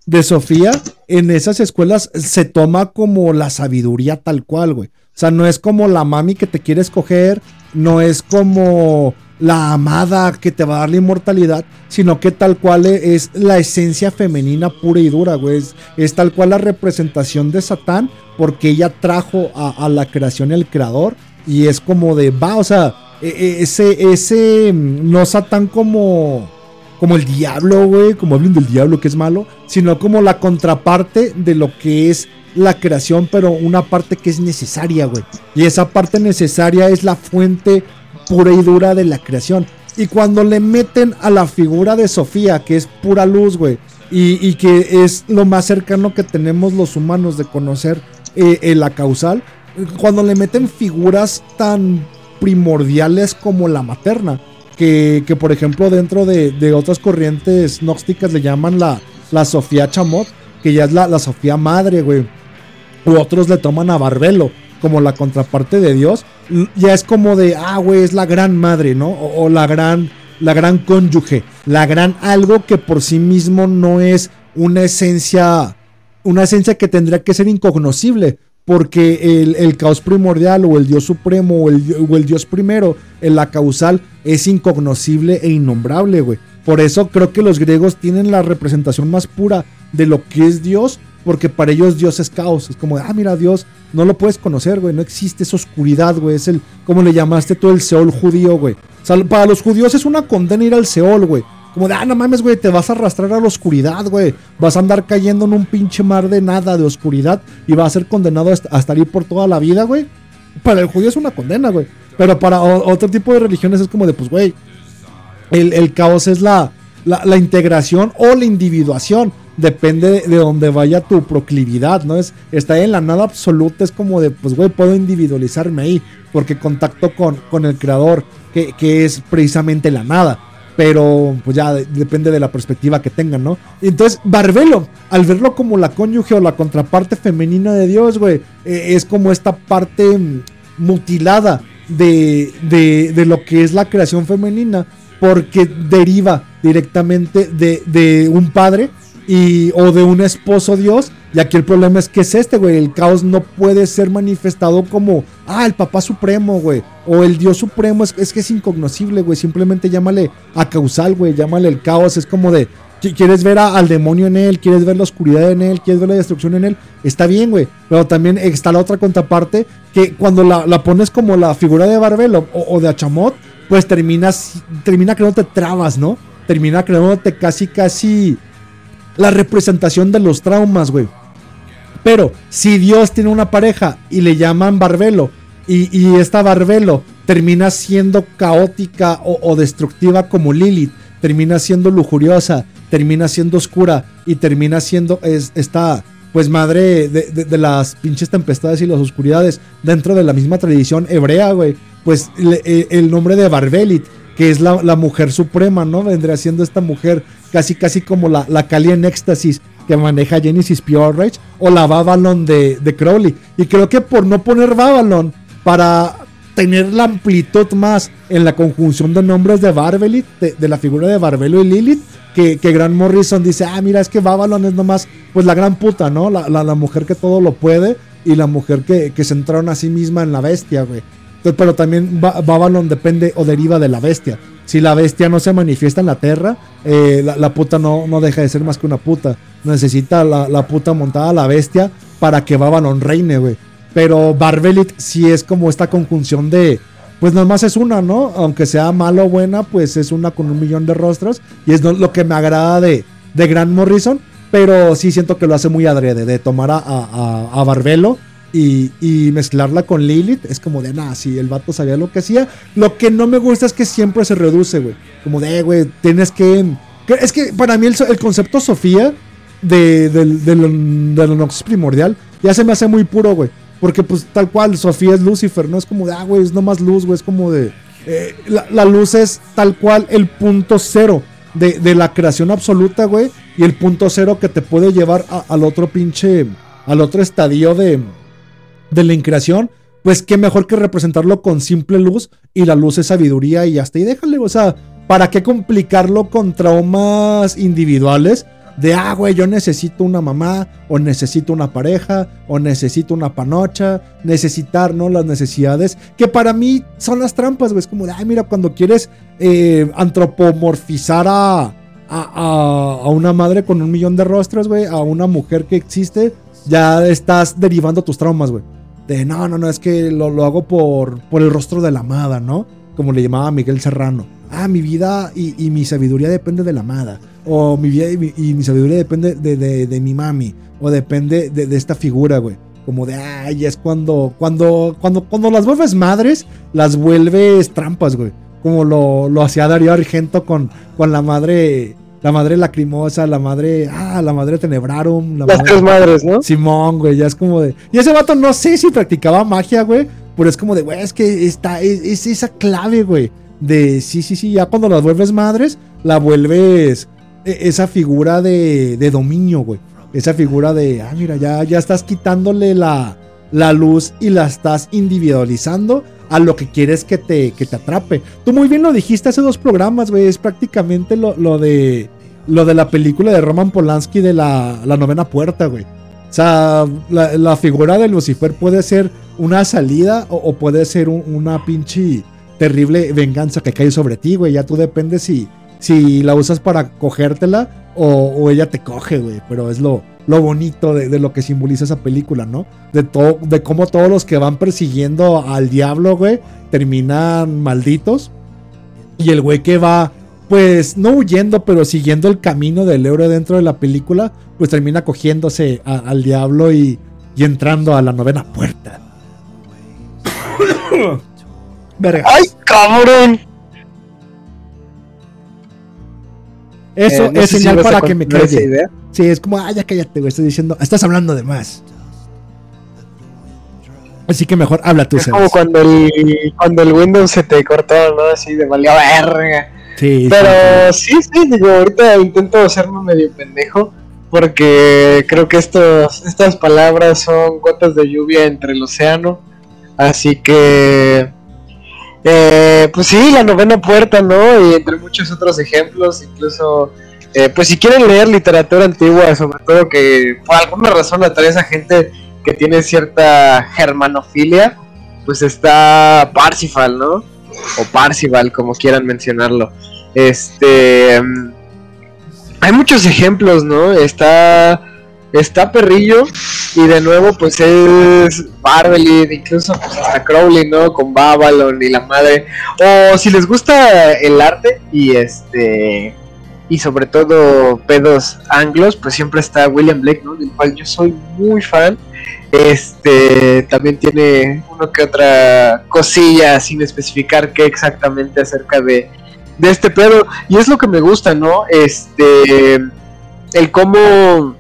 de Sofía en esas escuelas se toma como la sabiduría tal cual, güey. O sea, no es como la mami que te quiere escoger, no es como la amada que te va a dar la inmortalidad, sino que tal cual es la esencia femenina pura y dura, güey. Es, tal cual la representación de Satán, porque ella trajo a, la creación el creador, y es como de, va, o sea, e- e- ese, ese, mm, no Satán como, como el diablo, güey, como hablan del diablo que es malo, sino como la contraparte de lo que es la creación, pero una parte que es necesaria, güey. Y esa parte necesaria es la fuente pura y dura de la creación. Y cuando le meten a la figura de Sofía, que es pura luz, güey, y, que es lo más cercano que tenemos los humanos de conocer eh, eh, la causal, cuando le meten figuras tan primordiales como la materna, que, que, por ejemplo dentro de, de otras corrientes gnósticas le llaman la, la Sofía Chamot, que ya es la, la Sofía Madre, güey. U otros le toman a Barbelo como la contraparte de Dios. Ya es como de, ah, güey, es la gran madre, ¿no? O, o la gran, la gran cónyuge, la gran algo que por sí mismo no es una esencia, una esencia que tendría que ser incognoscible. Porque el, el caos primordial o el Dios supremo o el, o el Dios primero, en la causal, es incognoscible e innombrable, güey. Por eso creo que los griegos tienen la representación más pura de lo que es Dios, porque para ellos Dios es caos. Es como, ah, mira, Dios, no lo puedes conocer, güey. No existe esa oscuridad, güey. Es el, como le llamaste tú, el Seol judío, güey. Para los judíos es una condena ir al Seol, güey. Como de, ah, no mames, güey, te vas a arrastrar a la oscuridad, güey. Vas a andar cayendo en un pinche mar de nada, de oscuridad, y vas a ser condenado a est- a estar ahí por toda la vida, güey. Para el judío es una condena, güey. Pero para otro tipo de religiones es como de, pues, güey, el, el caos es la, la integración o la individuación. Depende de, de donde vaya tu proclividad, ¿no? Es, está en la nada absoluta, es como de, pues, güey, puedo individualizarme ahí, porque contacto con, con el creador, que, que es precisamente la nada. Pero, pues ya de- depende de la perspectiva que tengan, ¿no? Entonces, Barbelo, al verlo como la cónyuge o la contraparte femenina de Dios, güey, eh, es como esta parte mm, mutilada de, de, de lo que es la creación femenina, porque deriva directamente de, de un padre y, o de un esposo Dios. Y aquí el problema es que es este, güey. El caos no puede ser manifestado como, ah, el papá supremo, güey. O el Dios supremo. Es, es que es incognoscible, güey. Simplemente llámale a causal, güey. Llámale el caos. Es como de, qui- quieres ver a- al demonio en él, quieres ver la oscuridad en él, quieres ver la destrucción en él. Está bien, güey. Pero también está la otra contraparte que cuando la, la pones como la figura de Barbelo o, o de Achamot, pues terminas, termina creándote trabas, ¿no? Termina creándote casi, casi la representación de los traumas, güey. Pero si Dios tiene una pareja y le llaman Barbelo y, y esta Barbelo termina siendo caótica o, destructiva como Lilith, termina siendo lujuriosa, termina siendo oscura y termina siendo es- esta pues madre de, de- las pinches tempestades y las oscuridades dentro de la misma tradición hebrea, güey. Pues eh, el nombre de Barbelit, que es la, la mujer suprema, ¿no? Vendría siendo esta mujer casi casi como la, la Kali en éxtasis que maneja Genesis Pure Rage o la Babylon de, de Crowley. Y creo que por no poner Babylon para tener la amplitud más en la conjunción de nombres de Barbelit, de, la figura de Barbelo y Lilith, que, que Morrison dice, ah, mira, es que Babylon es nomás, pues la gran puta, ¿no? La, la, la mujer que todo lo puede y la mujer que, que se entraron a sí misma en la bestia, güey. Pero también Ba- Babylon depende o deriva de la bestia. Si la bestia no se manifiesta en la tierra, eh, la, puta no, no deja de ser más que una puta. Necesita la, la puta montada a la bestia para que Babylon reine, güey. Pero Barbelit sí es como esta conjunción de. Pues nada más es una, ¿no? Aunque sea mala o buena, pues es una con un millón de rostros. Y es lo que me agrada de, de Grant Morrison. Pero sí siento que lo hace muy adrede, de tomar a, a- a Barbelo y, mezclarla con Lilith. Es como de, nada, sí, el vato sabía lo que hacía. Lo que no me gusta es que siempre se reduce, güey. Como de, "Eh, güey, tienes que... Es que para mí el, el concepto Sofía de, del, del, del Noxus primordial ya se me hace muy puro, güey. Porque pues tal cual, Sofía es Lucifer, no es como de, ah, güey, es nomás luz, güey, es como de... eh, la, luz es tal cual el punto cero de, de la creación absoluta, güey. Y el punto cero que te puede llevar al otro pinche, al otro estadio de, de la increación. Pues qué mejor que representarlo con simple luz y la luz es sabiduría y hasta ahí déjale, o sea, ¿para qué complicarlo con traumas individuales de, ah, güey, yo necesito una mamá, o necesito una pareja, o necesito una panocha, necesitar, ¿no? Las necesidades, que para mí son las trampas, güey. Es como de, ay, mira, cuando quieres eh, antropomorfizar a, a, a- a una madre con un millón de rostros, güey, a una mujer que existe, ya estás derivando tus traumas, güey. De, no, no, no, es que lo, lo hago por, por el rostro de la amada, ¿no? Como le llamaba Miguel Serrano. Ah, mi vida y, y mi sabiduría depende de la amada. O mi vida y mi, sabiduría depende de, de- de mi mami. O depende de, de esta figura, güey. Como de, ay, es cuando, cuando, cuando, cuando las vuelves madres, las vuelves trampas, güey. Como lo, lo hacía Darío Argento con, con la madre, la madre lacrimosa, la madre, ah, la madre tenebrarum. La Las madre- tres madres, ¿no? Simón, güey, ya es como de. Y ese vato no sé si practicaba magia, güey. Pero es como de, güey, es que está, es, es esa clave, güey. De sí, sí, sí, ya cuando las vuelves madres, la vuelves e- esa figura de, de dominio, güey. Esa figura de, ah, mira, ya, ya estás quitándole la, la luz y la estás individualizando a lo que quieres que te, que te atrape. Tú muy bien lo dijiste hace dos programas, güey. Es prácticamente lo, lo de. Lo de la película de Roman Polanski de la, la novena puerta, güey. O sea, la, la figura de Lucifer puede ser una salida o, puede ser un- una pinche terrible venganza que cae sobre ti, güey. Ya tú depende si, si la usas para cogértela o, o ella te coge, güey. Pero es lo, lo bonito de, de lo que simboliza esa película, ¿no? De, todo de cómo todos los que van persiguiendo al diablo, güey, terminan malditos. Y el güey que va, pues, no huyendo, pero siguiendo el camino del héroe dentro de la película, pues termina cogiéndose a- al diablo y, y entrando a la novena puerta. Verga. ¡Ay, cabrón! Eso Eh, no es si señal para que me calle. idea. Sí, es como, ah, ya cállate, güey, estoy diciendo, estás hablando de más. Así que mejor habla tú, Es Sebas. como cuando el, cuando el Windows se te cortó, ¿no? Así de valió verga. Sí, Pero sí, sí, digo, ahorita intento hacerme medio pendejo porque creo que estos, estas palabras son gotas de lluvia entre el océano. Así que, eh, pues sí, la novena puerta, ¿no? Y entre muchos otros ejemplos, incluso, eh, pues si quieren leer literatura antigua, sobre todo que por alguna razón atrae a esa gente que tiene cierta germanofilia, pues está Parsifal, ¿no? O Parcival, como quieran mencionarlo. Este. mm, Hay muchos ejemplos, ¿no? Está. Está Perrillo. Y de nuevo, pues es Barbelid, incluso pues, hasta Crowley, ¿no? Con Babylon y la madre. O si les gusta el arte y este. Y sobre todo pedos anglos, pues siempre está William Blake, ¿no? Del cual yo soy muy fan. Este también tiene uno que otra cosilla sin especificar qué exactamente acerca de, de este pedo. Y es lo que me gusta, ¿no? Este. El cómo.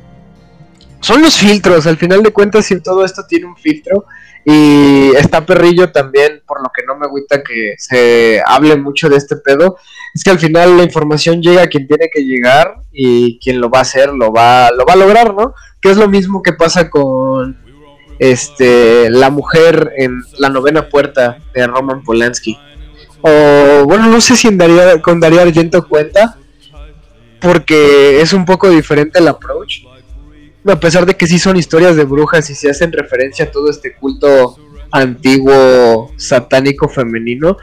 Son los filtros, al final de cuentas, si todo esto tiene un filtro. Y está Perrillo también, por lo que no me agüita que se hable mucho de este pedo. Es que al final la información llega a quien tiene que llegar y quien lo va a hacer lo va, lo va a lograr, ¿no? Que es lo mismo que pasa con este la mujer en la novena puerta de Roman Polanski. O bueno, no sé si en Darío- con Darío Argento cuenta, porque es un poco diferente el approach. A pesar de que sí son historias de brujas y se hacen referencia a todo este culto antiguo satánico femenino,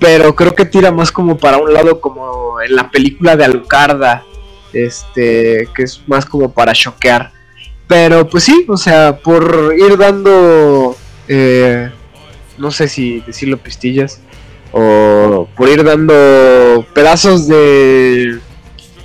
pero creo que tira más como para un lado como en la película de Alucarda, este, que es más como para choquear. Pero pues sí, o sea, por ir dando, eh, no sé si decirlo pistillas, o por ir dando pedazos de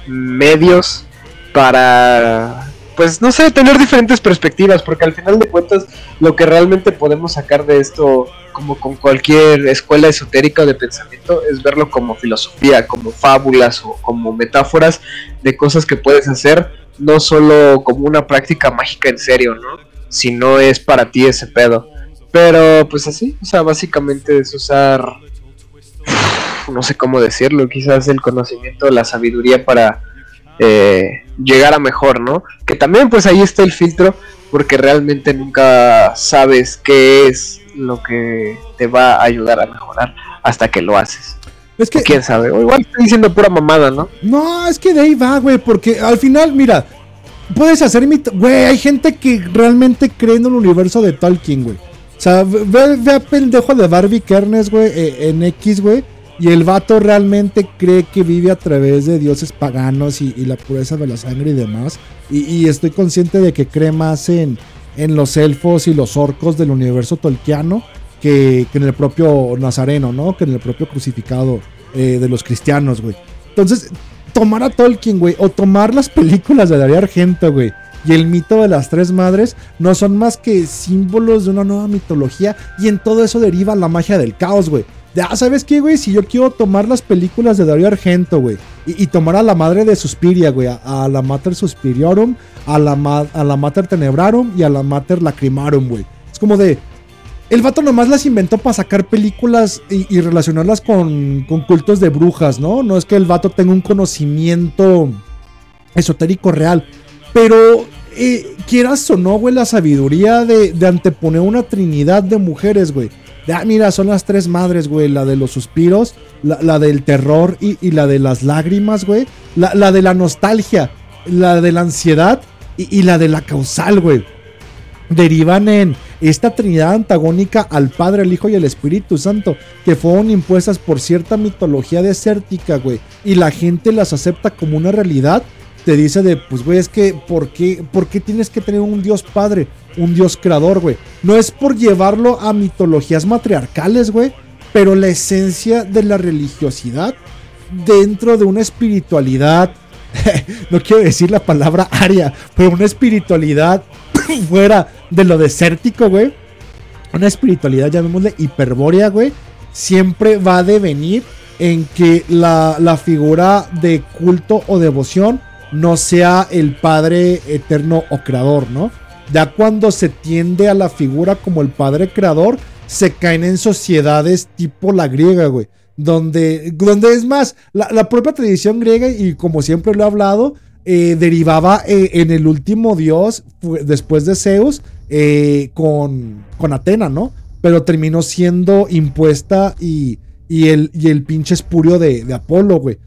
medios para, pues no sé, tener diferentes perspectivas, porque al final de cuentas lo que realmente podemos sacar de esto, como con cualquier escuela esotérica o de pensamiento, es verlo como filosofía, como fábulas o como metáforas de cosas que puedes hacer, no solo como una práctica mágica en serio, ¿no? Si no es para ti ese pedo. Pero pues así, o sea, básicamente es usar, no sé cómo decirlo, quizás el conocimiento, la sabiduría para eh, llegar a mejor, ¿no? Que también pues ahí está el filtro, porque realmente nunca sabes qué es lo que te va a ayudar a mejorar hasta que lo haces. Es que, quién sabe. O igual estoy diciendo pura mamada, ¿no? no, es que de ahí va, güey, porque al final, mira, puedes hacer mito. Güey, hay gente que realmente cree en el universo de Tolkien, güey. O sea, ve, ve a pendejo de Barbie Kernes, güey, eh, en X, güey. Y el vato realmente cree que vive a través de dioses paganos y, la pureza de la sangre y demás. Y, y estoy consciente de que cree más en, en los elfos y los orcos del universo tolkiano que, que en el propio Nazareno, ¿no? Que en el propio crucificado eh, de los cristianos, güey. Entonces, tomar a Tolkien, güey, o tomar las películas de Darío Argento, güey, y el mito de las tres madres, no son más que símbolos de una nueva mitología, y en todo eso deriva la magia del caos, güey. Ya, ¿sabes qué, güey? Si yo quiero tomar las películas de Darío Argento, güey, y, tomar a la madre de Suspiria, güey, a, la Mater Suspiriorum, a la, a la Mater Tenebrarum y a la Mater Lacrimarum, güey. Es como de, el vato nomás las inventó para sacar películas y, y relacionarlas con, con cultos de brujas, ¿no? No es que el vato tenga un conocimiento esotérico real. Pero eh, quieras o no, güey, la sabiduría de, de anteponer una trinidad de mujeres, güey. De, ah, mira, son las tres madres, güey. La de los suspiros, la, del terror y, la de las lágrimas, güey. La, la de la nostalgia, la de la ansiedad y, y la de la causal, güey derivan en esta trinidad antagónica al Padre, el Hijo y el Espíritu Santo, que fueron impuestas por cierta mitología desértica, güey, y la gente las acepta como una realidad, te dice de, pues, güey, es que, ¿por qué, ¿por qué tienes que tener un Dios Padre, un Dios creador, güey? No es por llevarlo a mitologías matriarcales, güey, pero la esencia de la religiosidad dentro de una espiritualidad, no quiero decir la palabra aria, pero una espiritualidad fuera de lo desértico, güey. Una espiritualidad, llamémosle hiperbórea, güey. Siempre va a devenir en que la, la figura de culto o devoción no sea el Padre eterno o creador, ¿no? Ya cuando se tiende a la figura como el Padre creador, se caen en sociedades tipo la griega, güey. Donde, donde es más, la, propia tradición griega, y como siempre lo he hablado, eh, derivaba eh, en el último dios, después de Zeus, eh, con, con Atena, ¿no? Pero terminó siendo impuesta y, y, el, y el pinche espurio de, de Apolo, güey.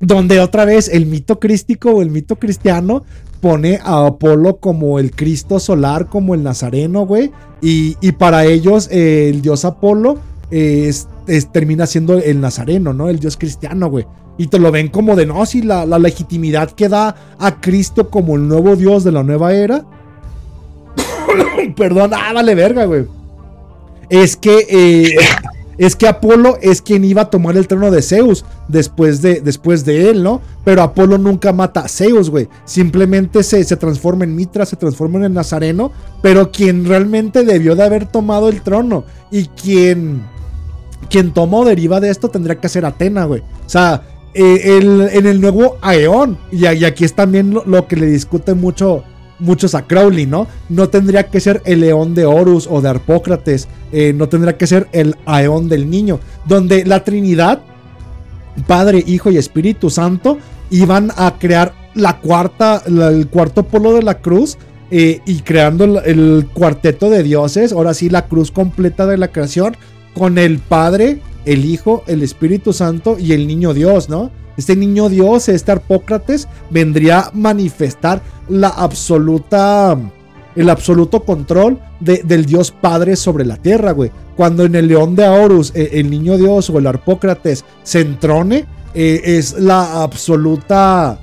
Donde otra vez el mito crístico o el mito cristiano pone a Apolo como el Cristo solar, como el Nazareno, güey. Y, y para ellos eh, el dios Apolo eh, es- termina siendo el Nazareno, ¿no? El dios cristiano, güey. Y te lo ven como de, no, si la, la legitimidad que da a Cristo como el nuevo dios de la nueva era. Perdón, ah, vale verga, güey. Es que, eh, es que Apolo es quien iba a tomar el trono de Zeus después de, después de él, ¿no? Pero Apolo nunca mata a Zeus, güey. Simplemente se, se transforma en Mitra, se transforma en el Nazareno. Pero quien realmente debió de haber tomado el trono y quien, quien tomó deriva de esto tendría que ser Atena, güey. O sea, eh, el- en el nuevo Aeón, y, aquí es también lo, lo que le discute mucho, muchos a Crowley, ¿no? No tendría que ser el león de Horus o de Arpócrates, eh, no tendría que ser el Aeón del niño, donde la Trinidad, Padre, Hijo y Espíritu Santo, iban a crear la cuarta, el cuarto polo de la cruz. eh, y creando el, el cuarteto de dioses, ahora sí la cruz completa de la creación, con el Padre, el Hijo, el Espíritu Santo y el Niño Dios, ¿no? Este niño Dios, este Arpócrates, vendría a manifestar la absoluta, el absoluto control de- del Dios Padre sobre la tierra, güey. Cuando en el León de Horus, eh, el niño Dios o el Arpócrates se entrone, eh, es la absoluta,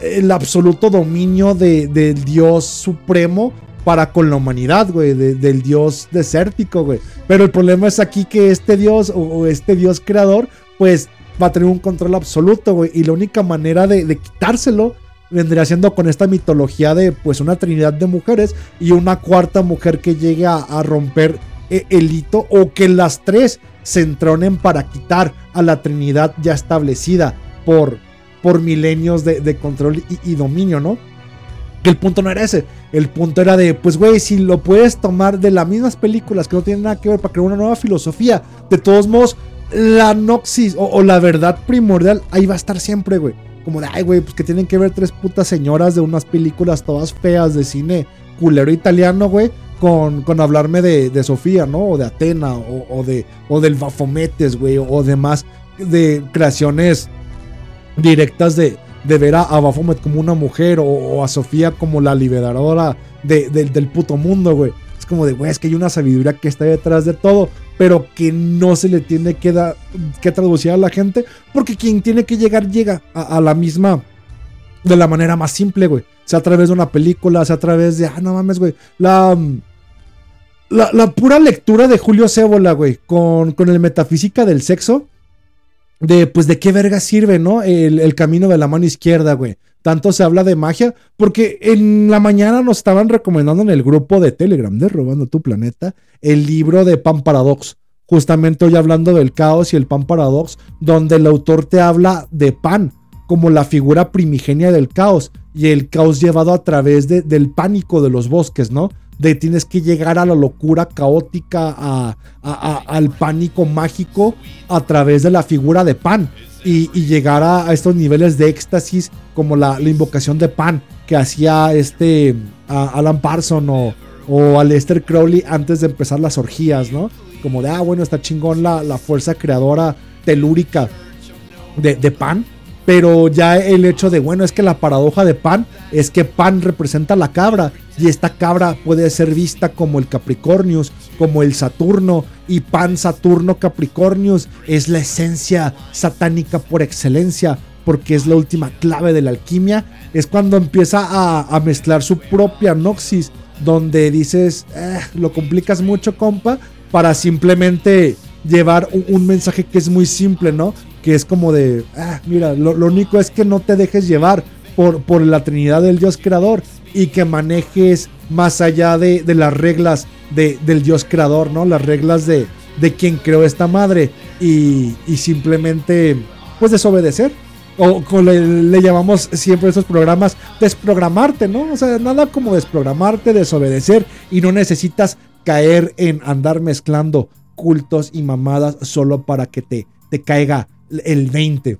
el absoluto dominio de- del Dios supremo para con la humanidad, güey, de- del Dios desértico, güey. Pero el problema es aquí que este Dios o, o este Dios creador, pues va a tener un control absoluto, güey. Y la única manera de, quitárselo vendría siendo con esta mitología de, pues, una trinidad de mujeres y una cuarta mujer que llegue a, romper eh, el hito o que las tres se entronen para quitar a la trinidad ya establecida por, por milenios de, de control y, y dominio, ¿no? Que el punto no era ese. El punto era de, pues, güey, si lo puedes tomar de las mismas películas que no tienen nada que ver para crear una nueva filosofía, de todos modos, la noxis o, la verdad primordial ahí va a estar siempre, güey. Como de, ay, güey, pues que tienen que ver tres putas señoras de unas películas todas feas de cine culero italiano, güey, con, con hablarme de, de Sofía, ¿no? O de Atena, o, de, o del Bafometes, güey, o demás de creaciones directas de, de ver a, a Baphomet como una mujer o, a Sofía como la liberadora de- del puto mundo, güey. Es como de, güey, es que hay una sabiduría que está detrás de todo, pero que no se le tiene que, dar que traducir a la gente, porque quien tiene que llegar llega a, la misma, de la manera más simple, güey. Sea a través de una película, sea a través de, ah, no mames, güey. La, la, la pura lectura de Julio Cébola, güey, con, con el metafísica del sexo, de pues de qué verga sirve, ¿no? El, el camino de la mano izquierda, güey. Tanto se habla de magia, porque en la mañana nos estaban recomendando en el grupo de Telegram de Robando tu Planeta el libro de Pan Paradox. Justamente hoy hablando del caos y el Pan Paradox, donde el autor te habla de Pan como la figura primigenia del caos y el caos llevado a través de- del pánico de los bosques, ¿no? De tienes que llegar a la locura caótica, a- al pánico mágico a través de la figura de Pan y, llegar a, estos niveles de éxtasis como la, invocación de Pan que hacía este Alan Parson o, o Aleister Crowley antes de empezar las orgías, ¿no? Como de, ah, bueno, está chingón la, la fuerza creadora telúrica de, de Pan. Pero ya el hecho de, bueno, es que la paradoja de Pan es que Pan representa la cabra y esta cabra puede ser vista como el Capricornius, como el Saturno y Pan Saturno Capricornius es la esencia satánica por excelencia porque es la última clave de la alquimia. Es cuando empieza a, mezclar su propia noxis donde dices, "Eh, lo complicas mucho, compa, para simplemente llevar un mensaje que es muy simple, ¿no? Que es como de, "Ah, mira, lo, lo único es que no te dejes llevar por, por la Trinidad del Dios Creador y que manejes más allá de, de las reglas de- del Dios Creador, ¿no? Las reglas de, de quien creó esta madre y, y simplemente, pues, desobedecer. O como le, llamamos siempre a estos programas, desprogramarte, ¿no? O sea, nada como desprogramarte, desobedecer y no necesitas caer en andar mezclando cultos y mamadas solo para que te, te caiga el 20.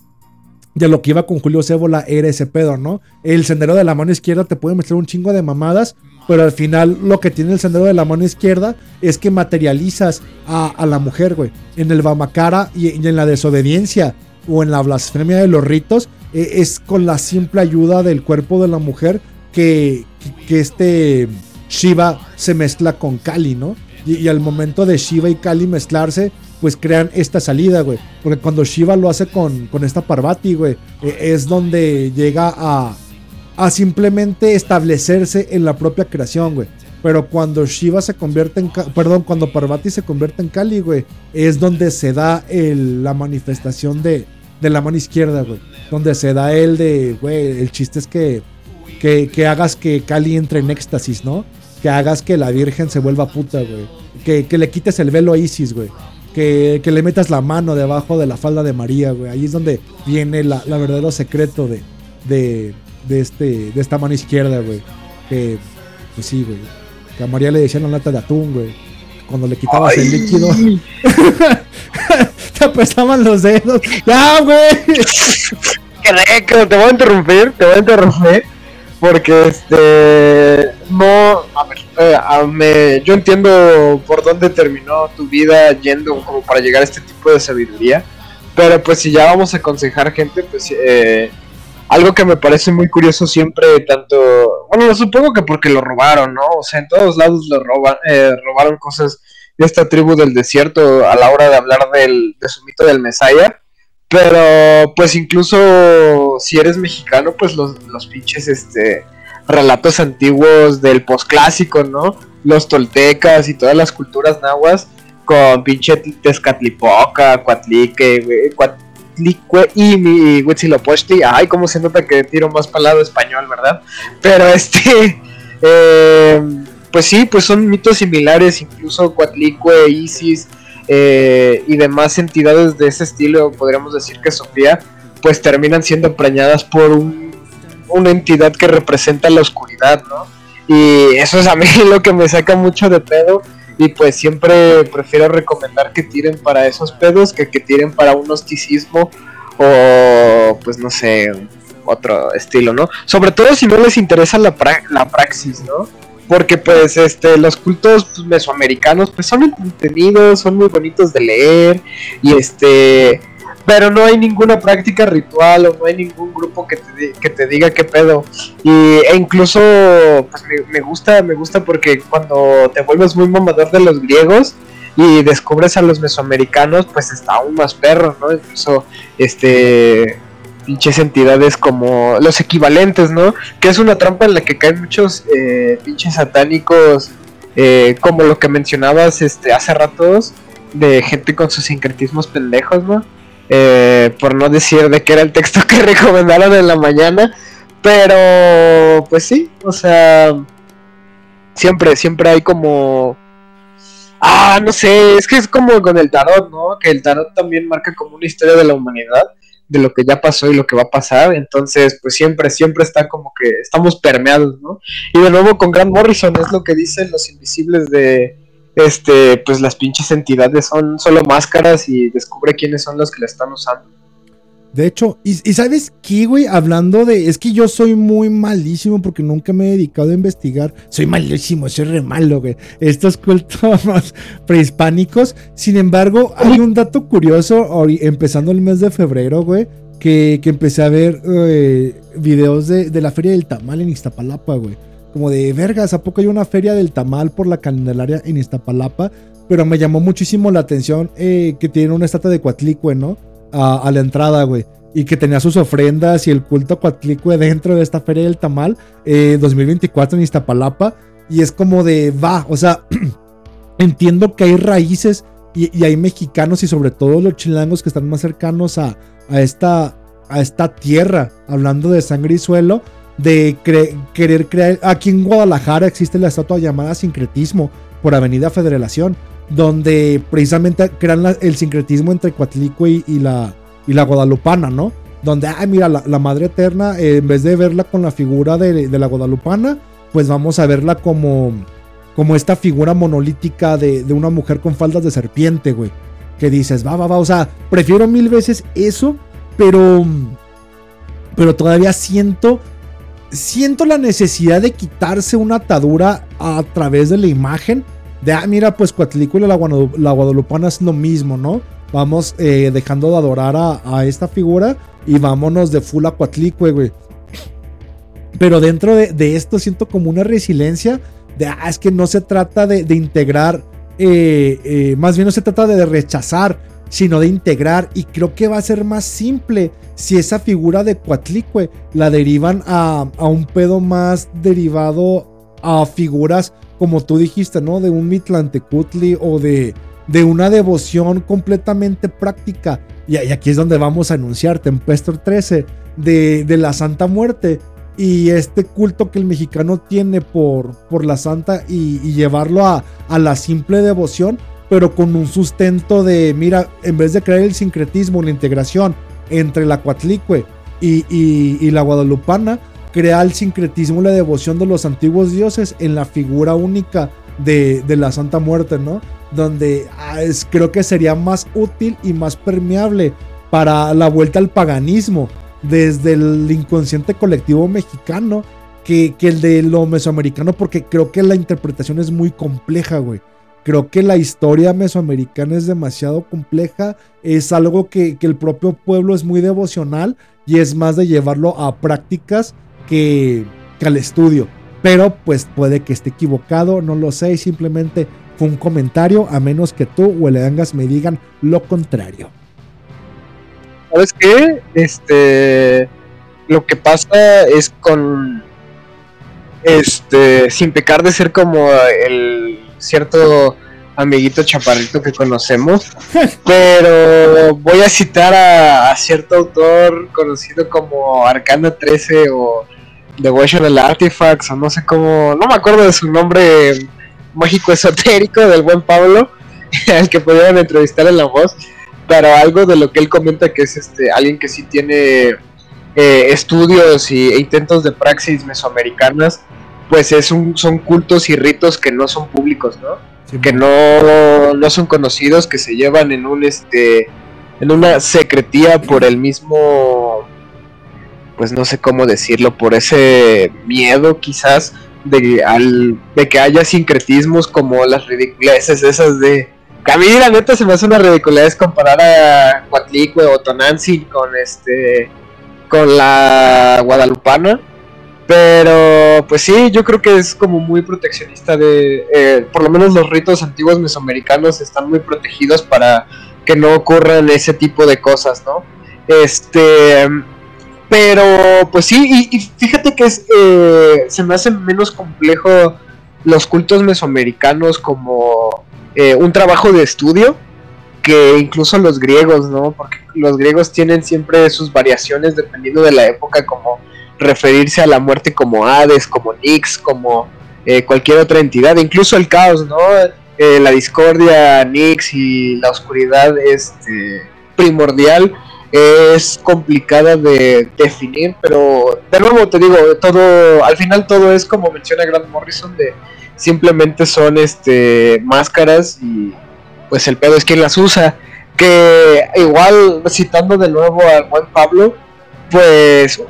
De lo que iba con Julio Cébola era ese pedo, ¿no? El sendero de la mano izquierda te puede mezclar un chingo de mamadas, pero al final lo que tiene el sendero de la mano izquierda es que materializas a, la mujer, güey. En el Bamacara y, en la desobediencia o en la blasfemia de los ritos, eh, es con la simple ayuda del cuerpo de la mujer que, que, que este Shiva se mezcla con Kali, ¿no? Y, al momento de Shiva y Kali mezclarse, pues crean esta salida, güey. Porque cuando Shiva lo hace con, con esta Parvati, güey, eh, es donde llega a, a simplemente establecerse en la propia creación, güey. Pero cuando Shiva se convierte en... Perdón, cuando Parvati se convierte en Kali, güey, es donde se da la manifestación de, de la mano izquierda, güey. Donde se da el de, güey, el chiste es que, que, que hagas que Kali entre en éxtasis, ¿no? Que hagas que la Virgen se vuelva puta, güey. Que, que le quites el velo a Isis, güey. Que, que le metas la mano debajo de la falda de María, güey. Ahí es donde viene la, la verdadero secreto de, de, de, este, de esta mano izquierda, güey. Que, pues sí, güey. Que a María le decían la lata de atún, güey. Cuando le quitabas el líquido. te apestaban los dedos. ¡Ya, güey! Qué rico, te voy a interrumpir, te voy a interrumpir. Porque este. No. A ver, eh, a- me- yo entiendo por dónde terminó tu vida yendo como para llegar a este tipo de sabiduría. Pero pues si ya vamos a aconsejar gente, pues eh, algo que me parece muy curioso siempre, tanto. Bueno, supongo que porque lo robaron, ¿no? O sea, en todos lados lo roban, eh, robaron cosas de esta tribu del desierto a la hora de hablar del, de su mito del Mesaya. Pero pues incluso si eres mexicano, pues los, los pinches este relatos antiguos del posclásico, ¿no? Los toltecas y todas las culturas nahuas con pinche Tezcatlipoca, Cuatlique, güey, Cuatlicue y mi Huitzilopochtli. Ay, cómo se nota que tiro más para lado español, ¿verdad? Pero este eh, pues sí, pues son mitos similares, incluso Cuatlicue, Isis, eh, y demás entidades de ese estilo, podríamos decir que Sofía, pues terminan siendo preñadas por un- una entidad que representa la oscuridad, ¿no? Y eso es a mí lo que me saca mucho de pedo. Y pues siempre prefiero recomendar que tiren para esos pedos que que tiren para un gnosticismo o pues no sé, otro estilo, ¿no? Sobre todo si no les interesa la, pra- la praxis, ¿no? Porque pues este los cultos mesoamericanos pues son entretenidos, son muy bonitos de leer y este pero no hay ninguna práctica ritual o no hay ningún grupo que te, que te diga qué pedo. Y, e incluso pues, me, me gusta, me gusta porque cuando te vuelves muy mamador de los griegos y descubres a los mesoamericanos, pues está aún más perro, ¿no? Incluso este pinches entidades como los equivalentes, ¿no? Que es una trampa en la que caen muchos eh, pinches satánicos, eh, como lo que mencionabas este hace ratos, de gente con sus sincretismos pendejos, ¿no? Eh, por no decir de que era el texto que recomendaron en la mañana, pero pues sí, o sea, siempre, siempre hay como... Ah, no sé, es que es como con el tarot, ¿no? Que el tarot también marca como una historia de la humanidad, de lo que ya pasó y lo que va a pasar, entonces pues siempre, siempre está como que estamos permeados, ¿no? Y de nuevo con Grant Morrison es lo que dicen los invisibles de, este, pues las pinches entidades son solo máscaras y descubre quiénes son los que la están usando. De hecho, y, sabes qué, güey, hablando de. Es que yo soy muy malísimo porque nunca me he dedicado a investigar. Soy malísimo, soy re malo, güey. Estos cultos prehispánicos. Sin embargo, hay un dato curioso, empezando el mes de febrero, güey. Que, que empecé a ver eh, videos de, de la feria del tamal en Iztapalapa, güey. Como de vergas, ¿a poco hay una feria del tamal por la Candelaria en Iztapalapa? Pero me llamó muchísimo la atención eh, que tiene una estatua de Coatlicue, ¿no? a, la entrada, güey. Y que tenía sus ofrendas y el culto a dentro de esta feria del tamal eh, 2024 en Iztapalapa. Y es como de, va, o sea, entiendo que hay raíces y, hay mexicanos y sobre todo los chilangos que están más cercanos a esta, a esta tierra, hablando de sangre y suelo, de querer crear. Aquí en Guadalajara existe la estatua llamada Sincretismo por Avenida Federación, donde precisamente crean la- el sincretismo entre Coatlicue y, la, y la Guadalupana, ¿no? Donde, ah, mira, la, la Madre Eterna, eh, en vez de verla con la figura de, de la Guadalupana, pues vamos a verla como, como esta figura monolítica de, de una mujer con faldas de serpiente, güey. Que dices, va, va, va, o sea, prefiero mil veces eso, pero, pero todavía siento siento la necesidad de quitarse una atadura a través de la imagen. De, ah, mira, pues Coatlicue y la, la Guadalupana es lo mismo, ¿no? Vamos eh, dejando de adorar a, esta figura y vámonos de full a güey. Pero dentro de, esto siento como una resiliencia de, ah, es que no se trata de, de integrar, eh, eh, más bien no se trata de rechazar, sino de integrar. Y creo que va a ser más simple si esa figura de Coatlicue la derivan a, a un pedo más derivado a figuras, como tú dijiste, ¿no? De un Mitlantecutli o de, de una devoción completamente práctica. Y, aquí es donde vamos a anunciar Tempestor 13 de, de la Santa Muerte. Y este culto que el mexicano tiene por, por la Santa y, y llevarlo a, a la simple devoción, pero con un sustento de, mira, en vez de crear el sincretismo, la integración entre la Coatlicue y, y- la Guadalupana, crea el sincretismo y la devoción de los antiguos dioses en la figura única de, de la Santa Muerte, ¿no? Donde ah, es- creo que sería más útil y más permeable para la vuelta al paganismo desde el inconsciente colectivo mexicano que, que el de lo mesoamericano, porque creo que la interpretación es muy compleja, güey. Creo que la historia mesoamericana es demasiado compleja, es algo que, que el propio pueblo es muy devocional y es más de llevarlo a prácticas que, que al estudio. Pero pues puede que esté equivocado, no lo sé, simplemente fue un comentario, a menos que tú o el me digan lo contrario. ¿Sabes qué? Este. Lo que pasa es con. Este. Sin pecar de ser como el cierto amiguito chaparrito que conocemos. pero voy a citar a, a cierto autor conocido como Arcana 13 o Devotional Artifacts o no sé cómo. No me acuerdo de su nombre mágico esotérico del buen Pablo. Al que pudieron entrevistar en la voz pero algo de lo que él comenta que es este alguien que sí tiene eh, estudios y, e intentos de praxis mesoamericanas pues es un, son cultos y ritos que no son públicos no que no, no son conocidos que se llevan en un este en una secretía por el mismo pues no sé cómo decirlo por ese miedo quizás de al de que haya sincretismos como las ridiculeces esas de Que a mí la neta se me hace una ridiculez comparar a Coatlicue o Tonantzin con este con la guadalupana. Pero pues sí, yo creo que es como muy proteccionista de, eh, por lo menos los ritos antiguos mesoamericanos están muy protegidos para que no ocurran ese tipo de cosas, ¿no? Este, pero pues sí, y, y fíjate que es, eh, se me hace menos complejo los cultos mesoamericanos como eh, un trabajo de estudio que incluso los griegos, ¿no? Porque los griegos tienen siempre sus variaciones dependiendo de la época, como referirse a la muerte como Hades, como Nix, como eh, cualquier otra entidad, incluso el caos, ¿no? Eh, la discordia, Nix y la oscuridad este, primordial es complicada de definir, pero de nuevo te digo, todo, al final todo es como menciona Grant Morrison, de simplemente son este máscaras y pues el pedo es quien las usa. Que igual, citando de nuevo al buen Pablo, pues,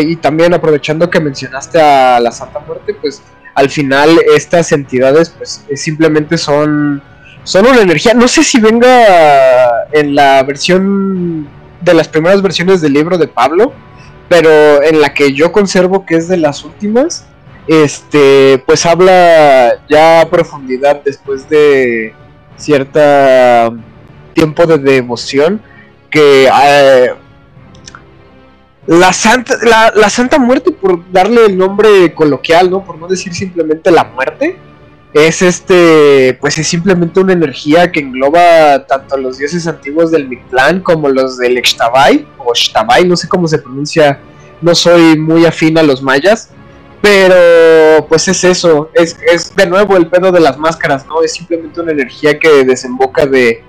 y también aprovechando que mencionaste a la Santa Muerte, pues al final estas entidades pues simplemente son, son una energía. No sé si venga en la versión de las primeras versiones del libro de Pablo, pero en la que yo conservo que es de las últimas, este, pues habla ya a profundidad después de cierta tiempo de devoción que eh, la santa la, santa muerte por darle el nombre coloquial no por no decir simplemente la muerte es este pues es simplemente una energía que engloba tanto a los dioses antiguos del Mictlán como los del Xtabay o Xtabay no sé cómo se pronuncia no soy muy afín a los mayas pero pues es eso, es, es, de nuevo el pedo de las máscaras, ¿no? Es simplemente una energía que desemboca de,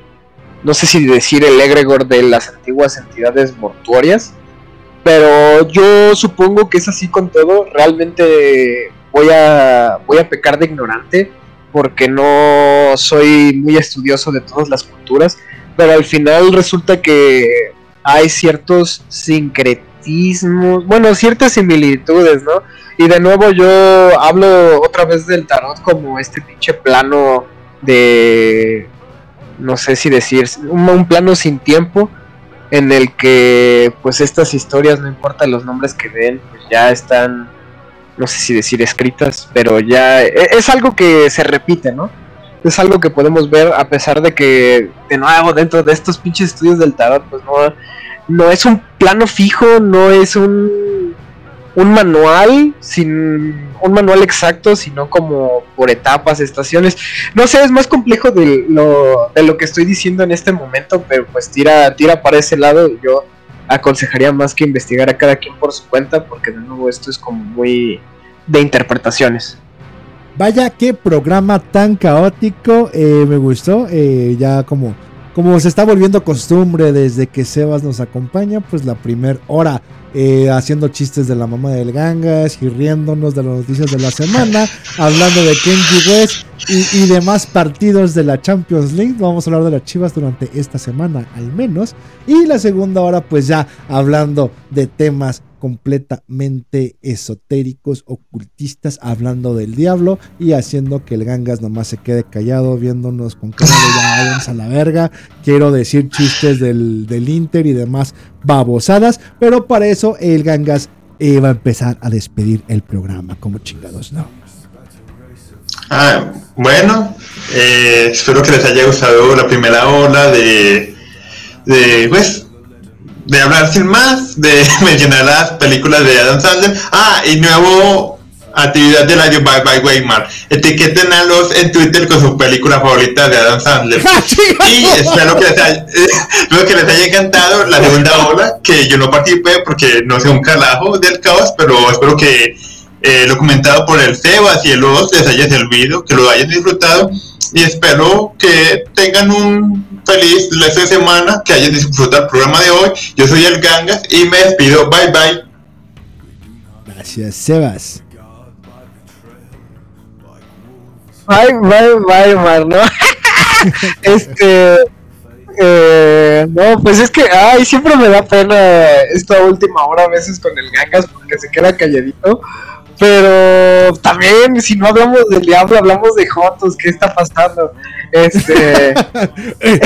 no sé si decir el egregor de las antiguas entidades mortuorias, pero yo supongo que es así con todo, realmente voy a, voy a pecar de ignorante porque no soy muy estudioso de todas las culturas, pero al final resulta que hay ciertos sincretismos, bueno, ciertas similitudes, ¿no? Y de nuevo yo hablo otra vez del tarot como este pinche plano de, no sé si decir, un, un, plano sin tiempo en el que pues estas historias, no importa los nombres que den, pues ya están, no sé si decir escritas, pero ya es, es algo que se repite, ¿no? Es algo que podemos ver a pesar de que, de nuevo, dentro de estos pinches estudios del tarot, pues no, no es un plano fijo, no es un un manual sin un manual exacto, sino como por etapas, estaciones. No sé, es más complejo de lo, de lo que estoy diciendo en este momento, pero pues tira, tira para ese lado. Yo aconsejaría más que investigar a cada quien por su cuenta, porque de nuevo esto es como muy de interpretaciones. Vaya, qué programa tan caótico, eh, me gustó, eh, ya como, como se está volviendo costumbre desde que Sebas nos acompaña, pues la primera hora eh, haciendo chistes de la mamá del Gangas y riéndonos de las noticias de la semana, hablando de Kenji West y, y, demás partidos de la Champions League. Vamos a hablar de las Chivas durante esta semana al menos. Y la segunda hora pues ya hablando de temas completamente esotéricos, ocultistas, hablando del diablo y haciendo que el Gangas nomás se quede callado viéndonos con cara de a la verga. Quiero decir chistes del, del Inter y demás babosadas, pero para eso el Gangas eh, va a empezar a despedir el programa, como chingados, ¿no? Ah, bueno, eh, espero que les haya gustado la primera ola de, de pues, de hablar sin más, de mencionar las películas de Adam Sandler. Ah, y nuevo actividad del año Bye Bye Weimar. Etiqueten a los en Twitter con su película favorita de Adam Sandler. y espero que, les haya, espero que les haya encantado la segunda ola, que yo no participé porque no sé un carajo del caos, pero espero que eh, lo comentado por el Sebas y el Oz les haya servido, que lo hayan disfrutado y espero que tengan un feliz resto de semana, que hayan disfrutado el programa de hoy. Yo soy el Gangas y me despido. Bye bye. Gracias, Sebas. Bye, bye, bye, Mar, ¿no? este. Eh, no, pues es que, ay, siempre me da pena esta última hora a veces con el Gangas porque se queda calladito. Pero también, si no hablamos del diablo, hablamos de Jotos, ¿qué está pasando? Este, Eh,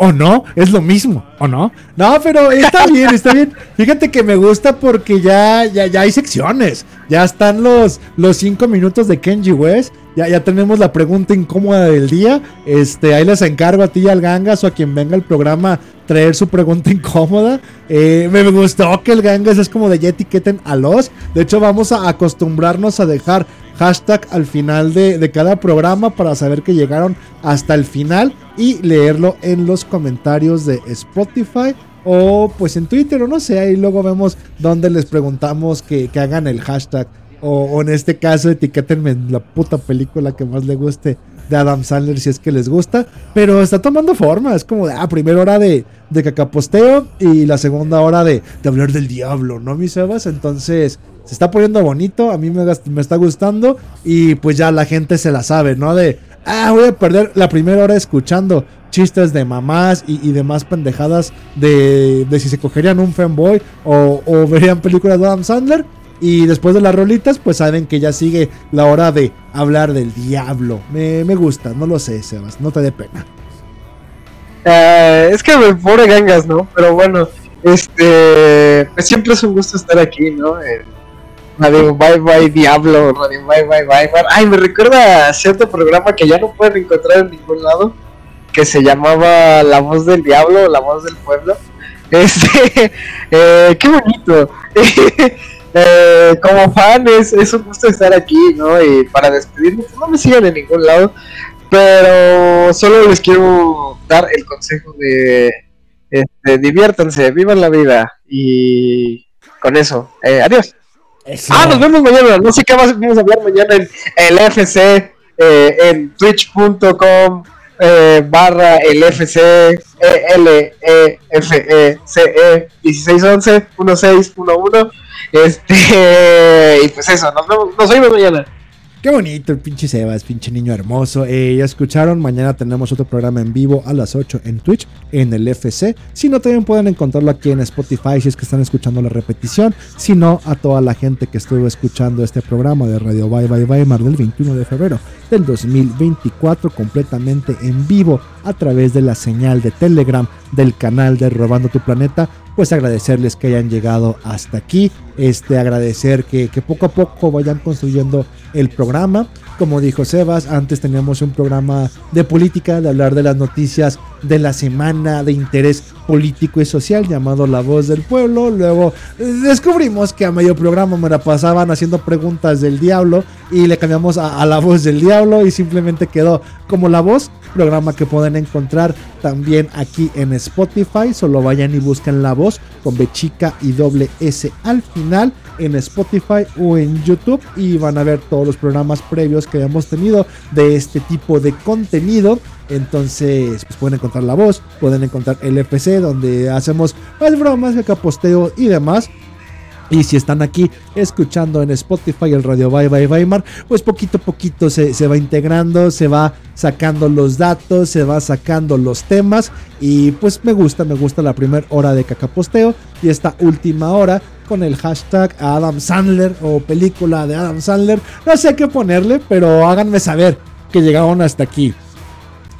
¿O no? Es lo mismo, ¿o no? No, pero está bien, está bien. Fíjate que me gusta porque ya, ya, ya hay secciones. Ya están los, los cinco minutos de Kenji West. Ya, ya tenemos la pregunta incómoda del día. Este, ahí les encargo a ti, al Gangas o a quien venga al programa traer su pregunta incómoda. Eh, me gustó que el Gangas es como de ya etiqueten a los. De hecho, vamos a acostumbrarnos a dejar hashtag al final de, de cada programa para saber que llegaron hasta el final y leerlo en los comentarios de Spotify o pues en Twitter o no sé, ahí luego vemos dónde les preguntamos que, que hagan el hashtag o, en este caso etiquétenme en la puta película que más le guste de Adam Sandler si es que les gusta, pero está tomando forma, es como de, ah, primera hora de, de cacaposteo y la segunda hora de, de hablar del diablo, ¿no, mis Sebas? Entonces, se está poniendo bonito, a mí me, me está gustando y pues ya la gente se la sabe, ¿no? De, ah, voy a perder la primera hora escuchando chistes de mamás y, y demás pendejadas de, de si se cogerían un fanboy o, o verían películas de Adam Sandler. Y después de las rolitas, pues saben que ya sigue la hora de hablar del diablo. Me, me gusta, no lo sé, Sebas, no te dé pena. eh, es que me pobre gangas, ¿no? Pero bueno, este, pues siempre es un gusto estar aquí, ¿no? En Radio Bye Bye Diablo, Radio Bye Bye Bye. Ay, me recuerda a cierto programa que ya no pueden encontrar en ningún lado, que se llamaba La Voz del Diablo, La Voz del Pueblo. Este, eh, qué bonito. Eh, como fan es, es un gusto estar aquí, ¿no? Y para despedirme, pues no me sigan en ningún lado, pero solo les quiero dar el consejo de este, diviértanse, vivan la vida y con eso, eh, adiós. Ah, nos vemos mañana. No sé qué más vamos a hablar mañana en el FC, eh, en twitch.com eh, barra el FC eh, L E F E C E 1611 1611 este y pues eso, nos vemos, nos vemos mañana. Qué bonito el pinche Sebas, pinche niño hermoso. Eh, ya escucharon, mañana tenemos otro programa en vivo a las 8 en Twitch, en el FC. Si no, también pueden encontrarlo aquí en Spotify si es que están escuchando la repetición. Si no, a toda la gente que estuvo escuchando este programa de Radio Bye Bye Weimar del 21 de febrero del 2024 completamente en vivo a través de la señal de Telegram del canal de Robando tu Planeta pues agradecerles que hayan llegado hasta aquí, este agradecer que, que poco a poco vayan construyendo el programa. Como dijo Sebas, antes teníamos un programa de política, de hablar de las noticias de la semana de interés político y social llamado La Voz del Pueblo. Luego descubrimos que a medio programa me la pasaban haciendo preguntas del diablo y le cambiamos a, a La Voz del Diablo y simplemente quedó como La Voz, programa que pueden encontrar también aquí en Spotify. Solo vayan y busquen La Voz con B chica y doble S al final en Spotify o en YouTube y van a ver todos los programas previos que hemos tenido de este tipo de contenido. Entonces, pues pueden encontrar la voz, pueden encontrar el FC donde hacemos más bromas, posteo y demás. Y si están aquí escuchando en Spotify el Radio Bye Bye Weimar, pues poquito a poquito se, se va integrando, se va sacando los datos, se va sacando los temas. Y pues me gusta, me gusta la primera hora de cacaposteo y esta última hora con el hashtag Adam Sandler o película de Adam Sandler. No sé qué ponerle, pero háganme saber que llegaron hasta aquí.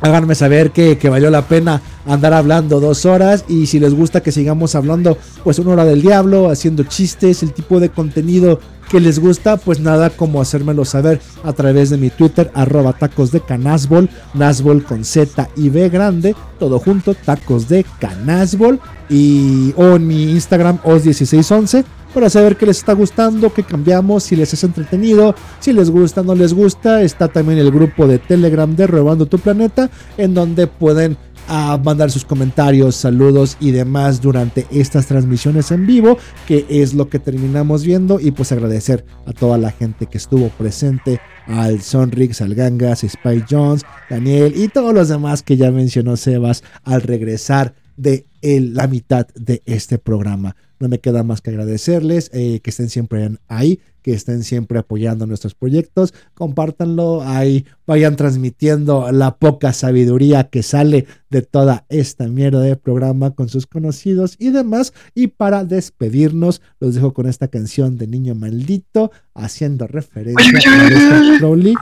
Háganme saber que, valió la pena andar hablando dos horas y si les gusta que sigamos hablando pues una hora del diablo, haciendo chistes, el tipo de contenido que les gusta, pues nada como hacérmelo saber a través de mi Twitter, arroba tacos de canasbol, nasbol con Z y B grande, todo junto, tacos de canasbol y o en mi Instagram os1611 para saber qué les está gustando, qué cambiamos, si les es entretenido, si les gusta, no les gusta. Está también el grupo de Telegram de Robando tu Planeta, en donde pueden a mandar sus comentarios, saludos y demás durante estas transmisiones en vivo, que es lo que terminamos viendo. Y pues agradecer a toda la gente que estuvo presente, al Sonrix, al Gangas, Spy Jones, Daniel y todos los demás que ya mencionó Sebas al regresar de el, la mitad de este programa. No me queda más que agradecerles, eh, que estén siempre ahí, que estén siempre apoyando nuestros proyectos, compártanlo ahí, vayan transmitiendo la poca sabiduría que sale de toda esta mierda de programa con sus conocidos y demás. Y para despedirnos, los dejo con esta canción de Niño Maldito, haciendo referencia a Crowley.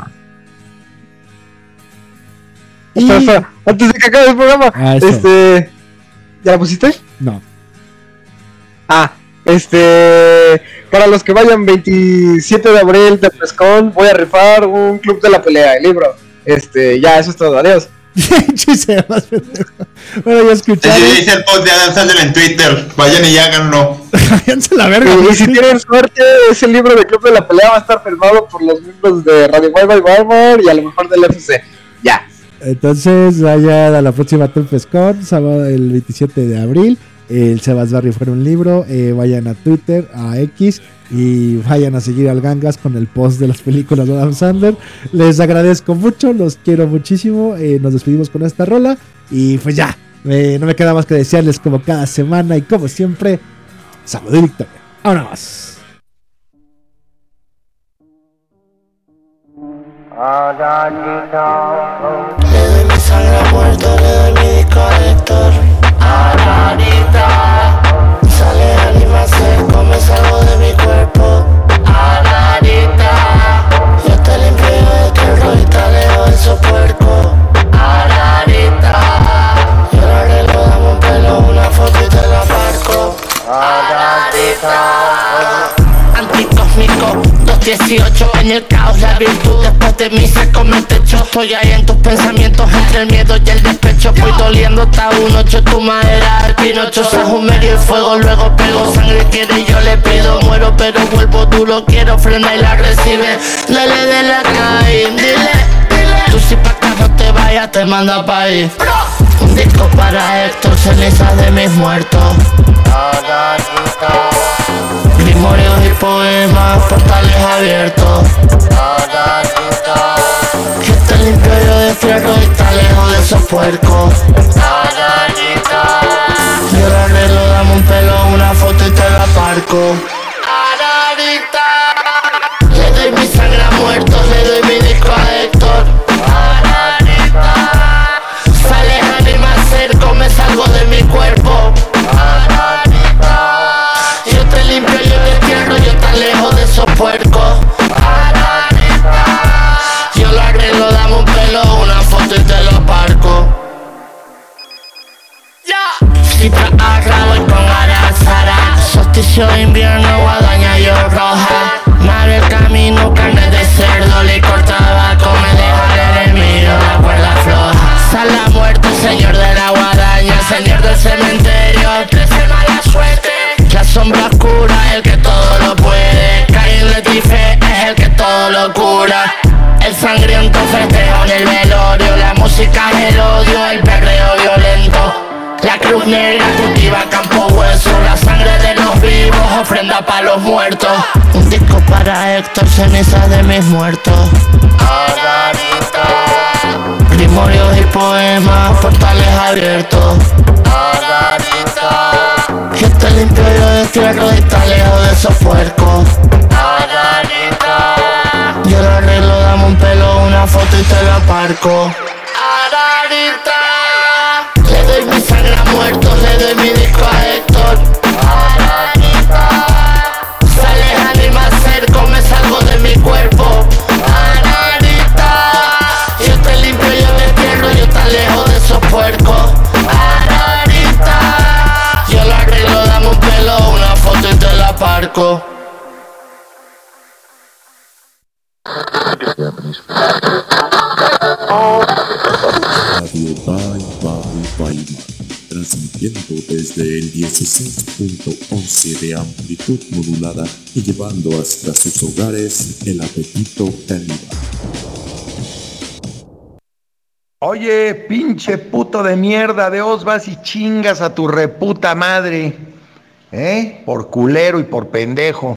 Y- Espera, espera, antes de que acabe el programa, Ah, este. ¿Ya la pusiste? No. Ah, este. Para los que vayan 27 de abril de Pescón, voy a rifar un club de la pelea, el libro. Este, ya, eso es todo, adiós. Bueno, ya escucharon. Sí, dice el post de Adam Sandler en Twitter. Vayan y háganlo. Váyanse la verga. Y, y si tienen suerte, ese libro de Club de la Pelea va a estar firmado por los miembros de Radio Bye Bye Barbar y a lo mejor del FC. Ya. Entonces, vayan a la próxima Tempescon, sábado el 27 de abril. El Sebas va a rifar un libro. eh, vayan a Twitter, a X y vayan a seguir al Gangas con el post de las películas de Adam Sandler. Les agradezco mucho, los quiero muchísimo. eh, nos despedimos con esta rola y pues ya. no me queda más que desearles como cada semana y como siempre, salud y victoria. ¡Vámonos! Le doy mi sangre a muerto, le doy mi disco a. Sale anima, se come, salgo de mi cuerpo. Ananita. Yo te limpio de que el rolita leo de esos puercos. Ananita. Yo le arreglo, dame un pelo, una foto y te la marco. Ananita. Anticósmico, 218 en el caos, la virtud. Después de mí se come el techo Estoy ahí en tus pensamientos entre el miedo y el despecho Voy doliendo hasta un ocho, tu madera el pinocho Sajumerio y fuego, luego pego. Sangre quiere y yo le pido Muero pero vuelvo duro, quiero frenar y la recibe. Dale de la calle, dile, dile. Tú si pa' acá no te vayas, te mando a país. Un disco para Héctor, cenizas de mis muertos Grimorios y poemas, portales abiertos. Que te limpio yo de fierro y está lejos de esos puercos. Yo lo arreglo, dame un pelo, una foto y te la parco. Le doy mi sangre a muertos, le doy mi Yo lo arreglo, dame un pelo, una foto y te lo parco. Citra arra, voy con Arazara Solsticio de invierno, guadaña yo roja. Mar el camino, carne de cerdo, licor, tabaco Me deja el enemigo, la cuerda floja. Sal la muerte, señor de la guadaña Señor del cementerio, trece mala suerte La sombra oscura, el que todo lo puede Es el que todo lo cura. El sangriento festejo en el velorio. La música es el odio, el perreo violento. La cruz negra cultiva campo hueso. La sangre de los vivos ofrenda para los muertos. Un disco para Héctor, ceniza de mis muertos. Grimorios y poemas, portales abiertos. Yo te limpio yo de tierra y está lejos de esos puercos Yo lo arreglo, dame un pelo, una foto y te la parco le doy mi sangre a muertos, le doy mi disco a Héctor. Sales anima cerco, me salgo de mi cuerpo. Ananita. Yo te limpio, yo te tierro, yo tan lejos de esos puercos. Ananita. Yo lo arreglo, dame un pelo, una foto y te la parco. Radio Bye Bye Bye, transmitiendo desde el 16.11 de amplitud modulada y llevando hasta sus hogares el apetito caníbal. Oye, pinche puto de mierda, de os vas y chingas a tu reputa madre. ¿Eh? Por culero y por pendejo.